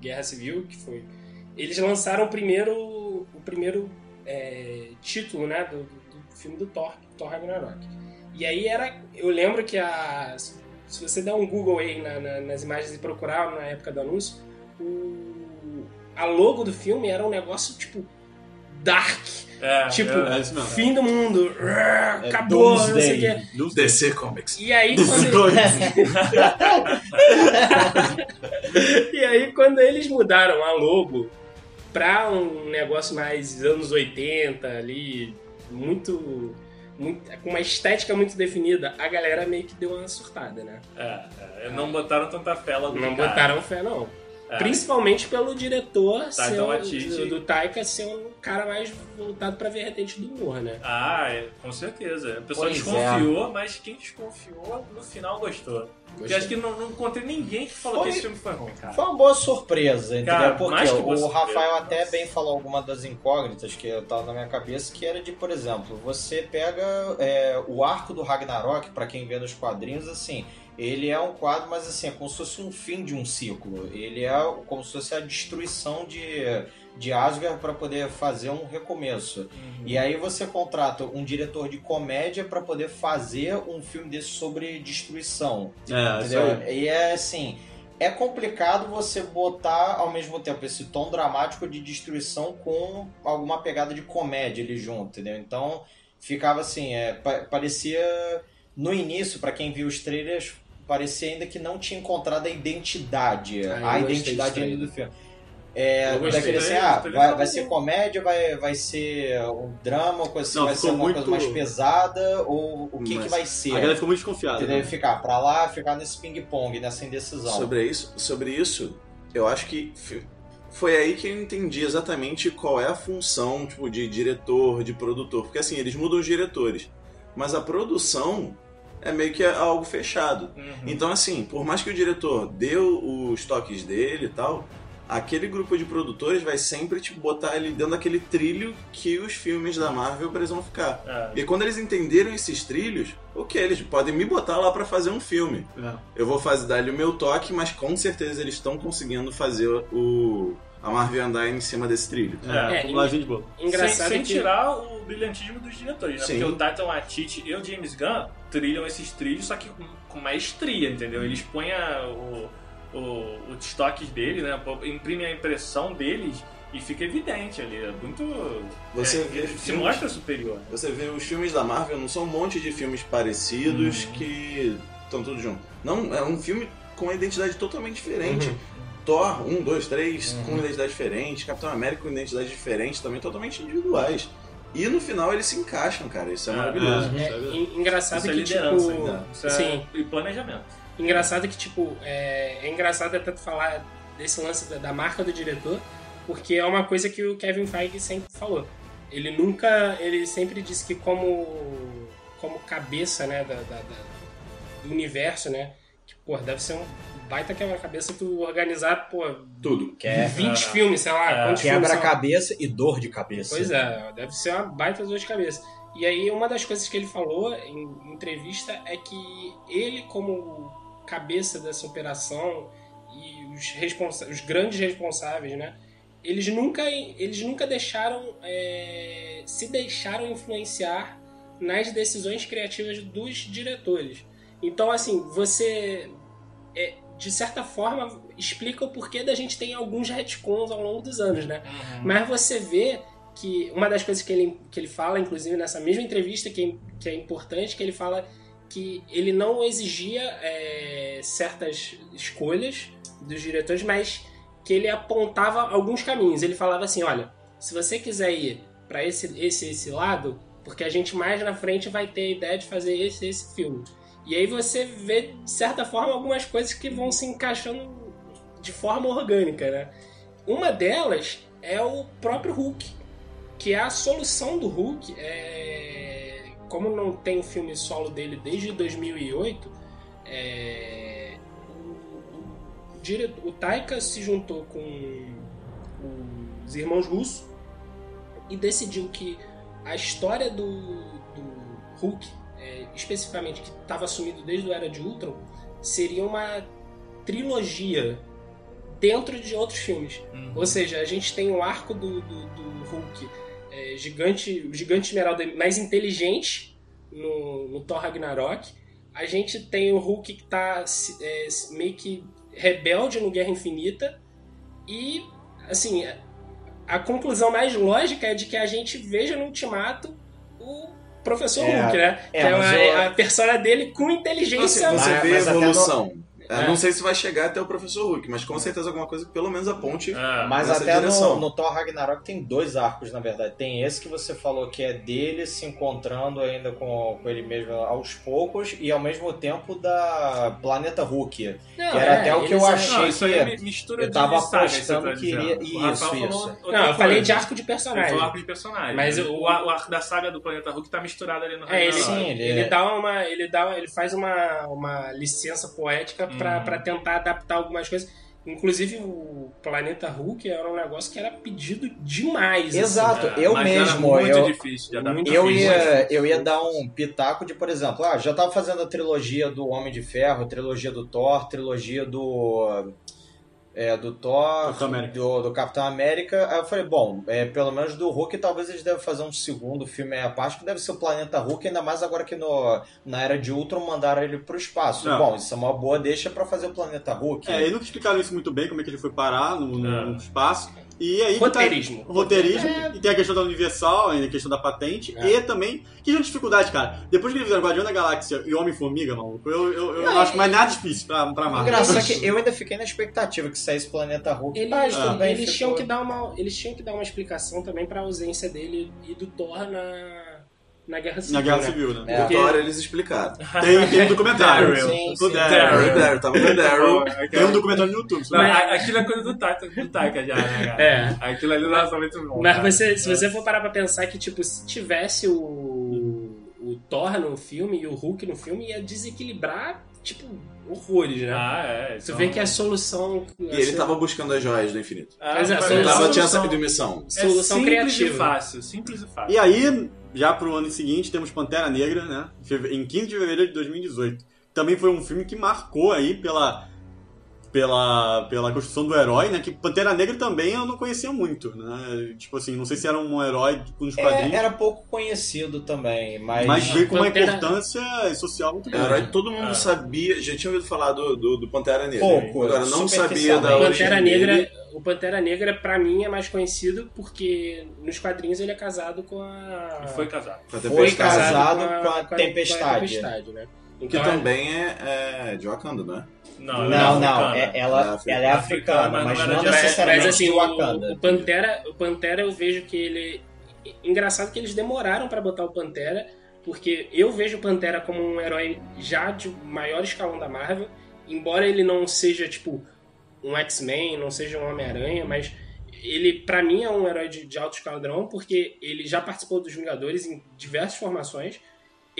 Guerra Civil, que foi. Eles lançaram primeiro. O primeiro é, título, né? Do, do- do filme do Thor, Thor Ragnarok. E aí era. Eu lembro que a. Se você der um Google aí na- na- nas imagens e procurar na época do anúncio, o, a logo do filme era um negócio tipo dark. É, Tipo, é, É fim do mundo, rrr, acabou, não sei o quê. Dos DC Comics. E aí, quando, e aí, quando eles mudaram a logo pra um negócio mais anos 80 ali, muito, muito. com uma estética muito definida, a galera meio que deu uma surtada, né? é, é, não botaram tanta fé logo de Não cara. botaram fé, não. É. Principalmente pelo diretor ser, um- do, do Taika ser um cara mais voltado pra vertente do humor, né? Ah, é, com certeza. A pessoa Pois desconfiou, mas quem desconfiou no final gostou. Gostei. acho que não, não encontrei ninguém que falou Foi- que esse filme foi ruim, cara. Foi uma boa surpresa, entendeu? Cara, Porque o surpresa. Rafael até bem falou alguma das incógnitas que tava na minha cabeça, que era de, por exemplo, você pega é, o arco do Ragnarok, pra quem vê nos quadrinhos, assim, ele é um quadro, mas assim, é como se fosse um fim de um ciclo. Ele é como se fosse a destruição de, de Asgard para poder fazer um recomeço. Uhum. E aí você contrata um diretor de comédia para poder fazer um filme desse sobre destruição. É, Entendeu? E é assim, é complicado você botar ao mesmo tempo esse tom dramático de destruição com alguma pegada de comédia ali junto, entendeu? Então ficava assim, é, pa- parecia no início, pra quem viu os trailers, parecia ainda que não tinha encontrado a identidade, Ah, a identidade ainda do filme. É, daquele assim, dele, ah, vai, vai ser comédia, vai, vai ser um drama, coisa assim, Não, vai ser uma coisa muito- mais pesada, ou o que, Mas que vai A ser? galera ficou muito desconfiada. Né? ficar pra lá, ficar nesse ping-pong, nessa indecisão. Sobre isso, sobre isso, eu acho que foi aí que eu entendi exatamente qual é a função tipo, de diretor, de produtor. Porque assim, eles mudam os diretores. Mas a produção é meio que algo fechado. Uhum. Então, assim, por mais que o diretor deu os toques dele e tal, aquele grupo de produtores vai sempre tipo, botar ele dentro daquele trilho que os filmes da Marvel precisam ficar. É. E quando eles entenderam esses trilhos, ok, eles podem me botar lá pra fazer um filme. É. Eu vou fazer dar-lhe o meu toque, mas com certeza eles estão conseguindo fazer o a Marvel andar em cima desse trilho. É, É, dubladinho de boa. Engraçado sem, sem que... tirar o brilhantismo dos diretores, né? Sim. Porque o Taika Waititi e o James Gunn trilham esses trilhos, só que com, com maestria, entendeu? Eles põem a- o, o- os toques dele, né? Imprimem a impressão deles e fica evidente ali. É muito... Você é, vê se filmes- mostra superior. Você vê os filmes da Marvel, não são um monte de filmes parecidos que estão tudo junto. Não, é um filme com uma identidade totalmente diferente. Thor, 1, 2, 3, com identidade diferente. Capitão América com identidade diferente, também totalmente individuais. E no final eles se encaixam, cara. Isso é, É, maravilhoso. É, en- engraçado Isso é que, liderança, tipo... ainda. Isso é Sim. e planejamento. Engraçado que, tipo, é, é engraçado até tu falar desse lance da, da marca do diretor, porque é uma coisa que o Kevin Feige sempre falou. Ele nunca, ele sempre disse que como, como cabeça, né, da, da- da- do universo, né, que, pô, deve ser um baita quebra-cabeça tu organizar, pô, Tudo. Que é 20 Ah, filmes, sei lá, é, quantos filmes são? quebra-cabeça e dor de cabeça. Pois é, deve ser uma baita dor de cabeça. E aí, uma das coisas que ele falou em entrevista é que ele, como cabeça dessa operação e os, responsa os grandes responsáveis, né? Eles nunca, eles nunca deixaram é, se deixaram influenciar nas decisões criativas dos diretores. Então, assim, você é, de certa forma explica o porquê da gente tem alguns retcons ao longo dos anos, né? Mas você vê que uma das coisas que ele, que ele fala, inclusive nessa mesma entrevista, que é, que é importante, que ele fala que ele não exigia é, certas escolhas dos diretores, mas que ele apontava alguns caminhos. Ele falava assim, olha, se você quiser ir para esse, esse, esse lado, porque a gente mais na frente vai ter a ideia de fazer esse, esse filme. E aí você vê, de certa forma, algumas coisas que vão se encaixando de forma orgânica, né? Uma delas é o próprio Hulk, que é a solução do Hulk. É... Como não tem filme solo dele desde 2008, é... o, o, dire- o Taika se juntou com os irmãos Russo e decidiu que a história do, do Hulk, é, especificamente que estava assumido desde o Era de Ultron, seria uma trilogia dentro de outros filmes. Ou seja, a gente tem o arco do, do, do Hulk é, gigante, o gigante esmeralda mais inteligente no, no Thor Ragnarok. A gente tem o Hulk que tá é, meio que rebelde no Guerra Infinita. E, assim, a conclusão mais lógica é de que a gente veja no Ultimato o Professor É, Hulk, né? é, que é a, eu- a persona dele com inteligência. Você Mas- vê mas até no- evolução. Eu É. não sei se vai chegar até o Professor Hulk, mas com certeza alguma coisa que pelo menos aponte. É. Mas nessa até direção. no, no Thor Ragnarok tem dois arcos, na verdade. Tem esse que você falou que é dele se encontrando ainda com, com ele mesmo aos poucos, e ao mesmo tempo da Planeta Hulk. Não, que era é, até o que eu achei Não, isso aí que é mi- mistura eu de tava apostando que iria- isso, isso. Não, eu falei de arco de personagem. falou arco de personagem. Mas Mas o- o, ar- o arco da saga do Planeta Hulk tá misturado ali no É, ele, Ragnarok. Sim, ele ele, é- dá uma, ele dá, ele faz uma, uma licença poética pra Uhum. tentar adaptar algumas coisas. Inclusive o Planeta Hulk era um negócio que era pedido demais. assim. Exato, É, eu mesmo, muito eu- difícil de adaptar. muito Eu difícil. ia, eu ia dar um pitaco de, por exemplo, ah, já tava fazendo a trilogia do Homem de Ferro, trilogia do Thor, trilogia do. É, do Thor, do, do Capitão América. Aí eu falei, bom, é, pelo menos do Hulk, talvez eles devem fazer um segundo filme aí à parte, que deve ser o Planeta Hulk, ainda mais agora que no, na era de Ultron mandaram ele pro espaço. Não. Bom, isso é uma boa deixa pra fazer o Planeta Hulk. É, eles nunca explicaram isso muito bem, como é que ele foi parar no, no- É. no espaço. E aí que Roteirismo. Tá, roteirismo. E tem a questão da Universal, ainda a questão da patente. É. E também, que de dificuldade, cara. Depois que eles fizeram Guardião da Galáxia e Homem-Formiga, maluco, eu, eu, eu Não, não acho mais nada difícil pra, pra Marvel. Engraçado que eu ainda fiquei na expectativa que saísse Planeta Hulk. Eles, mas também eles ficou- tinham que dar uma, eles tinham que dar uma explicação também pra ausência dele e do Thor na, na Guerra Civil. Na Guerra né? Civil, né? O Porque- Thor eles explicaram. Tem, tem um documentário. Daryl. Sim, Do sim. Daryl. O Daryl, tava no Daryl. Tem um documentário no YouTube. Não, a- aquilo é coisa do Taika, do Taika já, né, cara? É. Aquilo ali não é muito bom. Mas cara. você, se você for parar pra pensar que, tipo, se tivesse o, o Thor no filme e o Hulk no filme, ia desequilibrar, tipo, horrores, né? Ah, é. Você então- vê que a solução. E ele tava buscando as joias do infinito. Ah, Pois é, mas só- Ele é tava, tinha solução- essa missão. é solução simples criativa. e fácil, simples e fácil. E aí, já pro ano seguinte, temos Pantera Negra, né? Em 15 de fevereiro de 2018. Também foi um filme que marcou aí pela, pela, pela construção do herói, né? Que Pantera Negra também eu não conhecia muito, né? Tipo assim, não sei se era um herói tipo, nos É, quadrinhos, era pouco conhecido também, mas. mas veio com uma Pantera- importância social muito É herói grande. todo mundo Ah. sabia, já tinha ouvido falar do, do, do Pantera Negra. Pouco, Agora não sabia da Pantera dele. Negra, o Pantera Negra, pra mim, é mais conhecido porque nos quadrinhos ele é casado com a. E foi casado. Com a Foi Tempestade, casado com a Tempestade. Tempestade, né? Que Então, também é, é de Wakanda, não é? Não, Não, não, africana. é- ela, É ela é africana, mas mas não não de- necessariamente mas, assim, de o, Wakanda. o Pantera, o Pantera eu vejo que ele. Engraçado que eles demoraram pra botar o Pantera, porque eu vejo o Pantera como um herói já de maior escalão da Marvel, embora ele não seja tipo um X-Men, não seja um Homem-Aranha, mas ele pra mim é um herói de, de alto escalão porque ele já participou dos Vingadores em diversas formações.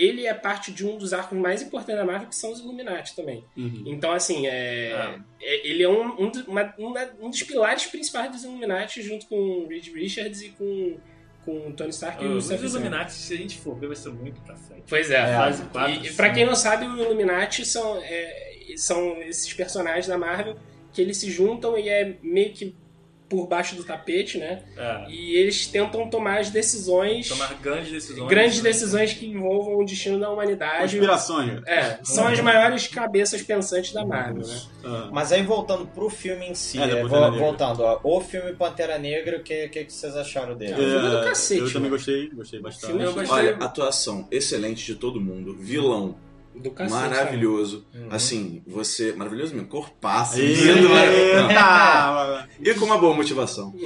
Ele é parte de um dos arcos mais importantes da Marvel, que são os Illuminati também. Uhum. Então, assim, é, Ah. é- ele é um, um, uma- um dos pilares principais dos Illuminati, junto com o Reed Richards e com, com o Tony Stark e o Os. Illuminati, se a gente for ver, vai ser muito pra frente. Pois é. Fase quatro, e, e pra quem não sabe, o Illuminati são, é, são esses personagens da Marvel que eles se juntam e é meio que por baixo do tapete, né? É. E eles tentam tomar as decisões, Tomar grandes decisões. grandes decisões que envolvam o destino da humanidade. Conspirações. É, são as maiores cabeças pensantes da Marvel, né? Ah. Mas aí voltando pro filme em si, É, é, voltando, ó, o filme Pantera Negra, o que, que, que vocês acharam dele? É, o filme é do cacete, eu também mano. gostei, gostei bastante. Filme Eu gostei. Olha, atuação excelente de todo mundo. Vilão cacete. maravilhoso. Uhum. Assim, você. Maravilhoso mesmo. Corpaço. Lindo, maravilhoso. mano. E com uma boa motivação.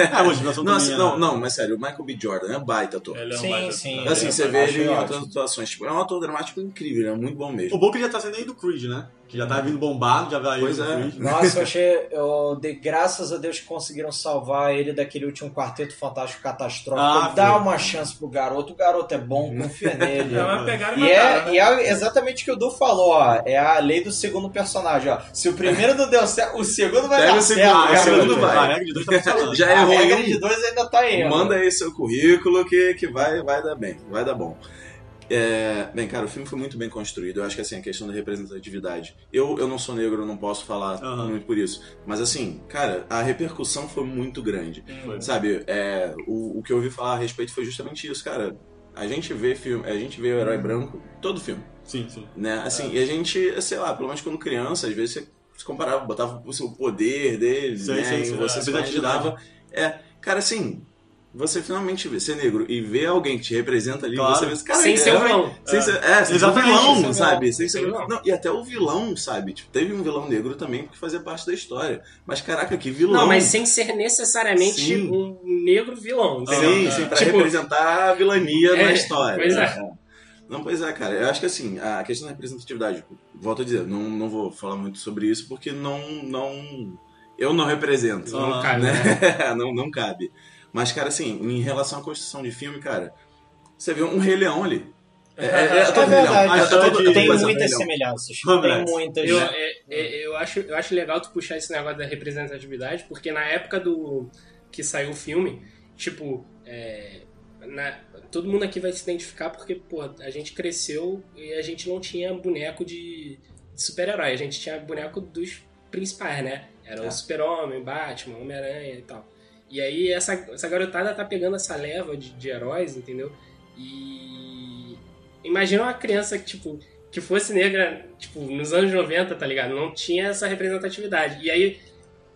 É, a motivação Não, assim, é- não, não, mas sério, o Michael B. Jordan é um baita ator. Ele é um Sim, baita- sim. Assim, É, você vê ele em ótimo. outras atuações. Tipo, é um ator dramático incrível, ele é muito bom mesmo. O bom que ele já tá sendo aí do Creed, né? Que já tá vindo bombado, já vai Pois é. Creed. Nossa, eu achei. Eu dei graças a Deus que conseguiram salvar ele daquele último quarteto fantástico catastrófico. Ah, Dá foi. uma chance pro garoto. O garoto é bom, confia nele. É, pegaram e E é, né? e é exatamente o que o Du falou, ó. É a lei do segundo personagem, ó. Se o primeiro não deu certo, o segundo vai Pega dar o segundo, certo. ah, o segundo vai. A regra de dois tá funcionando. Já A errou regra em um, de dois ainda tá aí. Manda aí seu currículo que, que vai, vai dar bem, vai dar bom. É, bem, cara, o filme foi muito bem construído. Eu acho que assim, a questão da representatividade. Eu, eu não sou negro, eu não posso falar Aham. muito por isso. Mas assim, cara, a repercussão foi muito grande. Foi. Sabe, é, o, o que eu ouvi falar a respeito foi justamente isso, cara. A gente vê filme, a gente vê o herói branco todo filme, Sim, sim. né? Assim, e a gente, sei lá, pelo menos quando criança, às vezes você se comparava, botava o seu poder dele, Sim, né? sim, e sim. você É, se representatividade. imaginava. É, cara, assim, você finalmente vê ser negro e ver alguém que te representa ali, Claro. você vê, cara, Sem é, ser é, vilão. Sem ser, é, sem ser Exatamente, vilão, sem ser o sabe? Sem ser, vilão. não, e até o vilão, sabe? Tipo, teve um vilão negro também que fazia parte da história. Mas caraca, que vilão. Não, mas sem ser necessariamente Sim. um negro vilão, entendeu? Sim, sim, pra Tipo, representar a vilania na É, história. pois é. né? Não, pois é, cara. Eu acho que assim, a questão da representatividade, volto a dizer, não, não vou falar muito sobre isso porque não. não eu não represento. Não né? cabe, não, não cabe. Mas, cara, assim, em relação à construção de filme, cara, você vê um Rei Leão ali. É, é, é, É verdade, Ah, todo- de- todo tem muitas semelhanças. Tem muitas. Eu, né? é- é- eu, acho, eu acho legal tu puxar esse negócio da representatividade, porque na época do que saiu o filme, tipo, é, na- todo mundo aqui vai se identificar porque, pô, a gente cresceu e a gente não tinha boneco de, de super-herói, a gente tinha boneco dos principais, né? Era É. o Super-Homem, Batman, Homem-Aranha e tal. E aí essa, essa garotada tá pegando essa leva de, de heróis, entendeu? E imagina uma criança que, tipo, que fosse negra, tipo, nos anos 90, tá ligado? Não tinha essa representatividade. E aí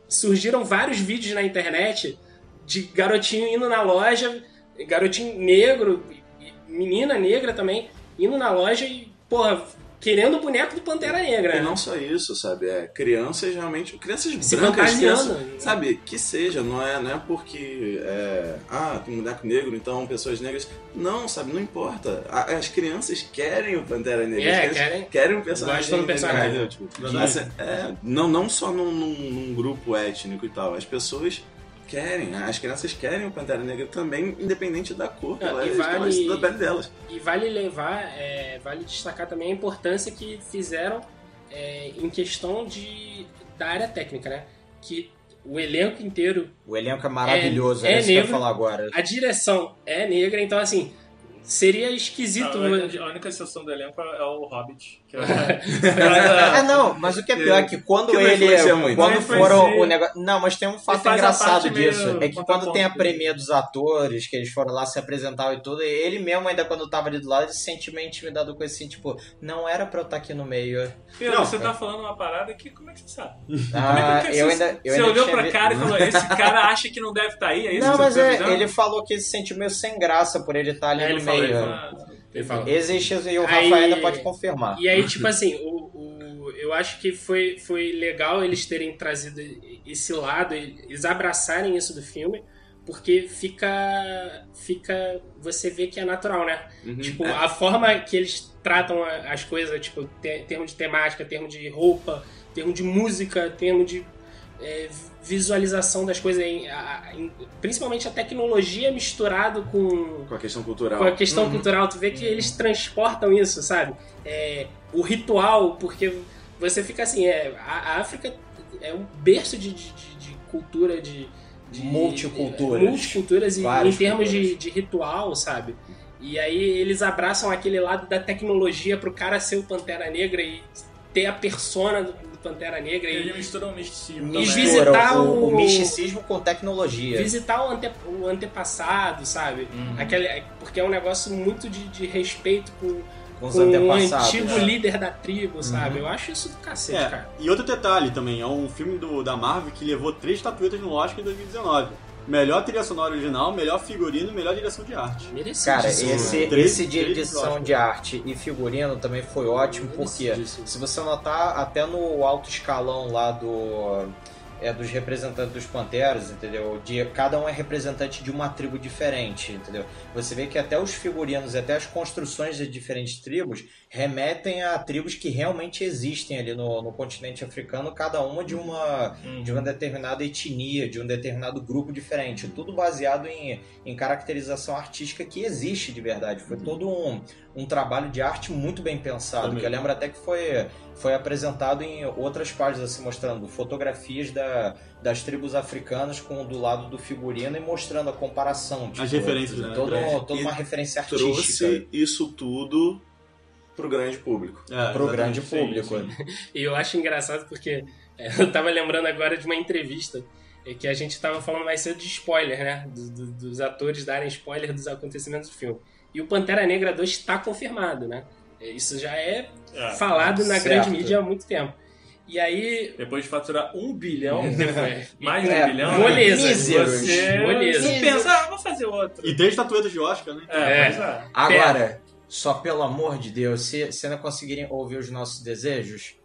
surgiram vários vídeos na internet de garotinho indo na loja, garotinho negro, menina negra também, indo na loja e, porra, querendo o boneco do Pantera Negra. E né? não só isso, sabe? É, crianças realmente. Crianças Se brancas, crianças, sabe? Que seja, não é, não é porque. É, ah, tem um boneco negro, então pessoas negras. Não, sabe? Não importa. As crianças querem o Pantera Negra. É, As crianças querem. querem um personagem. Gostam do personagem. entendeu? Tipo, assim, é, não, não só num, num- num grupo étnico e tal. As pessoas. Querem, as crianças querem o Pantera Negra também, independente da cor que Ah, elas vale- da pele delas. E vale levar, é, vale destacar também a importância que fizeram é, em questão de, da área técnica, né? Que o elenco inteiro, O elenco é maravilhoso, É- é, é isso que eu ia negro. falar agora. a direção é negra, então assim, seria esquisito. A única, a única exceção do elenco é o Hobbit. Que é É, não, mas o que é pior é que quando Que ele. Quando Não foram o negócio. Não, mas tem um fato engraçado disso. É que quando tem a premia dos atores, que eles foram lá se apresentar e tudo, ele mesmo, ainda quando tava ali do lado, ele se sente meio intimidado com esse assim, tipo, não era pra eu estar aqui no meio. Pedro, Não, você tá falando uma parada que como é que você sabe? Ah, Como é que eu você, ainda. Eu você ainda olhou pra vi- cara e falou: esse cara acha que não deve estar aí? É isso Não, que mas tá é, ele falou que se sentiu meio sem graça por ele estar ali É, no ele meio. Falou. Existe e o Rafael ainda pode confirmar. E aí, tipo assim, o, o- eu acho que foi, foi legal eles terem trazido esse lado, eles abraçarem isso do filme, porque fica. fica. Você vê que é natural, né? Uhum. Tipo, É. a forma que eles tratam as coisas, tipo, te- termo de temática, termo de roupa, termo de música, termo de é, visualização das coisas, em- a- em- principalmente a tecnologia misturado com, Com a questão cultural. com a questão Uhum. cultural, tu vê que eles transportam isso, sabe? É, o ritual, porque você fica assim, é, a a África é um berço de, de- de- cultura, de, de Multiculturas. multiculturas e, em termos de, de ritual, sabe? E aí eles abraçam aquele lado da tecnologia pro cara ser o Pantera Negra e ter a persona do Pantera Negra Ele e misturou um misticismo E também. visita- visitar o, o o- misticismo com tecnologia. visitar o, ante, o antepassado, sabe? Uhum. Aquele, porque é um negócio muito de, de respeito com, Com os com o antigo né? líder da tribo, sabe? Uhum. Eu acho isso do cacete, É, cara. e outro detalhe também, é um filme do, da Marvel que levou três estatuetas no Oscar em 2019. Melhor trilha sonora original, melhor figurino e melhor direção de arte. Merecidíssimo. Cara, esse, Três- esse de edição Oscars. de arte e figurino também foi ótimo, porque se você notar, até no alto escalão lá do. É, dos representantes dos Panteras, entendeu? De, cada um é representante de uma tribo diferente, entendeu? Você vê que até os figurinos e até as construções de diferentes tribos remetem a tribos que realmente existem ali no, no continente africano, cada uma de uma, de uma determinada etnia, de um determinado grupo diferente. Tudo baseado em, em caracterização artística que existe de verdade. Foi todo um, um trabalho de arte muito bem pensado, Também. que eu lembro até que foi, foi apresentado em outras páginas, assim, mostrando fotografias da, das tribos africanas com do lado do figurino e mostrando a comparação. As referências, né? Todo, toda uma referência artística Trouxe isso tudo pro grande público. É, pro grande Sim, público. sim. E eu acho engraçado porque é, eu tava lembrando agora de uma entrevista é, que a gente tava falando mais cedo de spoiler, né? Do- do- dos atores darem spoiler dos acontecimentos do filme. E o Pantera Negra 2 está confirmado, né? É, Isso já é É. falado na certo. grande mídia há muito tempo. E aí. Depois de faturar um bilhão, É, mais de É, um bilhão, moleza. míseros. você, Moleza. você pensa, ah, vou fazer outro. E três estatuetas de Oscar, né? É, É. é. Agora, só pelo amor de Deus, se, se não conseguirem ouvir os nossos desejos,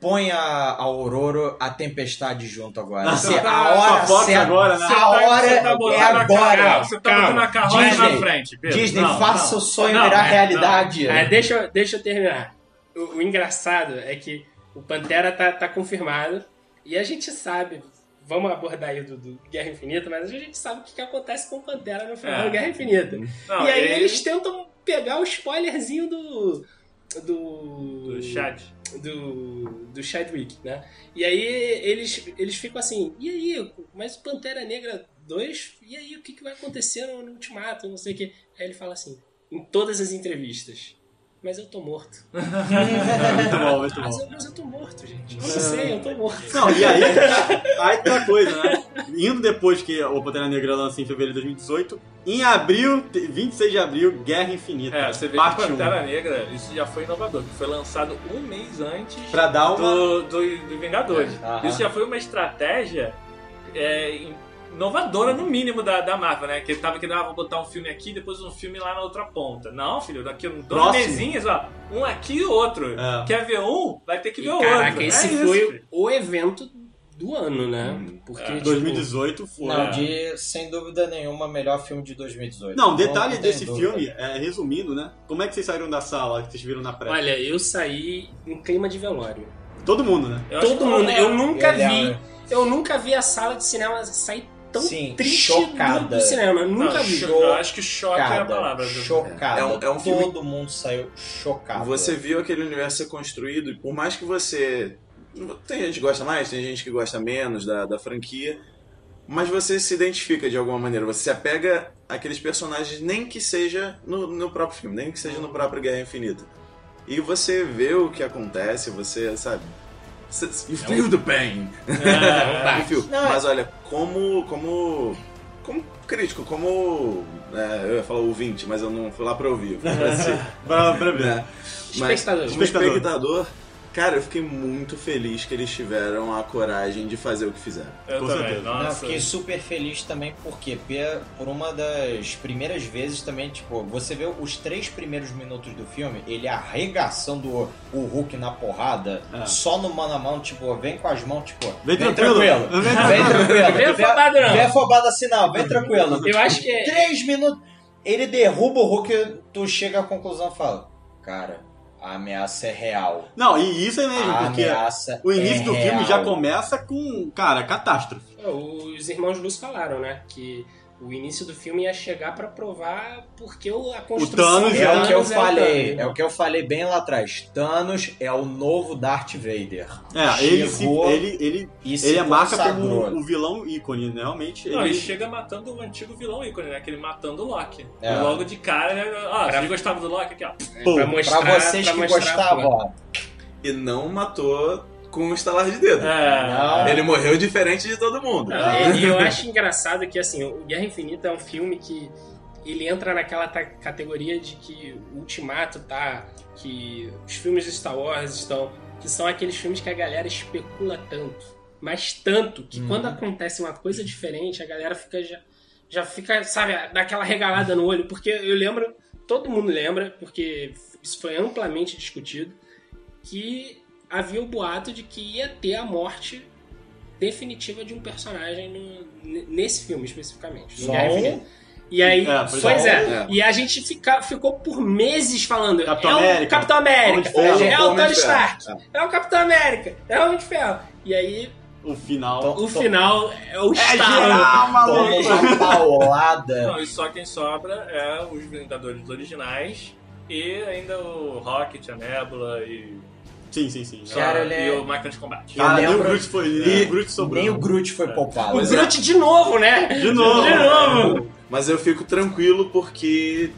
põe a, a Aurora, a tempestade junto agora. Se Tá, a hora certa, agora, né? a Você tá- hora você tá é a agora. Você tá botando a carroça Disney, na frente, Pedro. Disney, Não, faça não. o sonho Não, virar é, realidade. Ah, deixa, eu- deixa eu terminar. O, o engraçado é que o Pantera tá, tá confirmado e a gente sabe. Vamos abordar aí do, do Guerra Infinita, mas a gente sabe o que, que acontece com o Pantera no final É. do Guerra Infinita. E aí ele- eles tentam pegar o spoilerzinho do. Do. Do chat. Do, do Chadwick, né? E aí eles, eles ficam assim, e aí, mas o Pantera Negra 2, e aí, o que, que vai acontecer no, no Ultimato, não sei o quê. Aí ele fala assim, em todas as entrevistas, mas eu tô morto. Muito bom, muito Mas bom. eu, mas eu tô morto, gente. Eu não sei, eu tô morto. Não, e aí, aí tem uma coisa, né? Indo depois que o Pantera Negra lança em fevereiro de 2018, em abril, 26 de abril, Guerra Infinita. É, você vê que parte 1. Pantera Negra, isso já foi inovador, que foi lançado um mês antes Pra dar uma... do, do, do Vingadores. Aham. Isso já foi uma estratégia é, inovadora, no mínimo, da, da Marvel, né? Que tava querendo, ah, vou botar um filme aqui, depois um filme lá na outra ponta. Não, filho, daqui a dois Próximo. mesinhos, ó, um aqui e outro. É. Quer ver um? Vai ter que E, ver o caraca, outro. esse é foi isso, o evento do ano, né? Hum. Porque, É. tipo, 2018 foi. Não, de, sem dúvida nenhuma, melhor filme de 2018. Não, detalhe tem desse dúvida. filme, é, resumindo, né? Como é que vocês saíram da sala que vocês viram na pré? Olha, eu saí em clima de velório. Todo mundo, né? Eu Todo que mundo. Eu nunca Eu vi. Eu nunca vi a sala de cinema sair tão Sim, triste chocada. do, do cinema. Eu nunca Não, vi. cho- eu acho que choque é a Chocada, palavra. chocada. É um- é um filme- Todo mundo saiu chocado. Você viu aquele universo ser construído, e por mais que você. Tem gente que gosta mais, tem gente que gosta menos da, da franquia, mas você se identifica de alguma maneira. Você se apega àqueles personagens, nem que seja no, no próprio filme, nem que seja no próprio Guerra Infinita. E você vê o que acontece, você, sabe. You feel the pain. É, feel. Não, Mas olha, como. como. como crítico, como. é, eu ia falar ouvinte, mas eu não fui lá pra ouvir. fui pra. Pra, pra ver. né? Mas, Espectador. como espectador, cara, eu fiquei muito feliz que eles tiveram a coragem de fazer o que fizeram. Eu Com também. certeza. Não, eu Nossa. fiquei super feliz também porque por uma das primeiras vezes também, tipo, você vê os três primeiros minutos do filme, ele arregaçando o Hulk na porrada, É. só no mano a mão, tipo, vem com as mãos, tipo, Vem tranquilo. Vem vem tranquilo. Vem afobado, não. Vem afobado assim não, vem tranquilo. Eu acho que é. Três minutos, ele derruba o Hulk, tu chega à conclusão e fala, cara, a ameaça é real. Não, e isso é mesmo, A porque ameaça o início é do filme real. já começa com, cara, catástrofe. Os irmãos Luz falaram, né? Que o início do filme ia chegar pra provar porque o- a construção Thanos do É o que eu Thanos falei, Thanos. é o que eu falei bem lá atrás. Thanos é o novo Darth Vader. É, ele, se, ele, ele, e se ele é marca como o vilão ícone, né? realmente. Não, ele, ele chega matando o antigo vilão ícone, né? Aquele matando o Loki. É. E logo de cara, né? ah, Pra- vocês gostavam do Loki? Aqui, ó. Pô, pra mostrar, Pra vocês pra que mostrar, gostavam, ó. E não matou com um estalar de dedo. Não. Ele morreu diferente de todo mundo. Não, E eu acho engraçado que, assim, o Guerra Infinita é um filme que ele entra naquela categoria de que o Ultimato tá, que os filmes de Star Wars estão, que são aqueles filmes que a galera especula tanto, mas tanto que quando acontece uma coisa diferente, a galera fica já, já fica, sabe, daquela regalada no olho, porque eu lembro, todo mundo lembra, porque isso foi amplamente discutido, que havia o boato de que ia ter a morte definitiva de um personagem no- nesse filme especificamente. Só um? E aí, É, pois, pois é. é. E a gente fica, ficou por meses falando. Capitão é o América, Capitão Homem América, Ferro, é o Tony. Stark, é o Capitão América, é o Homem de Ferro. E aí, o final. O final é o é estalo. geral, Toma maluco! uma paulada. Não, e só quem sobra é os Vingadores originais e ainda o Rocket, a Nebula e, Sim, sim, sim. Cara, ah, ele é- e o máquina de combate. Cara, nem o Groot foi. Nem E o Groot sobrou. Nem o Groot foi poupado. O Groot de novo, né? De novo. De novo. Mas eu fico tranquilo porque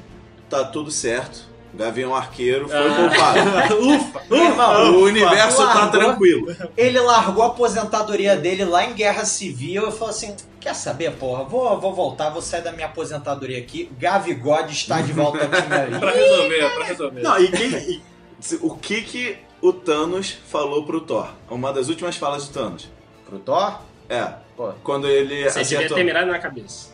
tá tudo certo. Gavião Arqueiro foi Ah. poupado. Ufa! Irmão, o universo tá Largou. tranquilo. Ele largou a aposentadoria dele lá em Guerra Civil e falou assim: Quer saber, porra? Vou, vou voltar, vou sair da minha aposentadoria aqui. Gavigode está de volta time aí. Pra resolver, pra resolver. Não, e quem. e- O que que o Thanos falou pro Thor? Uma das últimas falas do Thanos. Pro Thor? É, Pô. quando ele Você devia acertou. ter mirado na cabeça.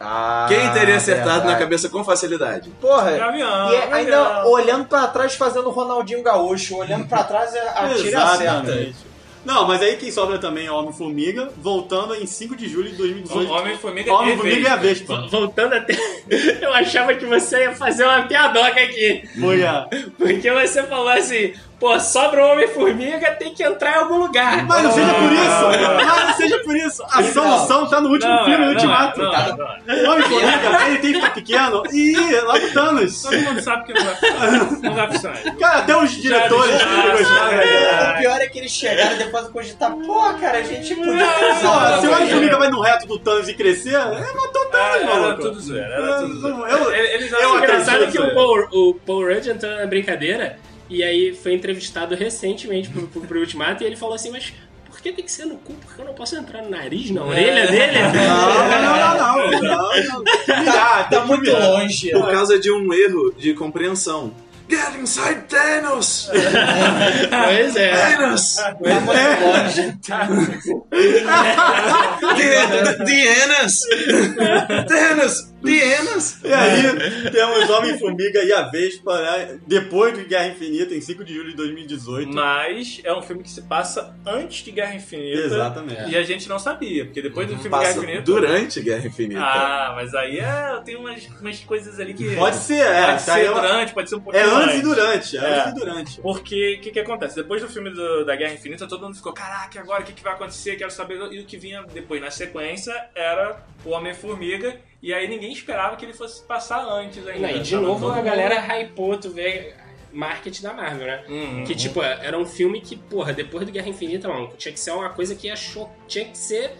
Ah, Quem teria acertado verdade. na cabeça com facilidade? Porra, Gavião, e é ainda Gavião. olhando pra trás fazendo o Ronaldinho Gaúcho, olhando pra trás é atira acerta. Exatamente. Não, mas aí quem sobra também é o Homem-Formiga, voltando em 5 de julho de 2018. Homem-Formiga Homem-Formiga e a Vespa. Voltando até. Eu achava que você ia fazer uma piadoca aqui. Foi. Porque você falou assim, pô, sobra o Homem-Formiga, tem que entrar em algum lugar. Mas não seja por isso! Mas não seja por isso! A solução tá no último Não, filme, é, no Ultimato. não, é, não, é. O Homem-Formiga, ele tem que ficar pequeno e lá no Thanos. Todo mundo sabe que não vai funcionar. Não vai funcionar. Cara, até os diretores Já- que gostaram. O pior é que eles chegaram depois de cogitar, pô, cara, a gente podia Pô, se o Homem-Formiga vai no reto do Thanos e crescer, é matou o Thanos, Era, era tudo zoeira, era tudo zoeira. Eu- Eles eu eram Engraçado que o o Paul Rudd entrou na brincadeira e aí foi entrevistado recentemente pro, pro, pro Ultimato e ele falou assim, mas por que tem que ser no cu? Porque eu não posso entrar no nariz, na orelha dele? Não, não, não, não. Tá, tá muito longe. Por causa de um erro de compreensão. Get inside Thanos! Pois é. Thanos! Tá muito longe. Anas! Thanos! The Anas! E aí, temos Homem-Formiga e a Vespa, né? Depois de Guerra Infinita, em 5 de julho de 2018. Mas é um filme que se passa antes de Guerra Infinita. Exatamente. E a gente não sabia, porque depois do filme Guerra Passa Infinita. durante Guerra Infinita. Ah, mas aí é, tem umas, umas coisas ali que. Pode ser, é. Pode tá ser durante, pode ser um É pouquinho antes e durante, é É. antes e durante. Porque o que, que acontece? Depois do filme do- da Guerra Infinita, todo mundo ficou, caraca, agora o que, que vai acontecer? Quero saber. E o que vinha depois na sequência era o Homem-Formiga. E aí ninguém esperava que ele fosse passar antes ainda. Não, e de Tava novo a mundo- galera hypou, tu vê marketing da Marvel, né? Uhum. Que tipo, era um filme que, porra, depois do Guerra Infinita, mano, tinha que ser uma coisa que ia cho... tinha que ser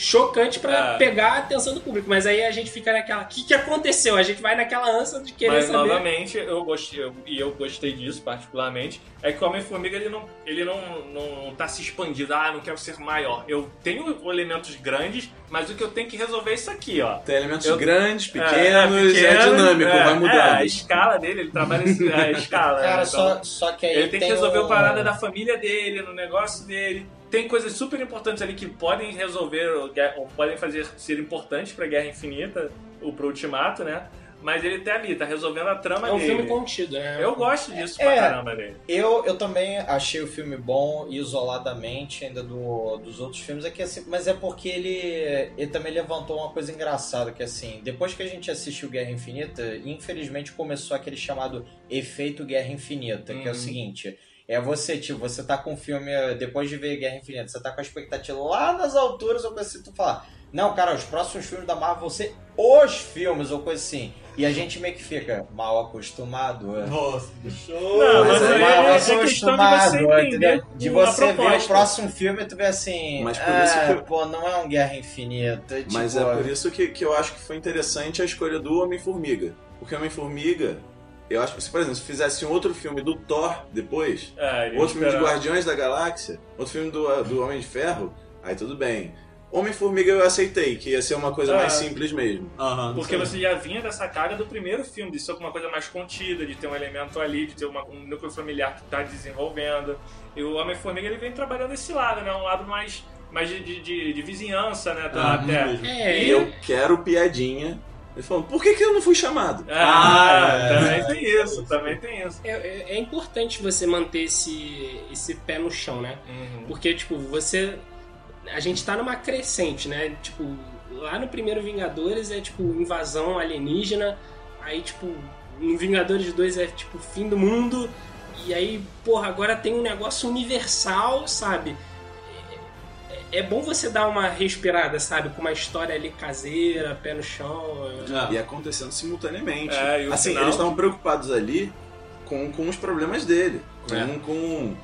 chocante pra É. pegar a atenção do público. Mas aí a gente fica naquela, o que, que aconteceu? A gente vai naquela ânsia de querer Mas saber. novamente, eu gostei, eu- e eu gostei disso particularmente, é que o Homem-Formiga ele não, ele não, não tá se expandindo, ah, não quero ser maior. Eu tenho elementos grandes, mas o que eu tenho que resolver é isso aqui, ó. Tem elementos Eu- grandes, É, pequenos, é, pequeno, dinâmico, é, vai mudando. É, a escala dele, ele trabalha em a escala. Cara, né? só, Então, só que aí ele tem que resolver um- a parada da família dele, no negócio dele. Tem coisas super importantes ali que podem resolver, ou podem fazer ser importantes pra Guerra Infinita, ou pro Ultimato, né? Mas ele tá ali, tá resolvendo a trama É um dele. filme contido, né? Eu gosto disso É. pra caramba dele. Eu, eu também achei o filme bom isoladamente ainda do, dos outros filmes, é que, assim, mas é porque ele, ele também levantou uma coisa engraçada, que assim, depois que a gente assistiu Guerra Infinita, infelizmente começou aquele chamado efeito Guerra Infinita, que é o Uhum. seguinte, é você, tipo, você tá com o filme, depois de ver Guerra Infinita, você tá com a expectativa lá nas alturas, ou coisa assim, tu fala, não, cara, os próximos filmes da Marvel vão ser os filmes, ou coisa assim. E a gente meio que fica mal acostumado. é. Nossa, show! Não, Mas mas aí aí mal é questão de você acostumado, entender entendeu? De você ver o próximo filme e tu vê assim, Mas por "Ah, isso que eu- pô, não é um Guerra Infinita. Mas tipo, é por isso que, que eu acho que foi interessante a escolha do Homem-Formiga. Porque o Homem-Formiga, eu acho que, se, por exemplo, se fizesse um outro filme do Thor depois, É, outro filme de. Guardiões da Galáxia, outro filme do, do Homem de Ferro, aí tudo bem. Homem-Formiga eu aceitei, que ia ser uma coisa É. mais simples mesmo. Aham, Porque você já vinha dessa carga do primeiro filme, de ser uma coisa mais contida, de ter um elemento ali, de ter uma- um núcleo familiar que tá desenvolvendo. E o Homem-Formiga ele vem trabalhando esse lado, né? Um lado mais, mais de, de, de- de vizinhança, né? Da Ah, Terra. mesmo. É, E eu quero piadinha. Ele falou, por que, que eu não fui chamado? Ah, Ah, é. também tem isso, também tem isso. é, é- é importante você manter esse, esse pé no chão, né? Uhum. Porque, tipo, você. A gente tá numa crescente, né? Tipo, lá no primeiro Vingadores é tipo invasão alienígena, aí, tipo, no Vingadores 2 é tipo fim do mundo, e aí, porra, agora tem um negócio universal, sabe? É, bom você dar uma respirada, sabe? Com uma história ali caseira, pé no chão. é- E acontecendo simultaneamente. É, e assim, final- eles estavam preocupados ali com, com os problemas dele. Com, É. com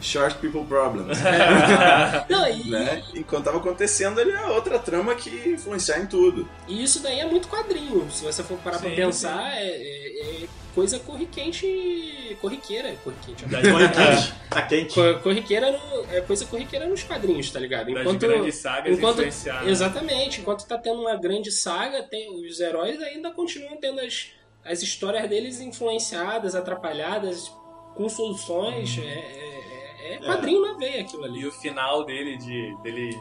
short people problems. Não, e, né? Enquanto tava acontecendo ali a outra trama que ia influenciar em tudo. e isso daí é muito quadrinho. Se você for parar pra Sim, pensar, é, é- é coisa corriquente. corriqueira. Corriquente, ó. Das, Quente. Tá quente. Co- corriqueira no- é coisa corriqueira nos quadrinhos, tá ligado? das Enquanto, grandes sagas enquanto né? exatamente, enquanto tá tendo uma grande saga, tem, os heróis ainda continuam tendo as, as histórias deles influenciadas, atrapalhadas, com soluções. É, é- é quadrinho na veia aquilo ali. E o final dele, de, dele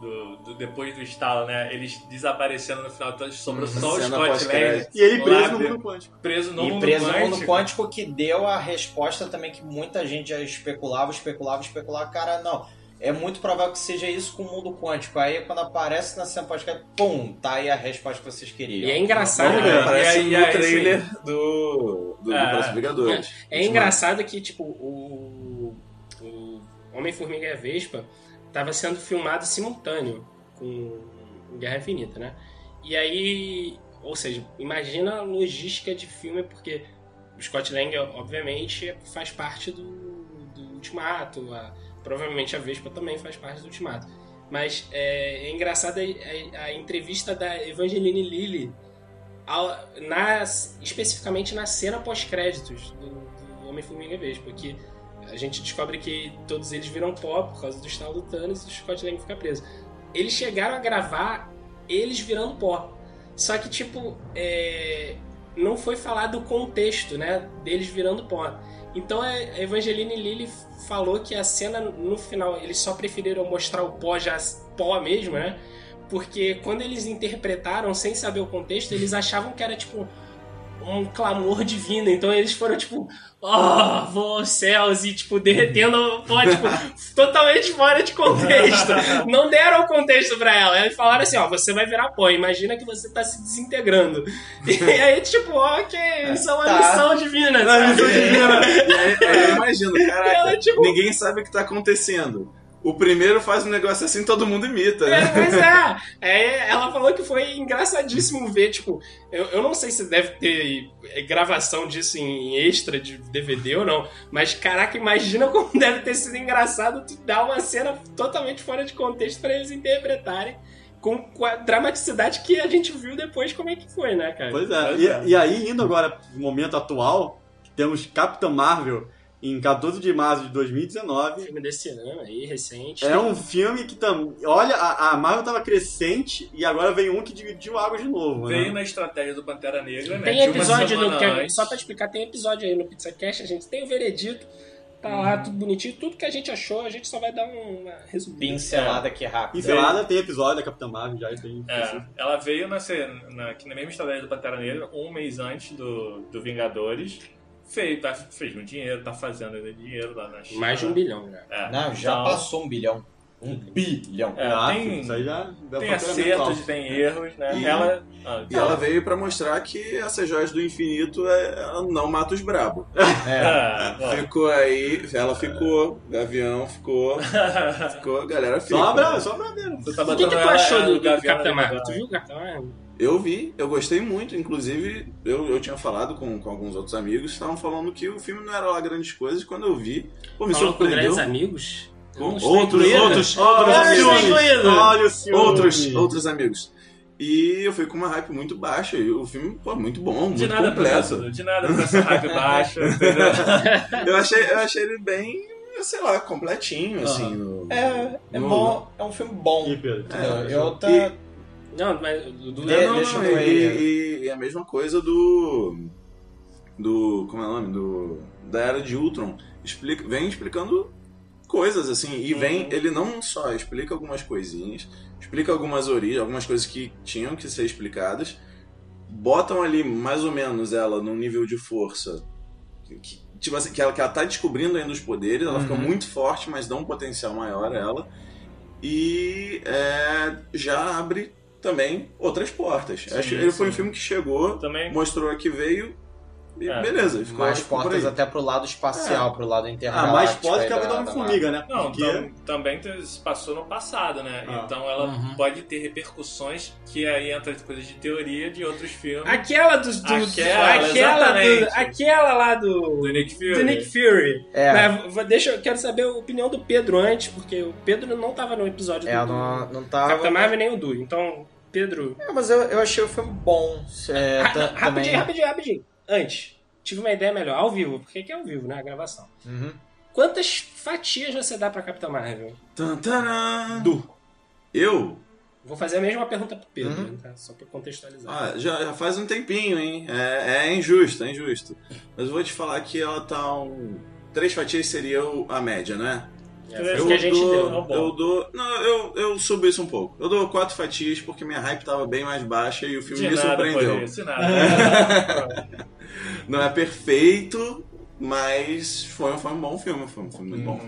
do, do- depois do estalo, né? Eles desaparecendo no final, então sobrou só o Scott Lang. E ele preso Lá no mundo quântico. preso no e mundo preso no quântico. mundo quântico que deu a resposta também que muita gente já especulava, especulava, especulava. Cara, não. É muito provável que seja isso com o mundo quântico. Aí quando aparece na cena pós pum, tá aí a resposta que vocês queriam. E é engraçado, né? Aparece aí- no aí, trailer do, do, do É. próximo Vingadores. É engraçado que, tipo, o, o Homem-Formiga e a Vespa tava sendo filmado simultâneo com Guerra Infinita, né? E aí, ou seja, imagina a logística de filme, porque o Scott Lang, obviamente, faz parte do, do, Ultimato, a- provavelmente a Vespa também faz parte do Ultimato. Mas é, é engraçado a, a- entrevista da Evangeline Lilly, especificamente na cena pós-créditos do, do Homem-Formiga e Vespa, que a gente descobre que todos eles viram pó por causa do estalo do Thanos e o Scott Lang fica preso. Eles chegaram a gravar eles virando pó. Só que, tipo, é, não foi falado o contexto, né? Deles virando pó. Então a Evangeline Lilly falou que a cena no final, eles só preferiram mostrar o pó já pó mesmo, né? Porque quando eles interpretaram sem saber o contexto, eles achavam que era tipo um clamor divino. Então eles foram tipo, oh, vou aos céus e tipo derretendo o pó, tipo, totalmente fora de contexto. Não deram o contexto pra ela. Eles falaram assim, ó, você vai virar pó. Imagina que você tá se desintegrando. E aí tipo, ok, isso é uma Tá. missão divina. Não, sabe? missão divina. E aí, aí eu imagino, caraca, Ela, tipo- ninguém sabe o que tá acontecendo. O primeiro faz um negócio assim, todo mundo imita, É, né? pois é. é. Ela falou que foi engraçadíssimo ver, tipo, eu, eu não sei se deve ter é, gravação disso em extra de DVD ou não, mas caraca, imagina como deve ter sido engraçado tu dar uma cena totalmente fora de contexto pra eles interpretarem com, com a dramaticidade que a gente viu depois como é que foi, né, cara? Pois é. E, é. e aí, indo agora no momento atual, temos Capitã Marvel em 14 de março de 2019. Filme desse ano aí, recente. É um filme que tam... Olha, a, a Marvel tava crescente e agora vem um que dividiu água de novo. Veio né? na estratégia do Pantera Negra, né? Tem episódio no. que- só pra explicar, tem episódio aí no PizzaCast, a gente tem o veredito, tá lá tudo bonitinho, tudo que a gente achou, a gente só vai dar um, uma resumida. Pincelada aqui rápida. Pincelada tem episódio da Capitã Marvel já. Tem... É, ela veio na, na, aqui na mesma estratégia do Pantera Negra, um mês antes do, do Vingadores. Fez, tá, fez um dinheiro, tá fazendo ainda dinheiro lá na China. Mais de um bilhão, já. É, Não, já então, passou um bilhão. Um bilhão. É, Ah, tem- isso aí já deu Tem acertos, tem erros, né? E- ela. ah, E ela veio pra mostrar que essas joias do infinito é, não mata os brabos. É. Ficou aí, ela ficou, Gavião ficou, ficou, a galera fica. Só pra, só pra ver. Tu tá O que, que tu achou ela do, do Gavião Capitão Marvel? Tu viu o Capitão Marvel? Eu vi, eu gostei muito, inclusive eu, eu tinha falado com, com alguns outros amigos, estavam falando que o filme não era lá grandes coisas, quando eu vi, pô, me Falou com surpreendeu. grandes amigos? Eu Com outros, outros, Eu outros estou amigos. Olha o ciúme. Outros, outros amigos. E eu fui com uma hype muito baixa, e o filme, pô, muito bom, muito De nada completo. completo. De nada com essa hype baixa? Eu achei, eu achei ele bem, sei lá, completinho, assim. no- É, é no- bom, é um filme bom. E, Pedro? É, eu tá. e- Não, mas do, De- Não, deixa não, eu e, e- e a mesma coisa do. Do. Como é o nome? Do. Da Era de Ultron. Explica, vem explicando coisas, assim. E vem. Ele não só explica algumas coisinhas, explica algumas origens, algumas coisas que tinham que ser explicadas. Botam ali mais ou menos ela num nível de força. Que, tipo assim, que ela, que ela tá descobrindo ainda os poderes, ela fica Uhum. muito forte, mas dá um potencial maior a ela. E é, já abre também outras portas. Sim, Acho ele foi um filme que chegou, Também. mostrou que veio e É. beleza. Ficou, Mais ficou por portas até pro lado espacial, pro lado Ah, intergaláctico. mais pode aí que a da Homem-Formiga, né? Não, Porque... tam- também se passou no passado, né? Ah. Então ela Uhum. pode ter repercussões que aí entra coisas de teoria de outros filmes. Aquela dos. Do, Aquela, aquela, exatamente. do, aquela lá do. Do Nick Fury. Do Nick Fury. É. Mas, deixa, eu quero saber a opinião do Pedro antes, porque o Pedro não tava no episódio É, do, não, não do tava. Capitão Marvel nem o Du. Então, Pedro. É, mas eu, eu achei o filme bom. É, Ah, não, rapidinho, rapidinho, rapidinho. Antes, tive uma ideia melhor. Ao vivo, porque aqui é ao vivo, né? A gravação. Uhum. Quantas fatias você dá pra Capitão Marvel? Tan, taran. Du. Eu? Vou fazer a mesma pergunta pro Pedro, Uhum. né, tá? Só pra contextualizar. Ah, já, já faz um tempinho, hein? É, é injusto, é injusto. Mas eu vou te falar que ela tá um. Três fatias seria a média, né? É, foi eu o que a gente dou, deu. é. Eu dou. Não, eu, eu subo isso um pouco. Eu dou quatro fatias porque minha hype tava bem mais baixa e o filme De me nada surpreendeu. isso, nada. Não é perfeito, mas foi, um- foi um bom filme, foi um filme muito bom.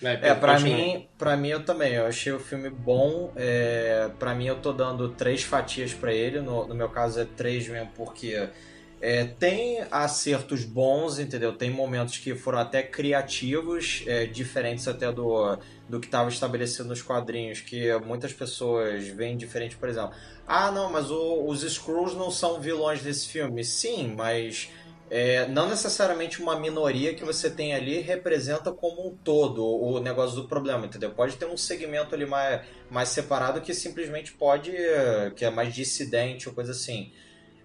Vai, É, pra continua. mim, pra mim eu também. Eu achei o filme bom. É, pra mim eu tô dando três fatias pra ele. No, no meu caso é três mesmo, porque é, tem acertos bons, entendeu? Tem momentos que foram até criativos, é, diferentes até do, do que estava estabelecido nos quadrinhos, que muitas pessoas veem diferente, por exemplo. Ah, não, mas o- os Skrulls não são vilões desse filme. Sim, mas é, não necessariamente uma minoria que você tem ali representa como um todo o negócio do problema, entendeu? Pode ter um segmento ali mais, mais separado que simplesmente pode, eh, que é mais dissidente ou coisa assim.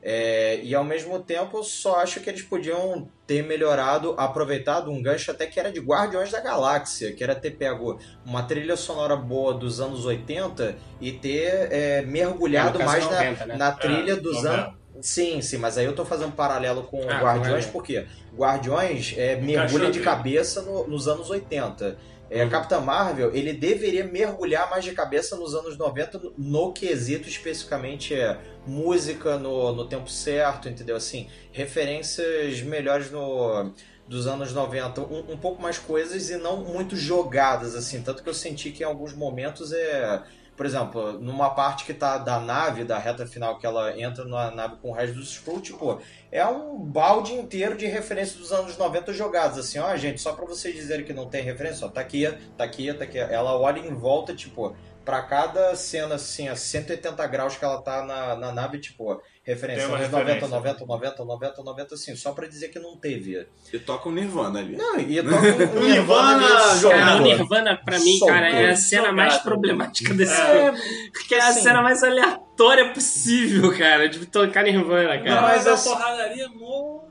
É, e ao mesmo tempo, eu só acho que eles podiam ter melhorado, aproveitado um gancho até que era de Guardiões da Galáxia, que era ter pego uma trilha sonora boa dos anos 80 e ter é, mergulhado É, mais 90, na, né? na trilha É, dos 90. anos. Sim, sim, mas aí eu tô fazendo um paralelo com Ah, Guardiões, porque Guardiões é, mergulha de cabeça no- nos anos 80. É, Uhum. Capitã Marvel, ele deveria mergulhar mais de cabeça nos anos 90 no, no quesito especificamente é, música no, no tempo certo, entendeu? Assim, referências melhores no dos anos 90, um, um pouco mais coisas e não muito jogadas, assim, tanto que eu senti que em alguns momentos é por exemplo, numa parte que tá da nave, da reta final, que ela entra na nave com o resto dos Skrull, tipo, é um balde inteiro de referência dos anos 90 jogados, assim, ó, gente, só pra vocês dizerem que não tem referência, ó, tá aqui, tá aqui, tá aqui. Ela olha em volta, tipo, pra cada cena, assim, a 180 graus que ela tá na, na nave, tipo, referência anos 90, referência. 90, 90, 90, 90, assim, só pra dizer que não teve. E toca o Nirvana ali. Não, e toca um Nirvana Nirvana Cara, o. Nirvana, pra mim, Soltou. cara, é a cena mais problemática desse É, filme. Porque é a cena mais aleatória possível, cara, de tocar Nirvana, Não, cara. mas mas a assim- porradaria morno.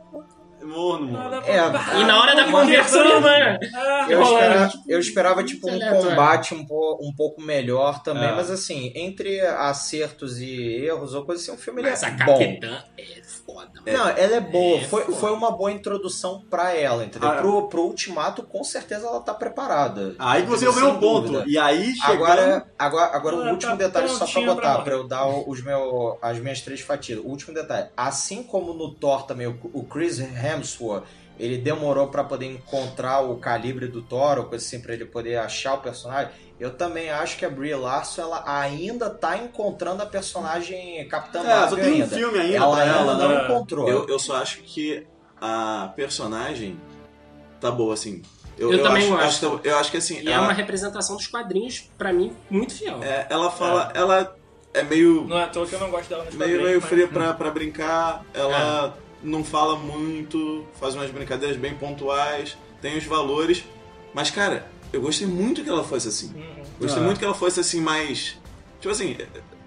Morno, morno. É, E na hora da conversão, Nirvana. Ah, Eu, rolando, espera- tipo, eu esperava tipo um combate um, po- um pouco melhor também, É. mas assim, entre acertos e erros ou coisa assim, o filme ele Mas é a bom. Capitã é foda, mano. Não, ela é boa. É, foi, foda. foi uma boa introdução pra ela, entendeu? Ah, pro, pro ultimato, com certeza ela tá preparada. Aí que você ouviu um ponto. dúvida. E aí, chegando... Agora, agora, agora Ah, o último tá detalhe só pra pra botar, morrer. pra eu dar os meu, as minhas três fatias. O último detalhe, assim como no Thor também, o, o Chris Hemsworth, ele demorou pra poder encontrar o calibre do Thor, ou coisa assim, pra ele poder achar o personagem. Eu também acho que a Brie Larson, ela ainda tá encontrando a personagem Capitã É, Marvel só tem um ainda. filme ainda ela ainda ela, não né? encontrou. Eu, eu só acho que a personagem tá boa, assim. Eu também acho, acho que- eu acho que assim, E é ela, uma representação dos quadrinhos, pra mim, muito fiel. é, ela fala. Ela é meio. Não é à toa que eu não gosto dela nos meio, meio mas- fria pra, pra brincar. Ela É. não fala muito, faz umas brincadeiras bem pontuais, tem os valores. Mas, cara, eu gostei muito que ela fosse assim. Uhum. Gostei Ah. muito que ela fosse assim, mais. Tipo assim,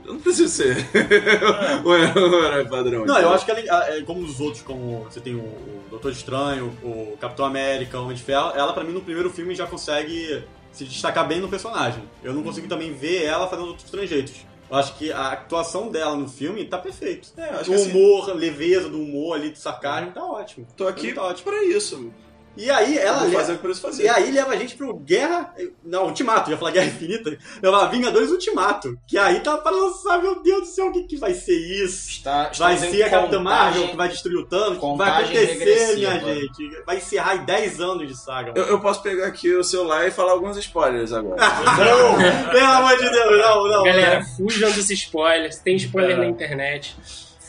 eu não preciso ser É. o herói padrão. Não, eu entendeu? acho que ela, é, como os outros, como você tem o, Doutor Estranho, o Capitão América, o Homem de Ferro, ela pra mim no primeiro filme já consegue se destacar bem no personagem. Eu não consigo também ver ela fazendo outros trejeitos. Eu acho que a atuação dela no filme tá perfeito. É, O que assim, humor, leveza do humor ali, do sarcasmo, tá ótimo. tô aqui Tá ótimo. pra isso. E aí ela leva- fazer o que fazer. E aí leva a gente pro Guerra. Não, Ultimato, ia falar Guerra Infinita. Leva Vingadores Ultimato. Que aí tá pra lançar, meu Deus do céu, o que, que vai ser isso? Está, Vai ser a Capitã contagem- Marvel que vai destruir o Thanos? Vai acontecer, regressiva. minha gente. Vai encerrar em 10 anos de saga. Eu, eu posso pegar aqui o celular e falar alguns spoilers agora. Não! Pelo amor de Deus, não, não. Galera, fujam dos spoilers. Tem spoiler É. na internet.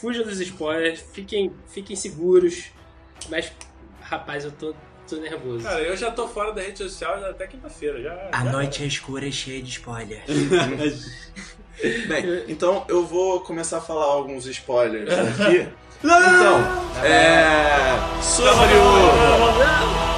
Fujam dos spoilers. Fiquem, fiquem seguros. Mas, rapaz, eu tô, tô nervoso. Cara, eu já tô fora da rede social já até quinta-feira. Já, A já- noite é escura e cheia de spoilers. Bem, então eu vou começar a falar alguns spoilers aqui. Não, não, Então, é. Sobre o.